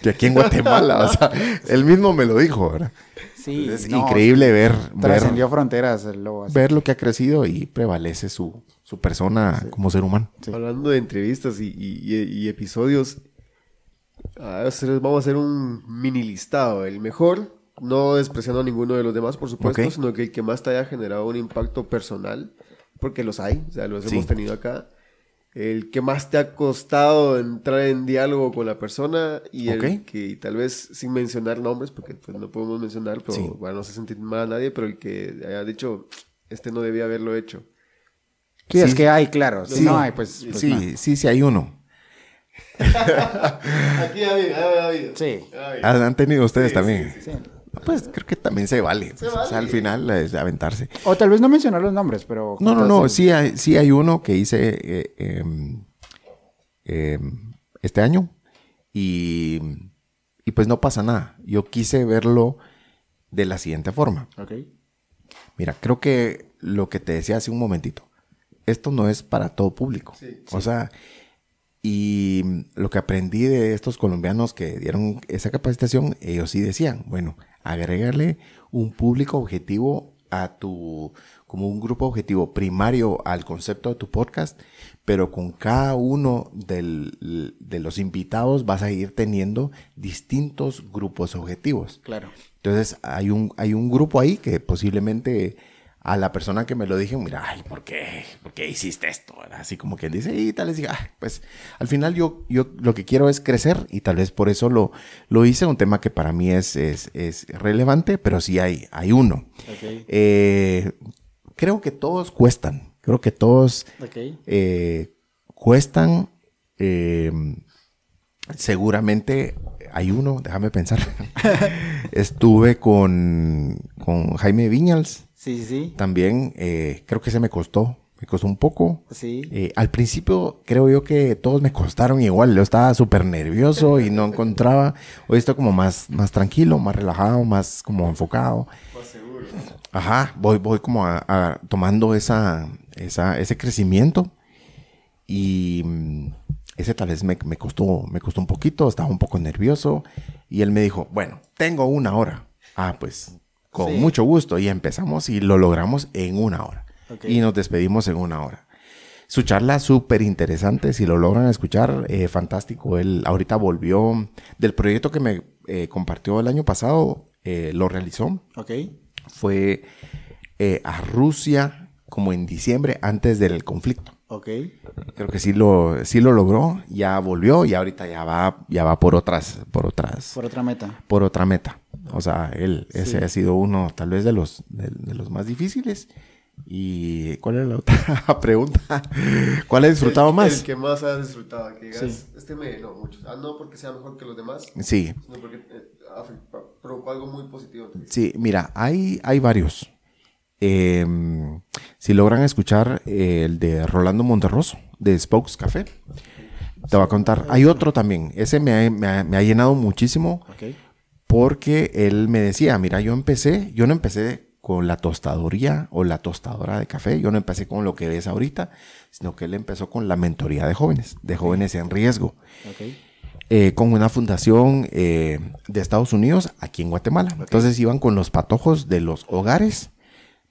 Speaker 3: que aquí en Guatemala. o sea, él mismo me lo dijo, ¿verdad?
Speaker 1: Sí,
Speaker 3: es increíble ver,
Speaker 1: trascendió fronteras el lobo.
Speaker 3: Ver lo que ha crecido y prevalece su, su persona como ser humano.
Speaker 2: Hablando de entrevistas y, y, y episodios, vamos a hacer un mini listado. El mejor, no despreciando a ninguno de los demás, por supuesto, sino que el que más te haya generado un impacto personal, porque los hay, o sea, los hemos tenido acá. El que más te ha costado entrar en diálogo con la persona y el que tal vez sin mencionar nombres, porque pues, no podemos mencionar, pero bueno, no se sentir mal a nadie, pero el que haya dicho, este no debía haberlo hecho.
Speaker 1: Sí, es que hay, claro. Si no hay, pues.
Speaker 3: pues sí, sí, sí hay uno.
Speaker 2: Aquí ha habido, ha habido.
Speaker 1: Sí.
Speaker 3: Han tenido ustedes también. Sí, pues creo que también se vale. O sea, al final es aventarse.
Speaker 1: O tal vez no mencionar los nombres, pero...
Speaker 3: No, no, no. Sí hay, sí hay uno que hice eh, em, este año y, y pues no pasa nada. Yo quise verlo de la siguiente forma.
Speaker 1: Ok.
Speaker 3: Mira, creo que lo que te decía hace un momentito, esto no es para todo público. o sea, y lo que aprendí de estos colombianos que dieron esa capacitación, ellos sí decían, bueno, agrégale un público objetivo a tu, como un grupo objetivo primario al concepto de tu podcast, pero con cada uno del, de los invitados vas a ir teniendo distintos grupos objetivos.
Speaker 1: Claro.
Speaker 3: Entonces hay un, hay un grupo ahí que posiblemente a la persona que me lo dije, mira, ay, ¿por qué? ¿Por qué hiciste esto? Así como que dice, y tal vez diga, pues al final yo, yo lo que quiero es crecer y tal vez por eso lo, lo hice, un tema que para mí es, es, es relevante, pero sí hay, hay uno. Eh, creo que todos cuestan, creo que todos eh, cuestan, eh, seguramente hay uno, déjame pensar. Estuve con, con Jaime Viñals
Speaker 1: Sí, sí,
Speaker 3: También eh, creo que se me costó. Me costó un poco.
Speaker 1: Sí.
Speaker 3: Eh, al principio creo yo que todos me costaron igual. Yo estaba súper nervioso y no encontraba. Hoy estoy como más, más tranquilo, más relajado, más como enfocado.
Speaker 2: Más seguro.
Speaker 3: Ajá, voy, voy como a, tomando esa, esa, ese crecimiento. Y mm, ese tal vez me, me, costó, me costó un poquito, estaba un poco nervioso. Y él me dijo, bueno, tengo una hora. Ah, pues con mucho gusto. Y empezamos y lo logramos en una hora. Y nos despedimos en una hora. Su charla súper interesante, si lo logran escuchar, eh, fantástico. Él ahorita volvió del proyecto que me eh, compartió el año pasado, eh, lo realizó.
Speaker 1: Ok.
Speaker 3: Fue a Rusia como en diciembre, antes del conflicto.
Speaker 1: Ok.
Speaker 3: Creo que sí lo, sí lo logró, ya volvió y ahorita ya va, ya va por otras, por otras,
Speaker 1: Por otra meta.
Speaker 3: por otra meta. O sea, él, ese ha sido uno tal vez de los, de, de los más difíciles. ¿Y cuál es la otra pregunta? ¿Cuál he disfrutado
Speaker 2: El-
Speaker 3: más?
Speaker 2: El que más has disfrutado. Que digas,
Speaker 1: Sí.
Speaker 2: este me no mucho. Ah, no porque sea mejor que los demás,
Speaker 3: Sí,
Speaker 2: sino porque eh, provocó algo muy positivo.
Speaker 3: Sí, mira, hay, hay varios. Eh, si logran escuchar eh, el de Rolando Monterroso, de Spokes Café, te voy a contar. Hay otro también. Ese me ha, me ha- me ha llenado muchísimo porque él me decía, mira, yo empecé, yo no empecé con la tostadoría o la tostadora de café, yo no empecé con lo que ves ahorita, sino que él empezó con la mentoría de jóvenes, de jóvenes en riesgo eh, con una fundación eh, de Estados Unidos aquí en Guatemala. Entonces iban con los patojos de los hogares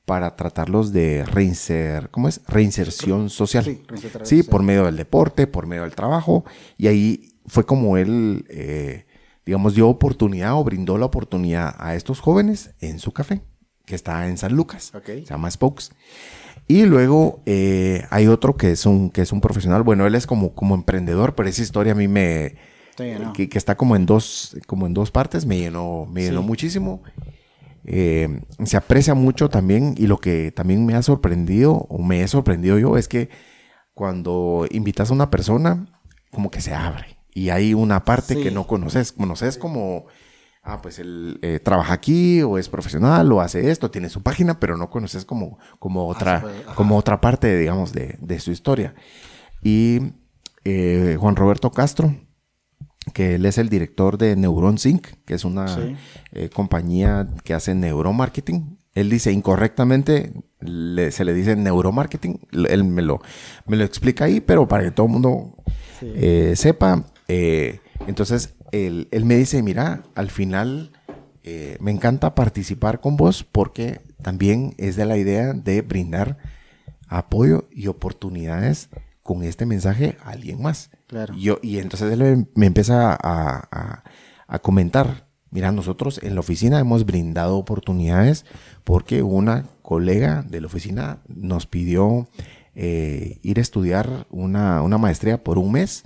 Speaker 3: para tratarlos de reinser, ¿cómo es? reinserción social.
Speaker 1: Sí,
Speaker 3: por medio del deporte, por medio del trabajo. Y ahí fue como él, eh, digamos, dio oportunidad o brindó la oportunidad a estos jóvenes en su café, que está en San Lucas.
Speaker 1: Ok.
Speaker 3: Se llama Spokes. Y luego eh, hay otro que es un que es un profesional. Bueno, él es como, como emprendedor, pero esa historia a mí me que, que está como en dos como en dos partes me llenó me llenó
Speaker 1: Sí.
Speaker 3: muchísimo. Eh, se aprecia mucho también y lo que también me ha sorprendido o me he sorprendido yo es que cuando invitas a una persona como que se abre y hay una parte
Speaker 1: Sí.
Speaker 3: que no conoces, conoces como ah, pues él eh, trabaja aquí o es profesional o hace esto, tiene su página, pero no conoces como, como otra,
Speaker 1: pues, ajá.
Speaker 3: como otra parte, digamos, de, de su historia. Y eh, Juan Roberto Castro, que él es el director de Neuron Sync, que es una
Speaker 1: Sí.
Speaker 3: eh, compañía que hace neuromarketing. Él dice incorrectamente, le- se le dice neuromarketing. Él me lo, me lo explica ahí, pero para que todo el mundo
Speaker 1: Sí.
Speaker 3: eh, sepa. eh, entonces, él, él me dice, mira, al final me encanta participar con vos porque también es de la idea de brindar apoyo y oportunidades con este mensaje a alguien más.
Speaker 1: Claro.
Speaker 3: Yo, y entonces él me, empieza a, a- a comentar, mira, nosotros en la oficina hemos brindado oportunidades porque una colega de la oficina nos pidió eh, ir a estudiar una, una maestría por un mes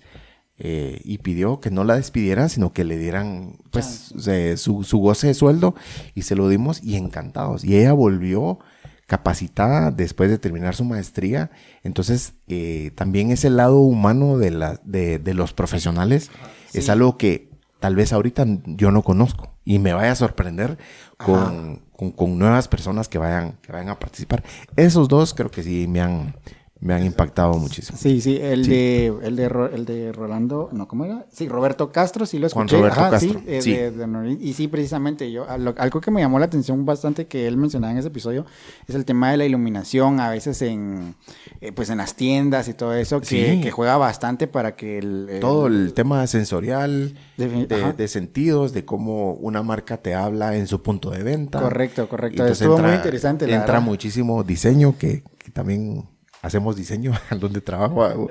Speaker 3: eh, y pidió que no la despidieran, sino que le dieran pues se- su, su goce de sueldo y se lo dimos y encantados. Y ella volvió capacitada después de terminar su maestría. Entonces, eh, también ese lado humano de, la, de, de los profesionales es algo que tal vez ahorita yo no conozco y me vaya a sorprender con, con, con nuevas personas que vayan, que vayan a participar. Esos dos creo que sí me han, me han impactado muchísimo.
Speaker 1: Sí, sí, el
Speaker 3: Sí.
Speaker 1: de el de Ro- el de Rolando, no, ¿cómo era? Sí, Roberto Castro, sí lo
Speaker 3: Juan
Speaker 1: escuché.
Speaker 3: Roberto
Speaker 1: Ajá,
Speaker 3: Castro,
Speaker 1: Sí, eh,
Speaker 3: sí.
Speaker 1: de- de Norin- y sí, precisamente yo algo que me llamó la atención bastante que él mencionaba en ese episodio es el tema de la iluminación, a veces en eh, pues en las tiendas y todo eso que,
Speaker 3: Sí.
Speaker 1: que juega bastante para que el, el-
Speaker 3: Todo el tema sensorial, de, sentidos, de cómo una marca te habla en su punto de venta.
Speaker 1: Correcto, correcto.
Speaker 3: Entonces
Speaker 1: Estuvo muy interesante, la
Speaker 3: Entra
Speaker 1: verdad.
Speaker 3: muchísimo diseño, que, que también hacemos diseño donde trabajo.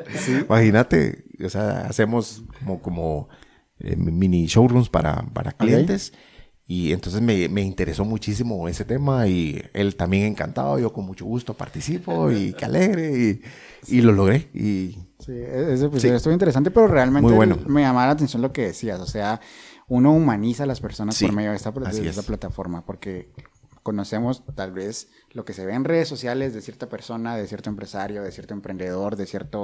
Speaker 3: Imagínate, o sea, hacemos como, como eh, mini showrooms para, para clientes. Y entonces me, me interesó muchísimo ese tema y él también encantado, yo con mucho gusto participo y qué alegre y, y lo logré. Y
Speaker 1: Sí, ese episodio
Speaker 3: Sí.
Speaker 1: estuvo interesante, pero realmente
Speaker 3: Muy bueno.
Speaker 1: me llamaba la atención lo que decías. O sea, uno humaniza a las personas
Speaker 3: Sí,
Speaker 1: por medio de esta, de
Speaker 3: es.
Speaker 1: esta plataforma, porque conocemos tal vez lo que se ve en redes sociales de cierta persona, de cierto empresario, de cierto emprendedor, de cierta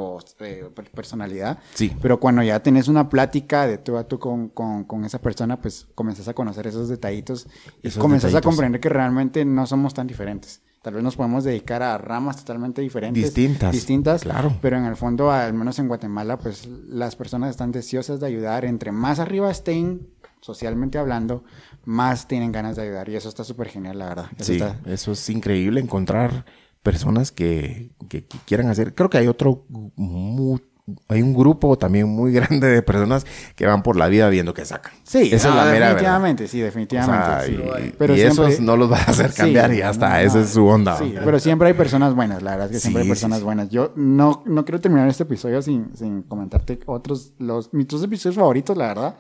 Speaker 1: personalidad.
Speaker 3: Sí.
Speaker 1: Pero cuando ya tenés una plática de tú a tú con, con, con esa persona, pues comenzás a conocer esos detallitos y
Speaker 3: Esos
Speaker 1: comenzás a comprender que realmente no somos tan diferentes. Tal vez nos podemos dedicar a ramas totalmente diferentes.
Speaker 3: Distintas,
Speaker 1: Distintas.
Speaker 3: claro.
Speaker 1: Pero en el fondo, al menos en Guatemala, pues las personas están deseosas de ayudar. Entre más arriba estén, socialmente hablando, más tienen ganas de ayudar. Y eso está súper genial, la verdad. Eso
Speaker 3: Sí,
Speaker 1: está-
Speaker 3: eso es increíble encontrar personas que, que- que quieran hacer. Creo que hay otro, hay un grupo también muy grande de personas que van por la vida viendo que sacan.
Speaker 1: Sí,
Speaker 3: esa
Speaker 1: no,
Speaker 3: es la mera verdad.
Speaker 1: definitivamente, sí, definitivamente.
Speaker 3: O sea,
Speaker 1: sí.
Speaker 3: y,
Speaker 1: Pero
Speaker 3: y
Speaker 1: siempre-
Speaker 3: esos no los vas a hacer
Speaker 1: Sí,
Speaker 3: cambiar y ya está.
Speaker 1: no,
Speaker 3: Esa es su onda.
Speaker 1: Sí, pero siempre hay personas buenas, la verdad es que siempre
Speaker 3: Sí,
Speaker 1: hay personas
Speaker 3: sí.
Speaker 1: buenas. Yo no, no quiero terminar este episodio sin, sin comentarte otros, los, mis dos episodios favoritos, la verdad.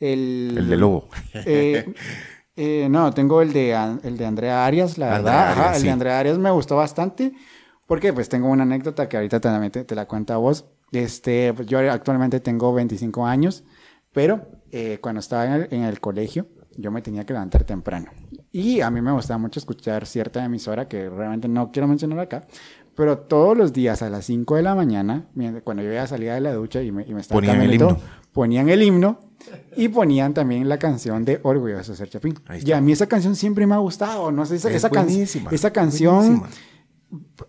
Speaker 1: El,
Speaker 3: El de Lobo.
Speaker 1: Eh, eh, no, tengo el de, el de Andrea Arias, la
Speaker 3: Andrea
Speaker 1: verdad. Ajá, el de Andrea Arias me gustó bastante Porque pues tengo una anécdota que ahorita también te, te la cuento a vos. Este, pues, yo actualmente tengo 25 años, pero eh, cuando estaba en el, en el colegio, yo me tenía que levantar temprano. Y a mí me gustaba mucho escuchar cierta emisora que realmente no quiero mencionar acá, pero todos los días a las 5 de la mañana, cuando yo ya salía de la ducha y me, y me estaba
Speaker 3: Ponían el
Speaker 1: todo,
Speaker 3: himno.
Speaker 1: Ponían el himno y ponían también la canción de Orgulloso de ser Chapín. Y a mí esa canción siempre me ha gustado, no sé, esa,
Speaker 3: Es
Speaker 1: esa, can-
Speaker 3: buenísima,
Speaker 1: esa canción
Speaker 3: buenísima.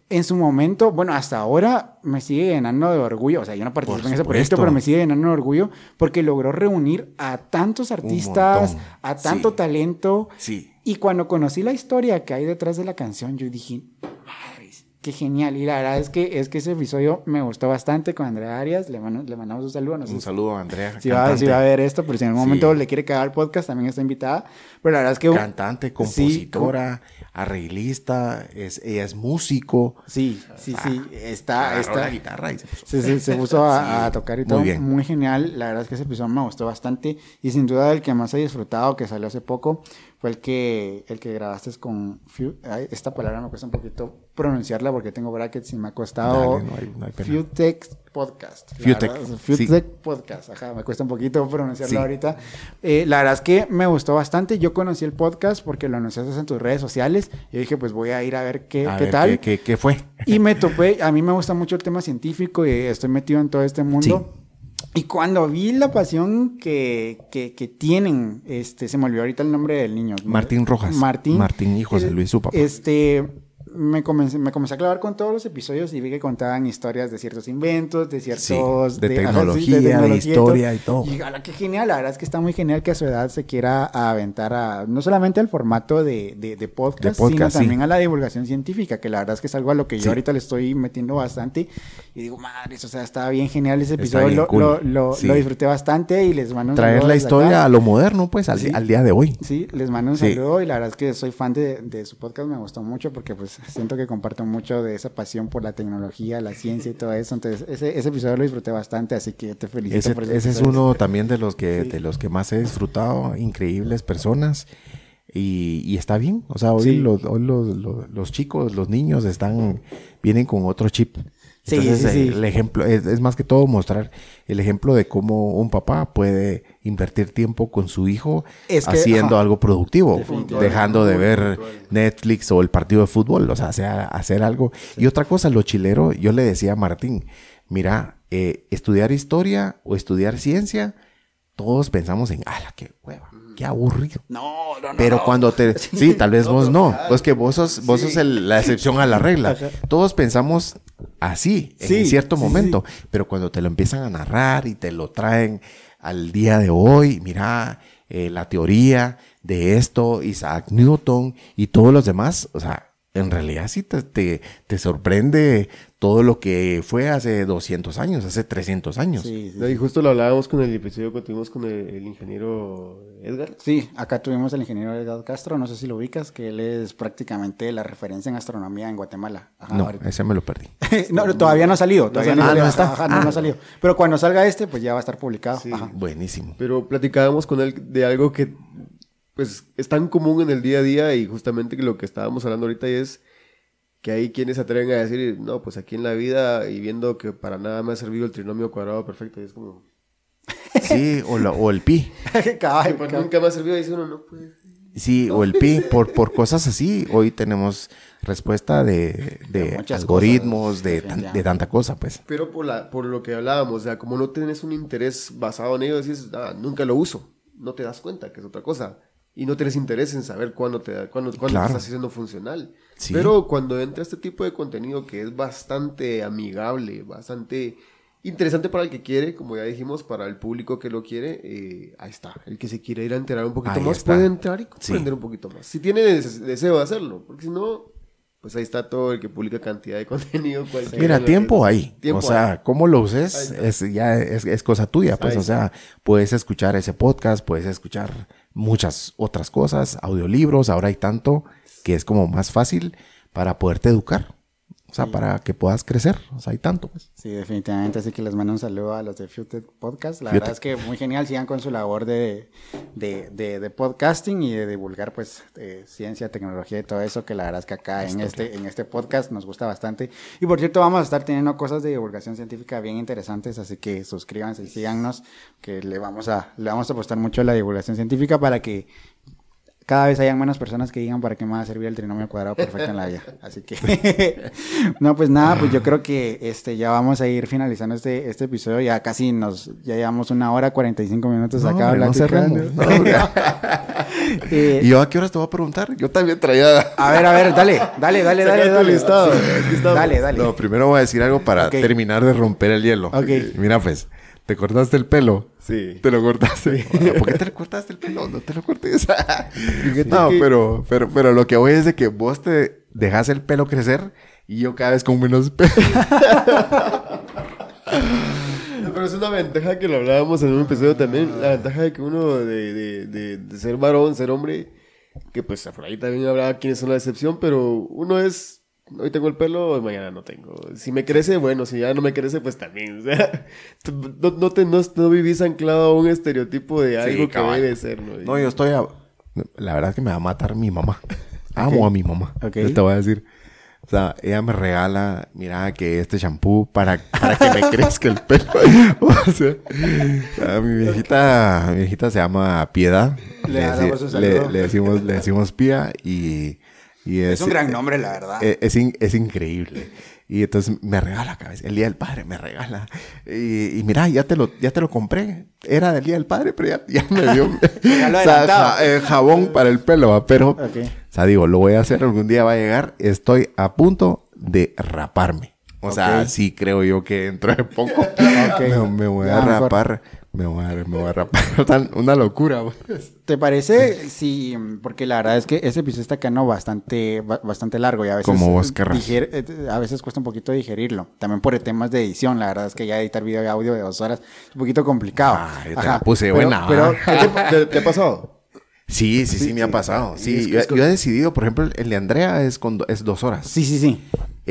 Speaker 1: en su momento, bueno, hasta ahora me sigue llenando de orgullo. O sea, yo no participo
Speaker 3: Por
Speaker 1: en ese proyecto, pero me sigue llenando de orgullo porque logró reunir a tantos artistas, a tanto
Speaker 3: sí.
Speaker 1: talento.
Speaker 3: Sí.
Speaker 1: Y cuando conocí la historia que hay detrás de la canción, yo dije, qué genial. Y la verdad es que, es que ese episodio me gustó bastante con Andrea Arias. Le, mando- le mandamos un saludo. No sé
Speaker 3: Un saludo a Andrea.
Speaker 1: si va, si va a ver esto, pero si en algún
Speaker 3: Sí.
Speaker 1: momento le quiere quedar al podcast, también está invitada. Pero la verdad es que...
Speaker 3: Cantante,
Speaker 1: Sí,
Speaker 3: compositora, arreglista, es, ella es músico.
Speaker 1: Sí, sí, sí. Está,
Speaker 3: Agarró
Speaker 1: está,
Speaker 3: la guitarra y se puso-
Speaker 1: Se, se- puso a,
Speaker 3: Sí,
Speaker 1: a tocar y
Speaker 3: muy
Speaker 1: todo. Muy,
Speaker 3: bien.
Speaker 1: genial. La verdad es que ese episodio me gustó bastante. Y sin duda el que más he disfrutado, que salió hace poco, fue el que, el que grabaste con... Esta palabra me cuesta un poquito pronunciarla porque tengo brackets y me ha costado...
Speaker 3: Dale, no hay- no hay pena.
Speaker 1: Futech Podcast.
Speaker 3: Futech,
Speaker 1: verdad,
Speaker 3: sí.
Speaker 1: Futech Podcast. Ajá, me cuesta un poquito pronunciarlo
Speaker 3: Sí.
Speaker 1: ahorita. Eh, la verdad es que me gustó bastante. Yo conocí el podcast porque lo anunciaste en tus redes sociales. Y dije, pues voy a ir a ver qué,
Speaker 3: A
Speaker 1: qué
Speaker 3: ver,
Speaker 1: tal.
Speaker 3: ¿qué, qué, qué fue?
Speaker 1: Y me topé, a mí me gusta mucho el tema científico y estoy metido en todo este mundo. Y cuando vi la pasión que, que, que tienen, este, se me olvidó ahorita el nombre del niño.
Speaker 3: Martín Rojas.
Speaker 1: Martín.
Speaker 3: Martín y José
Speaker 1: Eh,
Speaker 3: Luis, su papá.
Speaker 1: Este, me comencé, me comencé a clavar con todos los episodios y vi que contaban historias de ciertos inventos, de ciertos...
Speaker 3: de
Speaker 1: sí,
Speaker 3: tecnología, de
Speaker 1: tecnología
Speaker 3: historia y todo.
Speaker 1: Y ala, qué genial, la verdad es que está muy genial que a su edad se quiera aventar a, no solamente al formato de, de, de podcast,
Speaker 3: De podcast,
Speaker 1: sino también a la divulgación científica, que la verdad es que es algo a lo que yo
Speaker 3: Sí.
Speaker 1: ahorita le estoy metiendo bastante. Y digo, madre, o sea, está bien genial ese episodio, lo,
Speaker 3: cool.
Speaker 1: lo, lo- lo disfruté bastante y les mando un
Speaker 3: Traer la historia a lo moderno, pues, al, al día de hoy.
Speaker 1: Sí, les mando un saludo y la verdad es que soy fan de, de su podcast, me gustó mucho porque pues siento que comparto mucho de esa pasión por la tecnología, la ciencia y todo eso. Entonces, ese, ese episodio lo disfruté bastante, así que te felicito
Speaker 3: Ese,
Speaker 1: por
Speaker 3: ese es
Speaker 1: episodio.
Speaker 3: uno también de los que
Speaker 1: Sí.
Speaker 3: de los que más he disfrutado, increíbles personas. Y, y está bien, o sea, hoy,
Speaker 1: Sí.
Speaker 3: los, hoy los, los- los chicos, los niños están, vienen con otro chip.
Speaker 1: Sí,
Speaker 3: Entonces,
Speaker 1: sí, sí.
Speaker 3: el ejemplo es, es más que todo mostrar el ejemplo de cómo un papá puede invertir tiempo con su hijo
Speaker 1: Es que,
Speaker 3: haciendo
Speaker 1: ajá.
Speaker 3: algo productivo, dejando de ver Netflix o el partido de fútbol, o sea, sea hacer algo. Y otra cosa, lo chilero, yo le decía a Martín, mira, eh, estudiar historia o estudiar ciencia, todos pensamos en, ala, qué hueva, qué aburrido.
Speaker 1: No, no, no.
Speaker 3: Pero
Speaker 1: no.
Speaker 3: cuando te... Sí, tal vez vos no. Pues que vos sos, vos
Speaker 1: Sí.
Speaker 3: sos el- la excepción a la regla.
Speaker 1: Ajá.
Speaker 3: Todos pensamos así, en cierto
Speaker 1: sí,
Speaker 3: momento. Pero cuando te lo empiezan a narrar y te lo traen al día de hoy, mira, eh, la teoría de esto, Isaac Newton y todos los demás, o sea, en realidad sí te, te, te sorprende todo lo que fue hace 200 años, hace 300 años.
Speaker 1: Sí, sí,
Speaker 2: No, y justo lo hablábamos con el episodio que tuvimos con el, el ingeniero Edgar.
Speaker 1: Sí, acá tuvimos al ingeniero Edgar Castro, no sé si lo ubicas, que él es prácticamente la referencia en astronomía en Guatemala. Ajá,
Speaker 3: no,
Speaker 1: ahorita.
Speaker 3: ese me lo perdí.
Speaker 1: no, no, todavía no ha salido, todavía no,
Speaker 3: salido.
Speaker 1: salió,
Speaker 3: Ah, no está.
Speaker 1: ajá, no, no ha salido. Pero cuando salga este, pues ya va a estar publicado.
Speaker 2: Sí.
Speaker 1: Ajá.
Speaker 3: Buenísimo.
Speaker 2: Pero platicábamos con él de algo que pues es tan común en el día a día y justamente que lo que estábamos hablando ahorita es que hay quienes se atreven a decir, no, pues aquí en la vida y viendo que para nada me ha servido el trinomio cuadrado perfecto, y es como,
Speaker 3: Sí, o, la- o el pi.
Speaker 2: Pues nunca me ha servido, dice uno, no, pues.
Speaker 3: Sí, o el pi, por, por cosas así. Hoy tenemos respuesta de, de algoritmos,
Speaker 1: cosas,
Speaker 3: de, tan- de tanta cosa, pues.
Speaker 2: Pero por, la, por lo que hablábamos, o sea, como no tienes un interés basado en ello, dices, ah, nunca lo uso, no te das cuenta que es otra cosa. Y no tienes interés en saber cuándo te, da- cuándo, cuándo
Speaker 3: Claro.
Speaker 2: te estás haciendo funcional.
Speaker 3: Sí.
Speaker 2: Pero cuando entra este tipo de contenido que es bastante amigable, bastante interesante para el que quiere, como ya dijimos, para el público que lo quiere, eh, ahí está. El que se quiere ir a enterar un poquito
Speaker 3: Ahí
Speaker 2: más
Speaker 3: está.
Speaker 2: puede entrar y
Speaker 3: Sí.
Speaker 2: comprender un poquito más. Si tiene des- deseo de hacerlo, porque si no, pues ahí está todo el que publica cantidad de contenido.
Speaker 3: Mira, tiempo.
Speaker 2: Tiempo
Speaker 3: o sea,
Speaker 2: hay.
Speaker 3: cómo lo
Speaker 2: Ahí
Speaker 3: uses es ya es, es cosa tuya, pues.
Speaker 2: Ahí
Speaker 3: o sea, puedes escuchar ese podcast, puedes escuchar muchas otras cosas, audiolibros. Ahora hay tanto que es como más fácil para poderte educar. O sea, para que puedas crecer. O sea, hay tanto, pues.
Speaker 1: Sí, definitivamente. Así que les mando un saludo a los de Futed Podcast. La
Speaker 3: Futed.
Speaker 1: verdad es que muy genial. Sigan con su labor de, de, de, de podcasting y de divulgar, pues, eh, ciencia, tecnología y todo eso. Que la verdad es que acá en este, en este podcast nos gusta bastante. Y por cierto, vamos a estar teniendo cosas de divulgación científica bien interesantes. Así que suscríbanse y síganos. Que le vamos a, le vamos a apostar mucho a la divulgación científica para que cada vez hayan menos personas que digan para qué me va a servir el trinomio cuadrado perfecto en la vida. Así que, no, pues nada, pues yo creo que este ya vamos a ir finalizando este, este episodio. Ya casi nos, ya llevamos una hora 45 minutos acá
Speaker 3: hombre, no
Speaker 1: platicando.
Speaker 3: No.
Speaker 1: Eh,
Speaker 3: ¿Y yo a qué horas te voy a preguntar? Yo también traía...
Speaker 1: a ver, a ver, dale, dale, dale, dale, dale.
Speaker 2: listado,
Speaker 1: Sí. Dale, dale.
Speaker 3: No, primero voy a decir algo para
Speaker 1: Ok.
Speaker 3: terminar de romper el hielo.
Speaker 1: Ok.
Speaker 3: Mira, pues, ¿te cortaste el pelo?
Speaker 2: Sí.
Speaker 3: ¿Te lo cortaste? ¿Por qué te lo cortaste el pelo? No te lo cortes. no, pero, pero, pero lo que voy es de que vos te dejas el pelo crecer y yo cada vez con menos pelo.
Speaker 2: Pero es una ventaja que lo hablábamos en un episodio también. La ventaja de que uno de, de, de, de ser varón, ser hombre, que pues por ahí también habrá quienes son la excepción, pero uno es, hoy tengo el pelo, hoy mañana no tengo. Si me crece, bueno, si ya no me crece, pues también. O sea, no, no, te, no, no vivís anclado a un estereotipo de algo que
Speaker 3: cabal.
Speaker 2: debe ser, ¿no?
Speaker 3: No, yo estoy a... La verdad es que me va a matar mi mamá. Amo a mi mamá.
Speaker 1: Ok.
Speaker 3: Yo te voy a decir. O sea, ella me regala, mira, que este shampoo para, para que me crezca el pelo. o sea, a mi viejita, mi viejita se llama Piedad.
Speaker 1: Le
Speaker 3: le-
Speaker 1: saludo.
Speaker 3: le decimos, le decimos Pía y, y
Speaker 1: Es un gran nombre, la verdad.
Speaker 3: eh, Es, in- es increíble. Y entonces me regala, cabeza. El día del padre me regala. Y, y mira, ya te lo, ya te lo compré. Era del día del padre, pero ya, ya me dio. O sea,
Speaker 1: adelantado.
Speaker 3: ja- eh, jabón para el pelo, ¿va? pero. O sea, digo, lo voy a hacer, algún día va a llegar. Estoy a punto de raparme. O sea, sí creo yo que dentro de poco
Speaker 1: Ok.
Speaker 3: me, me voy
Speaker 1: Ya,
Speaker 3: a
Speaker 1: mejor.
Speaker 3: Me voy a, me voy a rapar. Tan- Una locura, pues.
Speaker 1: ¿Te parece? Sí, porque la verdad es que ese episodio está quedando bastante, ba- bastante largo y a veces...
Speaker 3: Como vos
Speaker 1: eh, diger- eh, a veces cuesta un poquito digerirlo. También por temas de edición. La verdad es que ya editar video y audio de dos horas es un poquito complicado.
Speaker 3: Ah, yo te la puse
Speaker 1: pero,
Speaker 3: buena,
Speaker 1: Pero.
Speaker 2: ¿Te, te ha pasado?
Speaker 3: Sí, sí, sí, me ha pasado. Sí,
Speaker 2: es que
Speaker 3: yo,
Speaker 2: con-
Speaker 3: yo he decidido, por ejemplo, el de Andrea es, con es dos horas.
Speaker 1: sí, sí, sí.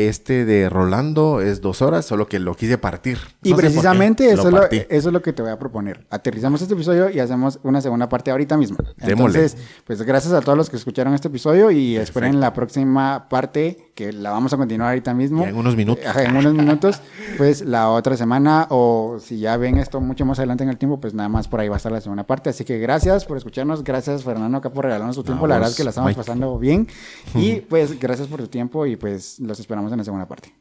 Speaker 3: Este de Rolando es dos horas, solo que lo quise partir.
Speaker 1: Y
Speaker 3: No qué,
Speaker 1: precisamente eso,
Speaker 3: lo
Speaker 1: es lo,
Speaker 3: partí.
Speaker 1: eso es lo que te voy a proponer. Aterrizamos este episodio y hacemos una segunda parte ahorita mismo.
Speaker 3: Démosle.
Speaker 1: Entonces, pues gracias a todos los que escucharon este episodio y esperen la próxima parte que la vamos a continuar ahorita mismo.
Speaker 3: En unos minutos.
Speaker 1: En unos minutos, pues la otra semana o si ya ven esto mucho más adelante en el tiempo, pues nada más por ahí va a estar la segunda parte. Así que gracias por escucharnos, gracias Fernando acá por regalarnos su tiempo. la verdad es que la estamos
Speaker 3: Mike.
Speaker 1: pasando bien y pues gracias por tu tiempo y pues los esperamos en la segunda parte.